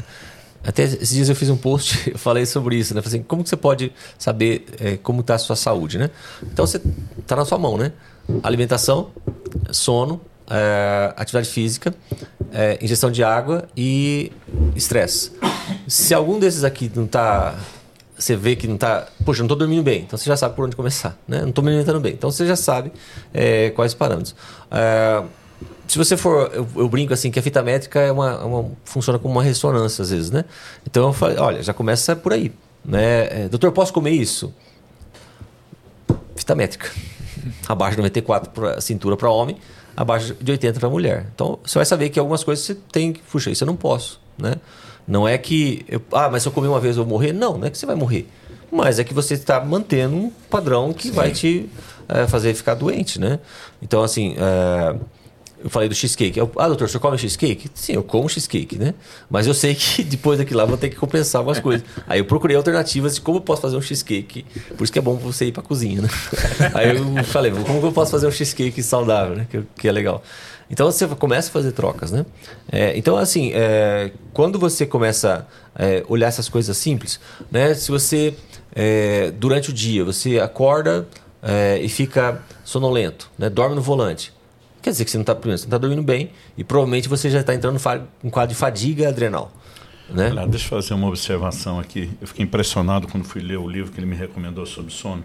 até esses dias eu fiz um post, eu falei sobre isso, né? Falei assim, como que você pode saber é, como está a sua saúde, né? Então, você está na sua mão, né? Alimentação, sono, é, atividade física, é, ingestão de água e estresse. Se algum desses aqui não está você vê que não está. Poxa, não estou dormindo bem. Então você já sabe por onde começar. Né? Não estou me alimentando bem. Então você já sabe é, quais parâmetros. É, se você for. Eu, eu, brinco assim que a fita métrica é uma, é uma, funciona como uma ressonância às vezes, né? Então eu falei: olha, já começa por aí. Né? Doutor, posso comer isso? Fita métrica. Abaixo de 94 para cintura para homem, abaixo de 80 para mulher. Então você vai saber que algumas coisas você tem que. Puxa, isso eu não posso. Né? Não é que. Eu, ah, mas se eu comer uma vez eu vou morrer? Não, não é que você vai morrer. Mas é que você está mantendo um padrão que Sim. vai te é, fazer ficar doente, né? Então, assim. É, eu falei do cheesecake. Eu, ah, doutor, você come cheesecake? Sim, eu como cheesecake, né? Mas eu sei que depois daquilo lá vou ter que compensar algumas coisas. Aí eu procurei alternativas de como eu posso fazer um cheesecake. Por isso que é bom você ir pra cozinha, né? Aí eu falei, como eu posso fazer um cheesecake saudável, né? Que, que é legal. Então você começa a fazer trocas, né? É, então, assim, é, quando você começa a é, olhar essas coisas simples, né? Se você, é, durante o dia, você acorda é, e fica sonolento, né? dorme no volante, quer dizer que você não está tá dormindo bem e provavelmente você já está entrando em quadro de fadiga adrenal. Né? Olha, deixa eu fazer uma observação aqui. Eu fiquei impressionado quando fui ler o livro que ele me recomendou sobre sono.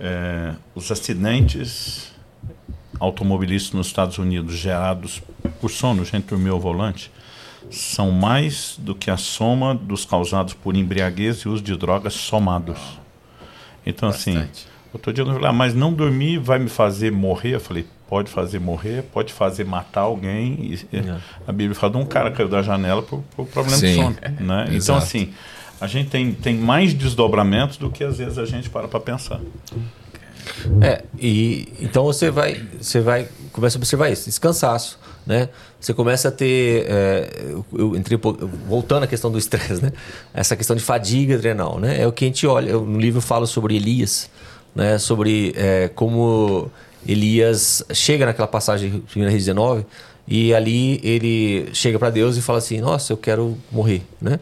É, os acidentes automobilistas nos Estados Unidos gerados por sono, gente dormiu ao volante, são mais do que a soma dos causados por embriaguez e uso de drogas somados. Então, assim, Bastante. assim, outro dia eu falei, ah, mas não dormir vai me fazer morrer? Eu falei, pode fazer morrer, pode fazer matar alguém. E, é. A Bíblia fala de um cara que caiu da janela por, por problema Sim, de sono. Né? Então, assim, a gente tem, tem mais desdobramentos do que às vezes a gente para para pensar. É, e então você vai, você vai, começa a observar isso, esse cansaço, né? Você começa a ter, é, eu entrei voltando à questão do estresse, né? Essa questão de fadiga adrenal, né? É o que a gente olha, eu, no livro eu falo sobre Elias, né? Sobre é, como Elias chega naquela passagem de 1 Reis 19 e ali ele chega para Deus e fala assim, nossa, eu quero morrer, né?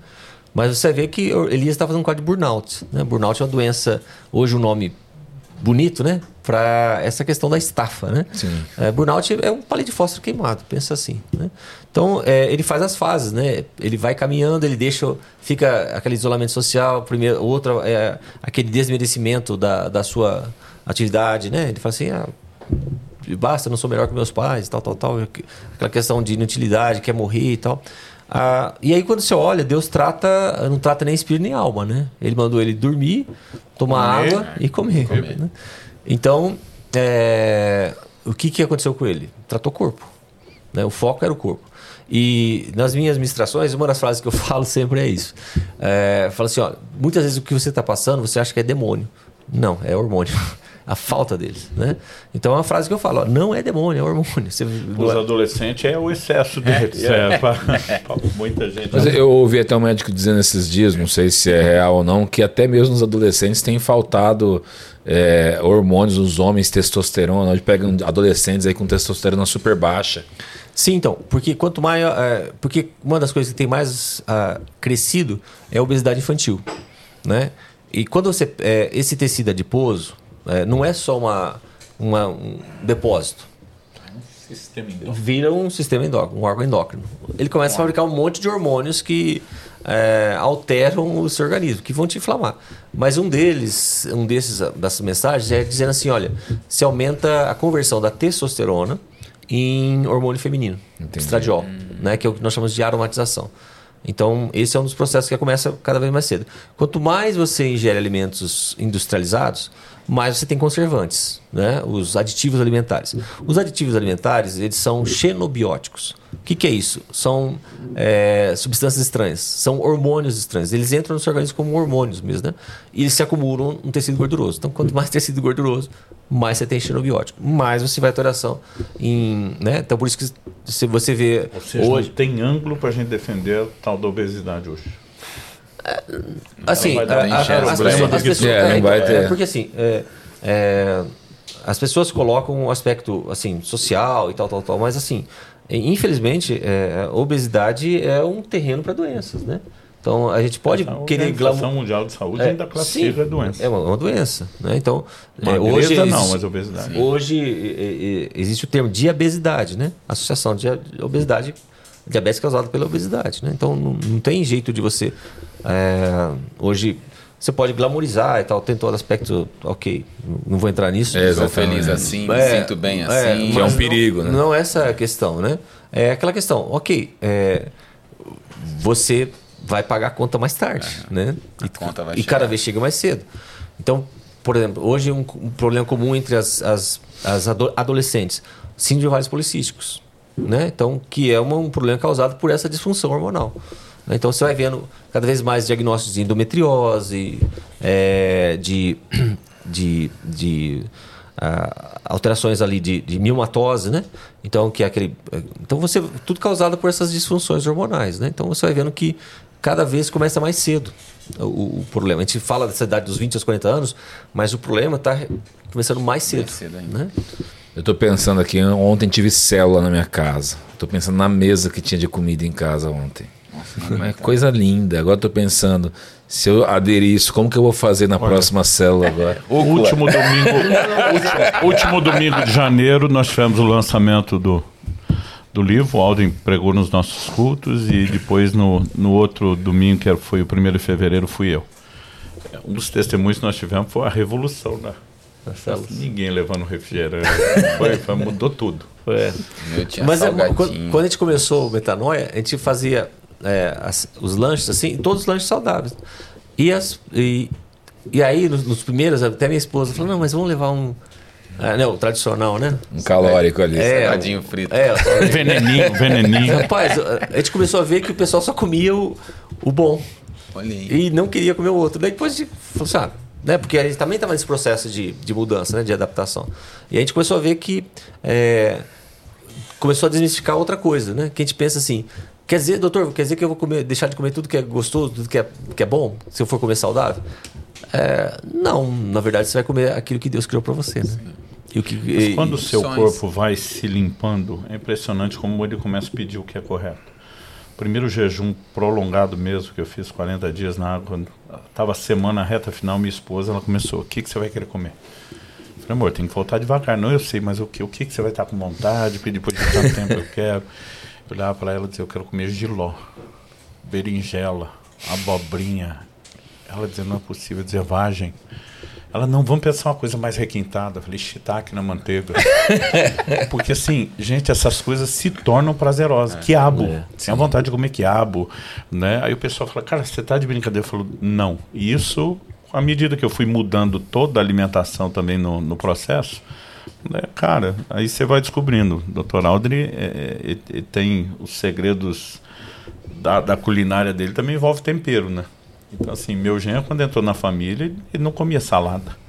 Mas você vê que Elias está fazendo um quadro de burnout. Né? Burnout é uma doença, hoje o nome bonito, né? Para essa questão da estafa, né? É, burnout é um palito de fósforo queimado, pensa assim. Né? Então é, ele faz as fases, né? Ele vai caminhando, ele deixa, fica aquele isolamento social, primeiro, outra é aquele desmerecimento da, da sua atividade, né? Ele fala assim, ah, basta, não sou melhor que meus pais, tal, tal, tal, aquela questão de inutilidade, quer morrer e tal. Ah, e aí quando você olha, Deus trata, não trata nem espírito nem alma, né? Ele mandou ele dormir, tomar comer, água e comer. comer. Né? Então, é, o que, que aconteceu com ele? Tratou o corpo. Né? O foco era o corpo. E nas minhas ministrações, uma das frases que eu falo sempre é isso. É, falo assim, ó, muitas vezes o que você está passando, você acha que é demônio. Não, é hormônio a falta deles, né? Então é uma frase que eu falo, ó, não é demônio, é hormônio. Você, Os adolescentes é o excesso deles, é, é, pra, pra muita gente. Mas eu ouvi até um médico dizendo esses dias, não sei se é real ou não, que até mesmo os adolescentes têm faltado é, hormônios, os homens, testosterona, onde pegam adolescentes aí com testosterona super baixa. Sim, então, porque quanto mais. É, porque uma das coisas que tem mais uh, crescido é a obesidade infantil. Né? E quando você. É, esse tecido adiposo, é, não é só uma, uma, um depósito. Sistema Vira um sistema endócrino, um órgão endócrino. Ele começa a fabricar um monte de hormônios que é, alteram o seu organismo, que vão te inflamar. Mas um deles, um desses dessas mensagens é dizendo assim, olha, se aumenta a conversão da testosterona em hormônio feminino, Entendi. estradiol, hum. né, que é o que nós chamamos de aromatização. Então, esse é um dos processos que começa cada vez mais cedo. Quanto mais você ingere alimentos industrializados, mais você tem conservantes, né? os aditivos alimentares. Os aditivos alimentares eles são xenobióticos. O que, que é isso? São é, substâncias estranhas, são hormônios estranhos. Eles entram no seu organismo como hormônios mesmo, né? E eles se acumulam no tecido gorduroso. Então, quanto mais tecido gorduroso, mais você tem xenobiótico, mais você vai ter oração em, né? Então, por isso que se você vê Ou seja, hoje, tem ângulo para a gente defender a tal da obesidade hoje. Assim, a- a- as pessoas, as É, não é, vai é, ter. porque assim, é, é, as pessoas colocam um aspecto assim social e tal, tal, tal, mas assim, infelizmente, é, a obesidade é um terreno para doenças, né? Então a gente pode A querer Organização glamour. Mundial de Saúde É, ainda classifica sim, a doença. É uma, uma doença, né? Então é, hoje não, existe- mas obesidade. Hoje é, é, existe o termo diabesidade, né? Associação de obesidade, diabetes causada pela obesidade, né? Então não, não tem jeito de você é, hoje você pode glamorizar e tal, tem todo aspecto, ok, não vou entrar nisso. É, Sou feliz assim, me É, sinto bem é, assim. Que é um perigo, não, né? Não é essa a questão, né? É aquela questão, ok, é, você vai pagar a conta mais tarde, né? A E, conta vai e chegar. cada vez chega mais cedo. Então, por exemplo, hoje um, um problema comum entre as, as, as ado- adolescentes, síndrome de ovários policísticos, né? Então, que é uma- um problema causado por essa disfunção hormonal. Né? Então, você vai vendo cada vez mais diagnósticos de endometriose, é, de, de, de ah, alterações ali de, de miomatose, né? Então, que é aquele. Então, você. Tudo causado por essas disfunções hormonais, né? Então, você vai vendo que cada vez começa mais cedo o, o problema. A gente fala dessa idade dos 20 aos 40 anos, mas o problema está começando mais cedo. Mais cedo ainda. né? Eu tô pensando aqui, ontem tive célula na minha casa. Tô pensando na mesa que tinha de comida em casa ontem. É coisa linda. Agora tô pensando, se eu aderir isso, como que eu vou fazer na próxima célula agora? O último domingo, último, último domingo de janeiro, nós tivemos o lançamento do, do livro. O Alden pregou nos nossos cultos e depois no, no outro domingo, que foi o primeiro de fevereiro, fui eu. Um dos testemunhos que nós tivemos foi a revolução, né? Nas células. Ninguém levando refrigerante. Foi, foi- mudou tudo. É. Mas é, quando a gente começou o Metanoia, a gente fazia é, as- os lanches assim, todos os lanches saudáveis. E, as, e, e aí, nos, nos primeiros, até minha esposa falou: não, mas vamos levar um. Ah, não, o tradicional, né? Um calórico ali. É, Salgadinho frito. É, Veneninho, veneninho. rapaz, a gente começou a ver que o pessoal só comia o, o bom Olha aí. e não queria comer o outro. Daí depois gente falou assim, ah, né? Porque a gente também estava nesse processo de, de mudança, né? De adaptação. E a gente começou a ver que é, começou a desmistificar outra coisa, né? Que a gente pensa assim, quer dizer, doutor, quer dizer que eu vou comer, deixar de comer tudo que é gostoso, tudo que é, que é bom, se eu for comer saudável? É, não, na verdade você vai comer aquilo que Deus criou para você, né? E o que, e- Quando o seu corpo vai se limpando, é impressionante como ele começa a pedir o que é correto. Primeiro jejum prolongado mesmo, que eu fiz 40 dias na água, quando estava semana reta final, minha esposa, ela começou, o que, que você vai querer comer? Eu falei, amor, tem que voltar devagar. Não, eu sei, mas o que, o que, que você vai estar com vontade? Porque depois de tanto tempo eu quero. Olhava para ela e dizia, eu quero comer giló, berinjela, abobrinha. Ela dizia, não é possível, dizia, vagem. Ela, não, vamos pensar uma coisa mais requintada. Eu falei, shiitake na manteiga. Porque assim, gente, essas coisas se tornam prazerosas. quiabo. É, Tem a vontade de comer quiabo. Né? Aí o pessoal fala, cara, você tá de brincadeira? Eu falo, não. E isso, à medida que eu fui mudando toda a alimentação também no, no processo, cara, aí você vai descobrindo. Dr. Aldri é, é, é, tem os segredos da, da culinária dele, também envolve tempero, né? Então, assim, meu genro, quando entrou na família, ele não comia salada.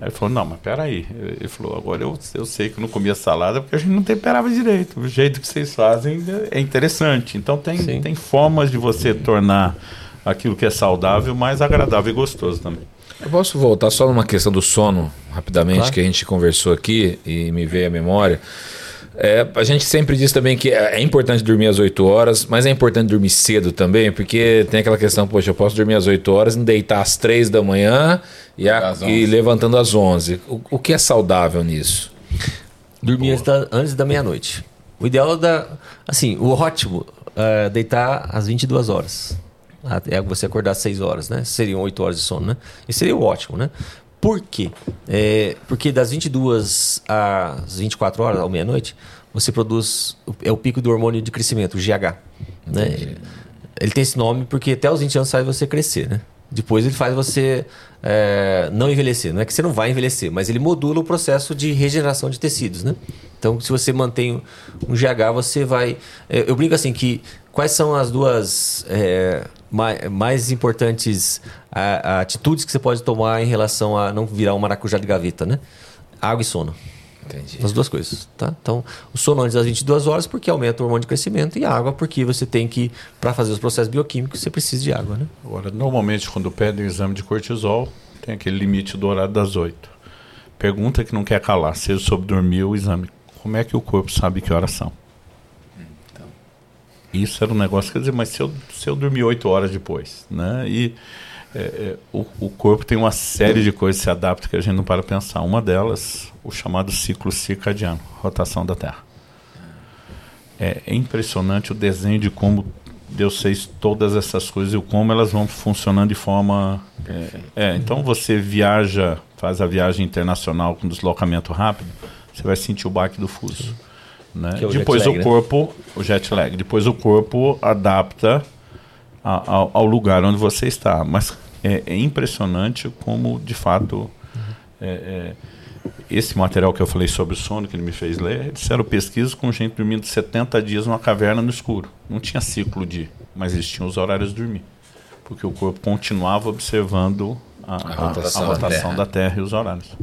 Aí ele falou, não, mas peraí. Ele falou, agora eu, eu sei que eu não comia salada porque a gente não temperava direito. O jeito que vocês fazem é interessante. Então tem, Sim. tem formas de você tornar aquilo que é saudável mais agradável e gostoso também. Eu posso voltar só numa questão do sono, rapidamente, Claro. que a gente conversou aqui e me veio à memória. É, a gente sempre diz também que é importante dormir às 8 horas, mas é importante dormir cedo também, porque tem aquela questão, poxa, eu posso dormir às 8 horas, me deitar às 3 da manhã e, a- e 11. levantando às 11. O, o que é saudável nisso? Dormir antes da, antes da meia-noite. O ideal é da. Assim, o ótimo é deitar às 22 horas. Até você acordar às 6 horas, né? Seriam 8 horas de sono, né? Isso seria ótimo, né? Por quê? É, porque das 22 às 24 horas, à meia-noite, você produz. É o pico do hormônio de crescimento, o GH. Né? Ele tem esse nome porque até os 20 anos faz você crescer, né? Depois ele faz você é, não envelhecer. Não é que você não vai envelhecer, mas ele modula o processo de regeneração de tecidos, né? Então, se você mantém um GH, você vai. é, Eu brinco assim que quais são as duas é, mai- mais, importantes atitudes que você pode tomar em relação a não virar um maracujá de gaveta, né? Água e sono. Entendi. As duas coisas, tá? Então, o sono antes das 22 horas porque aumenta o hormônio de crescimento e a água porque você tem que, para fazer os processos bioquímicos, você precisa de água, né? Agora, normalmente, quando pedem o exame de cortisol, tem aquele limite do horário das 8. Pergunta que não quer calar, se ele soube dormir o exame. Como é que o corpo sabe que horas são? Isso era um negócio, quer dizer, mas se eu, se eu dormir 8 horas depois, né? E é, é, o, o corpo tem uma série de coisas que se adapta que a gente não para pensar. Uma delas, o chamado ciclo circadiano, rotação da Terra. É, impressionante o desenho de como Deus fez todas essas coisas e como elas vão funcionando de forma. É, é, então você viaja, faz a viagem internacional com deslocamento rápido, você vai sentir o baque do fuso. Né? É o Depois lag, o né? corpo, o jet lag. Depois o corpo adapta a- ao, ao lugar onde você está. Mas é, é impressionante como, de fato, é, é, esse material que eu falei sobre o sono, que ele me fez ler, eles fizeram pesquisas com gente dormindo 70 dias numa caverna no escuro. Não tinha ciclo de, mas eles tinham os horários de dormir. Porque o corpo continuava observando a, a- a rotação rotação, da da, terra. e os horários.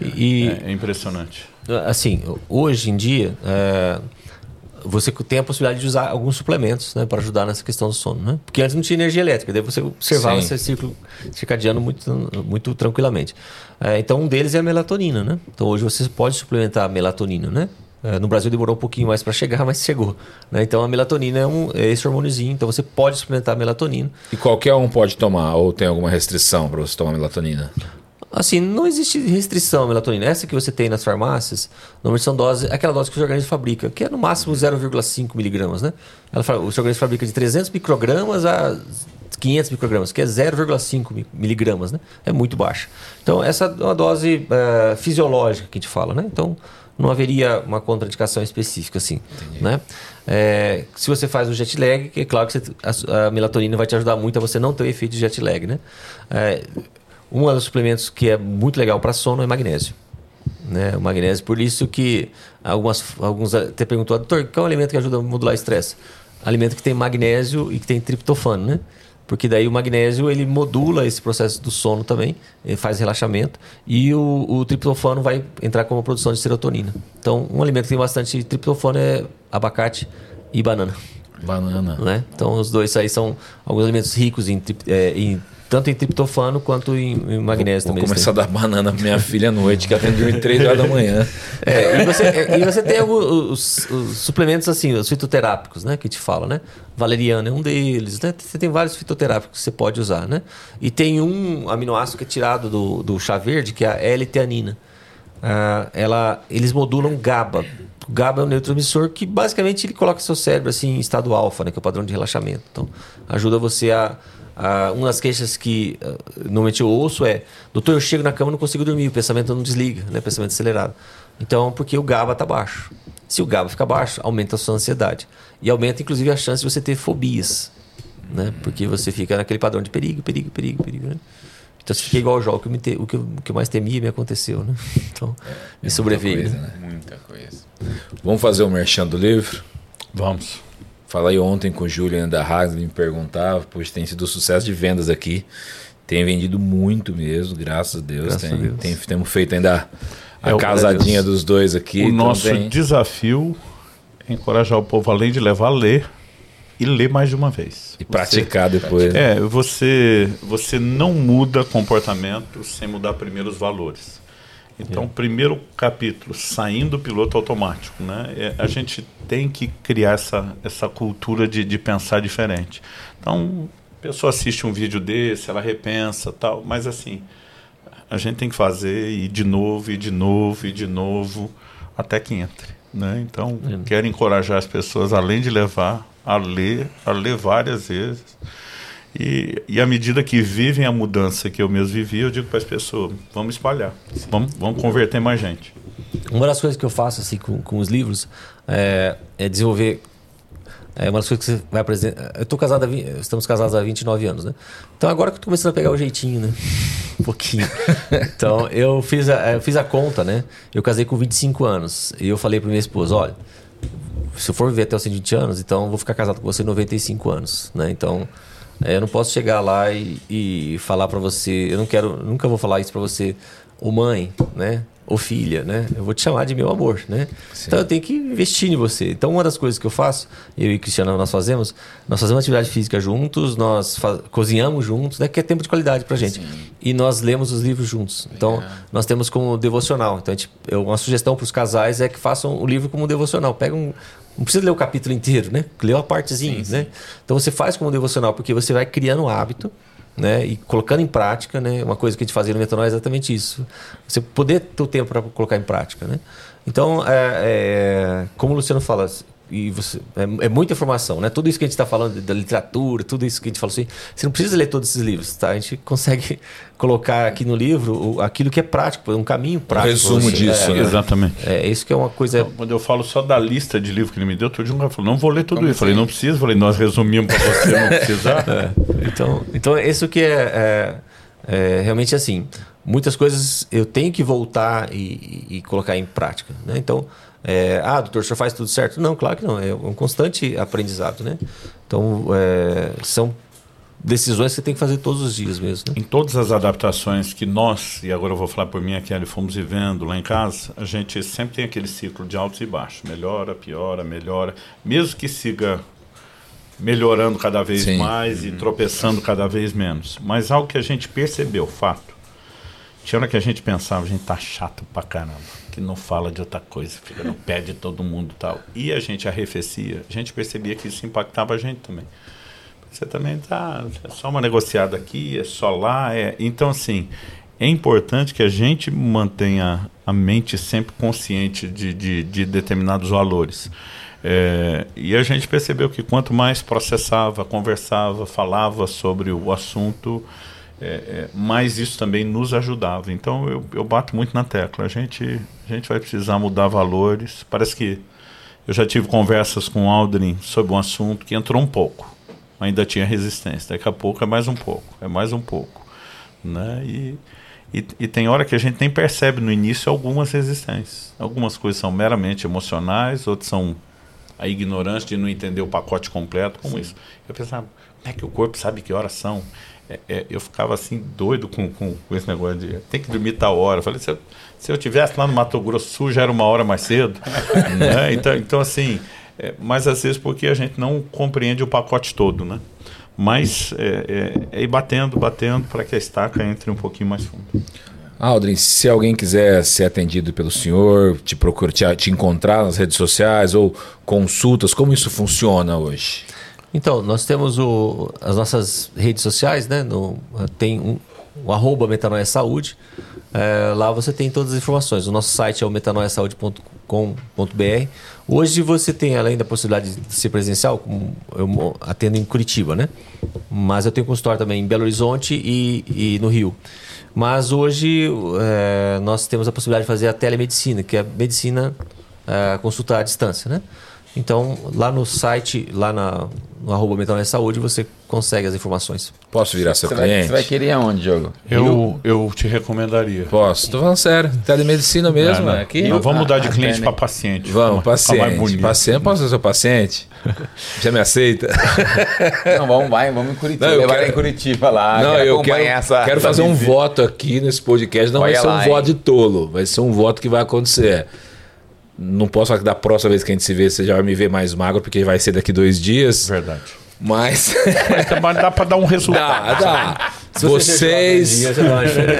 E, É, é impressionante. assim, hoje em dia, é, você tem a possibilidade de usar alguns suplementos né, para ajudar nessa questão do sono. Né? Porque antes não tinha energia elétrica, daí você observava Sim. esse ciclo circadiano muito, muito tranquilamente. É, então, um deles é a melatonina. Né? Então, hoje você pode suplementar a melatonina. Né? É, no Brasil demorou um pouquinho mais para chegar, mas chegou. Né? Então, a melatonina é, um, é esse hormôniozinho, então você pode suplementar a melatonina. E qualquer um pode tomar, ou tem alguma restrição para você tomar melatonina? Assim, não existe restrição à melatonina. Essa que você tem nas farmácias, normalmente são doses, aquela dose que o organismo fabrica, que é no máximo 0,5 miligramas, né? Ela, fa- o seu organismo fabrica de 300 microgramas a 500 microgramas, que é 0,5 mi- miligramas, né? É muito baixa. Então, essa é uma dose eh, fisiológica que a gente fala, né? Então, não haveria uma contraindicação específica, assim, né? É, se você faz o jet lag, é claro que você- a, a melatonina vai te ajudar muito a você não ter o efeito de jet lag, né? É, um dos suplementos que é muito legal para sono é magnésio. Né? O magnésio, por isso que algumas, alguns até perguntou, doutor, qual é o alimento que ajuda a modular o estresse? Alimento que tem magnésio e que tem triptofano, né? Porque daí o magnésio ele modula esse processo do sono também, faz relaxamento e o, o triptofano vai entrar como produção de serotonina. Então, um alimento que tem bastante triptofano é abacate e banana Banana. né? Então os dois aí são alguns alimentos ricos em, é, em- tanto em triptofano quanto em, em magnésio Vou também. eles começar a dar banana pra minha filha à noite, que ela tem que dormir 3 horas da manhã. É, e, você, é, e você tem alguns os, os suplementos assim, os fitoterápicos, né? Que te fala, né? Valeriana é um deles, né? Você tem vários fitoterápicos que você pode usar, né? E tem um aminoácido que é tirado do, do chá verde, que é a L-teanina. Ah, ela, eles modulam GABA. O GABA é um neurotransmissor que basicamente ele coloca seu cérebro assim em estado alfa, né, que é o padrão de relaxamento. Então, ajuda você a, uma das queixas que ah, normalmente eu ouço é: "Doutor, eu chego na cama e não consigo dormir, o pensamento não desliga, né, pensamento acelerado". Então, porque o GABA está baixo. Se o GABA fica baixo, aumenta a sua ansiedade e aumenta inclusive a chance de você ter fobias, né? Porque você fica naquele padrão de perigo, perigo, perigo, perigo, né? Então, você fica igual ao jogo, o que, eu me te- o, que eu, o que eu mais temia me aconteceu, né? Então, me sobrevei. coisa, né? né? Muita coisa. Vamos fazer o merchan do livro? Vamos. Falei ontem com o Julian da Haas, ele me perguntava, pois tem sido um sucesso de vendas aqui. Tem vendido muito mesmo, graças a Deus. Graças tem, a Deus. tem- temos feito ainda a É, casadinha dos dois aqui. o então nosso tem- desafio é encorajar o povo, além de levar a ler, e ler mais de uma vez. E praticar depois. É, você, você não muda comportamento sem mudar primeiro os valores. Então, primeiro capítulo, saindo do piloto automático, né? É, a gente tem que criar essa, essa cultura de, de pensar diferente. Então, a pessoa assiste um vídeo desse, ela repensa tal, mas assim, a gente tem que fazer e de novo, e de novo, e de novo, até que entre. Né? Então, quero encorajar as pessoas, além de levar a ler, a ler várias vezes. E, e à medida que vivem a mudança que eu mesmo vivi, eu digo para as pessoas: vamos espalhar, vamos, vamos converter mais gente. Uma das coisas que eu faço assim com, com os livros é, é desenvolver. É uma das coisas que você vai apresentar. Eu tô casado há 20, estamos casados há 29 anos, né? Então agora que eu tô começando a pegar o jeitinho, né? um pouquinho. Então, eu fiz, a, eu fiz a conta, né? Eu casei com 25 anos. E eu falei para minha esposa: olha, se eu for viver até os 120 anos, então eu vou ficar casado com você 95 anos, né? Então, é, eu não posso chegar lá e, e falar para você, eu não quero, nunca vou falar isso para você, ô mãe, né? Ou filha, né? Eu vou te chamar de meu amor, né? Sim. Então eu tenho que investir em você. Então uma das coisas que eu faço, eu e Cristiano nós fazemos, nós fazemos atividade física juntos, nós cozinhamos juntos, né? Que é tempo de qualidade pra gente. Sim. E nós lemos os livros juntos. Então é. nós temos como devocional. Então gente, eu, uma sugestão para os casais é que façam o livro como devocional. Pega um, não precisa ler o capítulo inteiro, né? Lê uma partezinha, sim, né? Então você faz como devocional, porque você vai criando um hábito, né? E colocando em prática, né? Uma coisa que a gente fazia no Metanol é exatamente isso. Você poder ter o tempo para colocar em prática, né? Então, é, é, como o Luciano fala, e você, é, é, muita informação, né? Tudo isso que a gente está falando da literatura, tudo isso que a gente falou assim, você não precisa ler todos esses livros, tá? A gente consegue colocar aqui no livro aquilo que é prático, um caminho prático. Um resumo disso, é, né? Exatamente. É, isso que é uma coisa. Quando eu falo só da lista de livros que ele me deu, todo dia falou, não vou ler tudo Como isso. Eu falei, não precisa, falei, nós resumimos para você não precisar. É. Então, então, isso que é, é, é realmente assim. Muitas coisas eu tenho que voltar e, e colocar em prática. Né? Então, é, ah, doutor, o senhor faz tudo certo? Não, claro que não. É um constante aprendizado, né? Então, é, são decisões que você tem que fazer todos os dias mesmo. Né? Em todas as adaptações que nós, e agora eu vou falar por mim aqui, ali fomos vivendo lá em casa, a gente sempre tem aquele ciclo de altos e baixos. Melhora, piora, melhora. Mesmo que siga melhorando cada vez Sim. mais e tropeçando cada vez menos. Mas algo que a gente percebeu, fato. Tinha hora que a gente pensava, a gente tá chato pra caramba que não fala de outra coisa, fica no pé de todo mundo tal. E a gente arrefecia, a gente percebia que isso impactava a gente também. Você também tá é só uma negociada aqui, é só lá, é. Então assim, é importante que a gente mantenha a mente sempre consciente de, de, de determinados valores. É, e a gente percebeu que quanto mais processava, conversava, falava sobre o assunto, é, é, mas isso também nos ajudava. Então eu, eu bato muito na tecla. A gente, a gente vai precisar mudar valores. Parece que eu já tive conversas com o Aldrin sobre um assunto que entrou um pouco. Ainda tinha resistência. Daqui a pouco é mais um pouco. É mais um pouco. Né? E, e, e tem hora que a gente nem percebe no início algumas resistências. Algumas coisas são meramente emocionais, outras são a ignorância de não entender o pacote completo, como Sim. isso. Eu pensava, como é que o corpo sabe que horas são? É, é, eu ficava assim doido com, com, com, esse negócio de tem que dormir tal hora. Eu falei, se eu, se eu tivesse lá no Mato Grosso Sul já era uma hora mais cedo. né? então, então, assim, é, mas às vezes porque a gente não compreende o pacote todo, né? Mas é, é, é ir batendo, batendo para que a estaca entre um pouquinho mais fundo. Aldrin, se alguém quiser ser atendido pelo senhor, te procurar, te, te encontrar nas redes sociais ou consultas, como isso funciona hoje? Então, nós temos o, as nossas redes sociais, né? No, tem um, o arroba Metanoia Saúde. É, lá você tem todas as informações. O nosso site é o metanoiasaude.com.br. Hoje você tem, além da possibilidade de ser presencial, como eu atendo em Curitiba, né? Mas eu tenho consultório também em Belo Horizonte e, e no Rio. Mas hoje é, nós temos a possibilidade de fazer a telemedicina, que é a medicina é, consulta à distância, né? Então, lá no site, lá na, no arroba Mental Saúde, você consegue as informações. Posso virar seu você cliente? Vai, você vai querer aonde, Diogo? Eu, eu te recomendaria. Posso, tô falando sério. Telemedicina mesmo, não, não. Aqui, não, vamos mudar de cliente para paciente. Vamos, paciente. Paciente, posso ser seu paciente? Já me aceita? Não, vamos, vai, vamos em Curitiba. Não, eu quero... em Curitiba lá. Não, quero eu quero, essa, quero fazer um voto aqui nesse podcast. Não vai ser lá, um hein? voto de tolo, vai ser um voto que vai acontecer. Não posso falar que da próxima vez que a gente se vê, você já vai me ver mais magro, porque vai ser daqui dois dias. Verdade. Mas. Mas dá para dar um resultado. Dá, dá. vocês,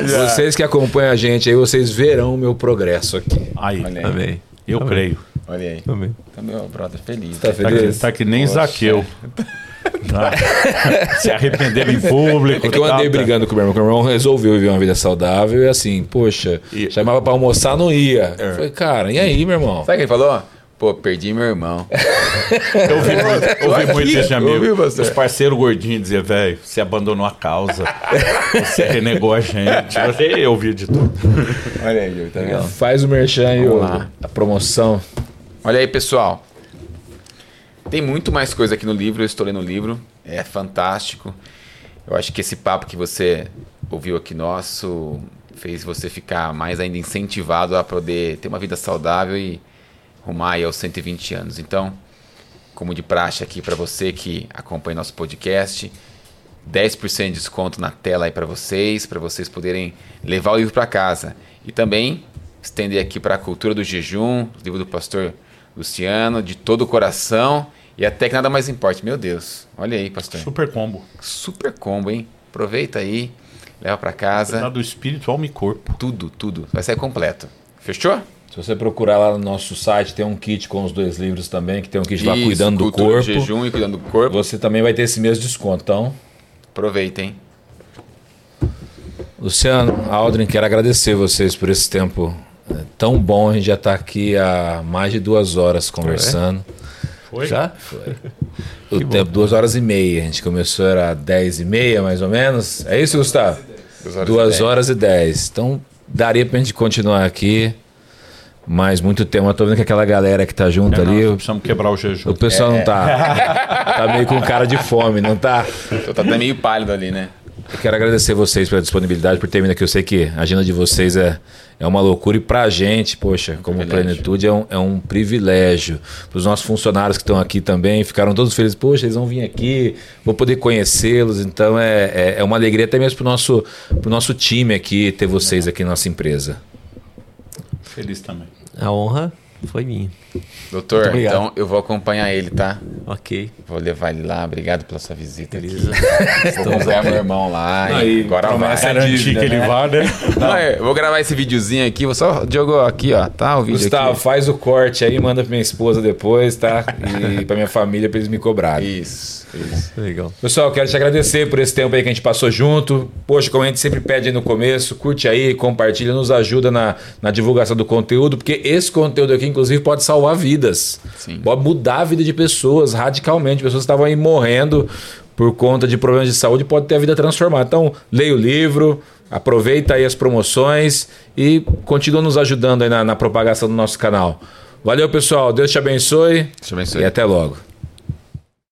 vocês que acompanham a gente aí, vocês verão o meu progresso aqui. Aí. Amém. Eu Amém. creio. Olha aí. Amém. Tá meu brother feliz. Tá, feliz? tá, que, tá que nem Poxa. Zaqueu. Tá. Se arrepender em público. É que eu andei tá, brigando com o meu irmão, o meu irmão resolveu viver uma vida saudável e assim, poxa, e... chamava pra almoçar, não ia. É. Falei, cara, e aí, meu irmão? Sabe o que ele falou? Pô, perdi meu irmão. eu ouvi muito, ouvi muito isso de amigo. Os parceiros gordinhos dizer, velho, você abandonou a causa. Você renegou a gente. Eu ouvi de tudo. Olha aí, tá legal. Faz o merchan aí, a promoção. Olha aí, pessoal. Tem muito mais coisa aqui no livro, eu estou lendo o livro, é fantástico. Eu acho que esse papo que você ouviu aqui nosso fez você ficar mais ainda incentivado a poder ter uma vida saudável e rumar aos 120 anos. Então, como de praxe aqui para você que acompanha nosso podcast, 10% de desconto na tela aí para vocês, para vocês poderem levar o livro para casa. E também estender aqui para a cultura do jejum, livro do pastor Luciano, de todo o coração e até que nada mais importe. Meu Deus, olha aí, pastor. Super combo. Super combo, hein? Aproveita aí, leva para casa. Do espírito, alma e corpo. Tudo, tudo. Vai sair completo. Fechou? Se você procurar lá no nosso site, tem um kit com os dois livros também, que tem um kit lá Isso, cuidando do corpo. jejum e cuidando do corpo. Você também vai ter esse mesmo desconto. Então, Aproveita, hein? Luciano, Aldrin, quero agradecer vocês por esse tempo é, tão bom. A gente já está aqui há mais de duas horas conversando. Foi? Já? O tempo, duas horas e meia. A gente começou, era dez e meia, mais ou menos. É isso, Gustavo? Duas horas Duas e dez. horas e dez. Então, daria pra gente continuar aqui. Mas muito tempo. Eu tô vendo que aquela galera que tá junto É, ali, nós o, precisamos quebrar o jejum. o pessoal não tá. tá meio com cara de fome, não tá? Tô tá até meio pálido ali, né? Eu quero agradecer vocês pela disponibilidade, por ter vindo aqui. Eu sei que a agenda de vocês é, é uma loucura e pra gente, poxa, como privilégio. plenitude, é um, é um privilégio. Para os nossos funcionários que estão aqui também, ficaram todos felizes. Poxa, eles vão vir aqui, vou poder conhecê-los. Então é, é, é uma alegria até mesmo pro nosso, pro nosso time aqui ter vocês aqui na nossa empresa. Feliz também. A honra foi minha. Doutor, então eu vou acompanhar ele, tá? Ok. Vou levar ele lá. Obrigado pela sua visita. Beleza. Vou acompanhar meu irmão lá. e Aí, agora vai. Garantir dívida, que ele né? vá, né? Não, eu vou gravar esse videozinho aqui. Vou só. Diogo, aqui, ó. Tá o vídeo Gustavo, aqui. faz o corte aí, manda pra minha esposa depois, tá? E pra minha família pra eles me cobrarem. Isso, isso. Legal. Pessoal, quero te agradecer por esse tempo aí que a gente passou junto. Poxa, como a gente sempre pede aí no começo, curte aí, compartilha, nos ajuda na, na divulgação do conteúdo, porque esse conteúdo aqui, inclusive, pode salvar vidas. Sim. Pode mudar a vida de pessoas radicalmente. Pessoas que estavam aí morrendo por conta de problemas de saúde, pode ter a vida transformada. Então, leia o livro, aproveita aí as promoções e continua nos ajudando aí na, na propagação do nosso canal. Valeu, pessoal. Deus te abençoe. Deus te abençoe. E até logo.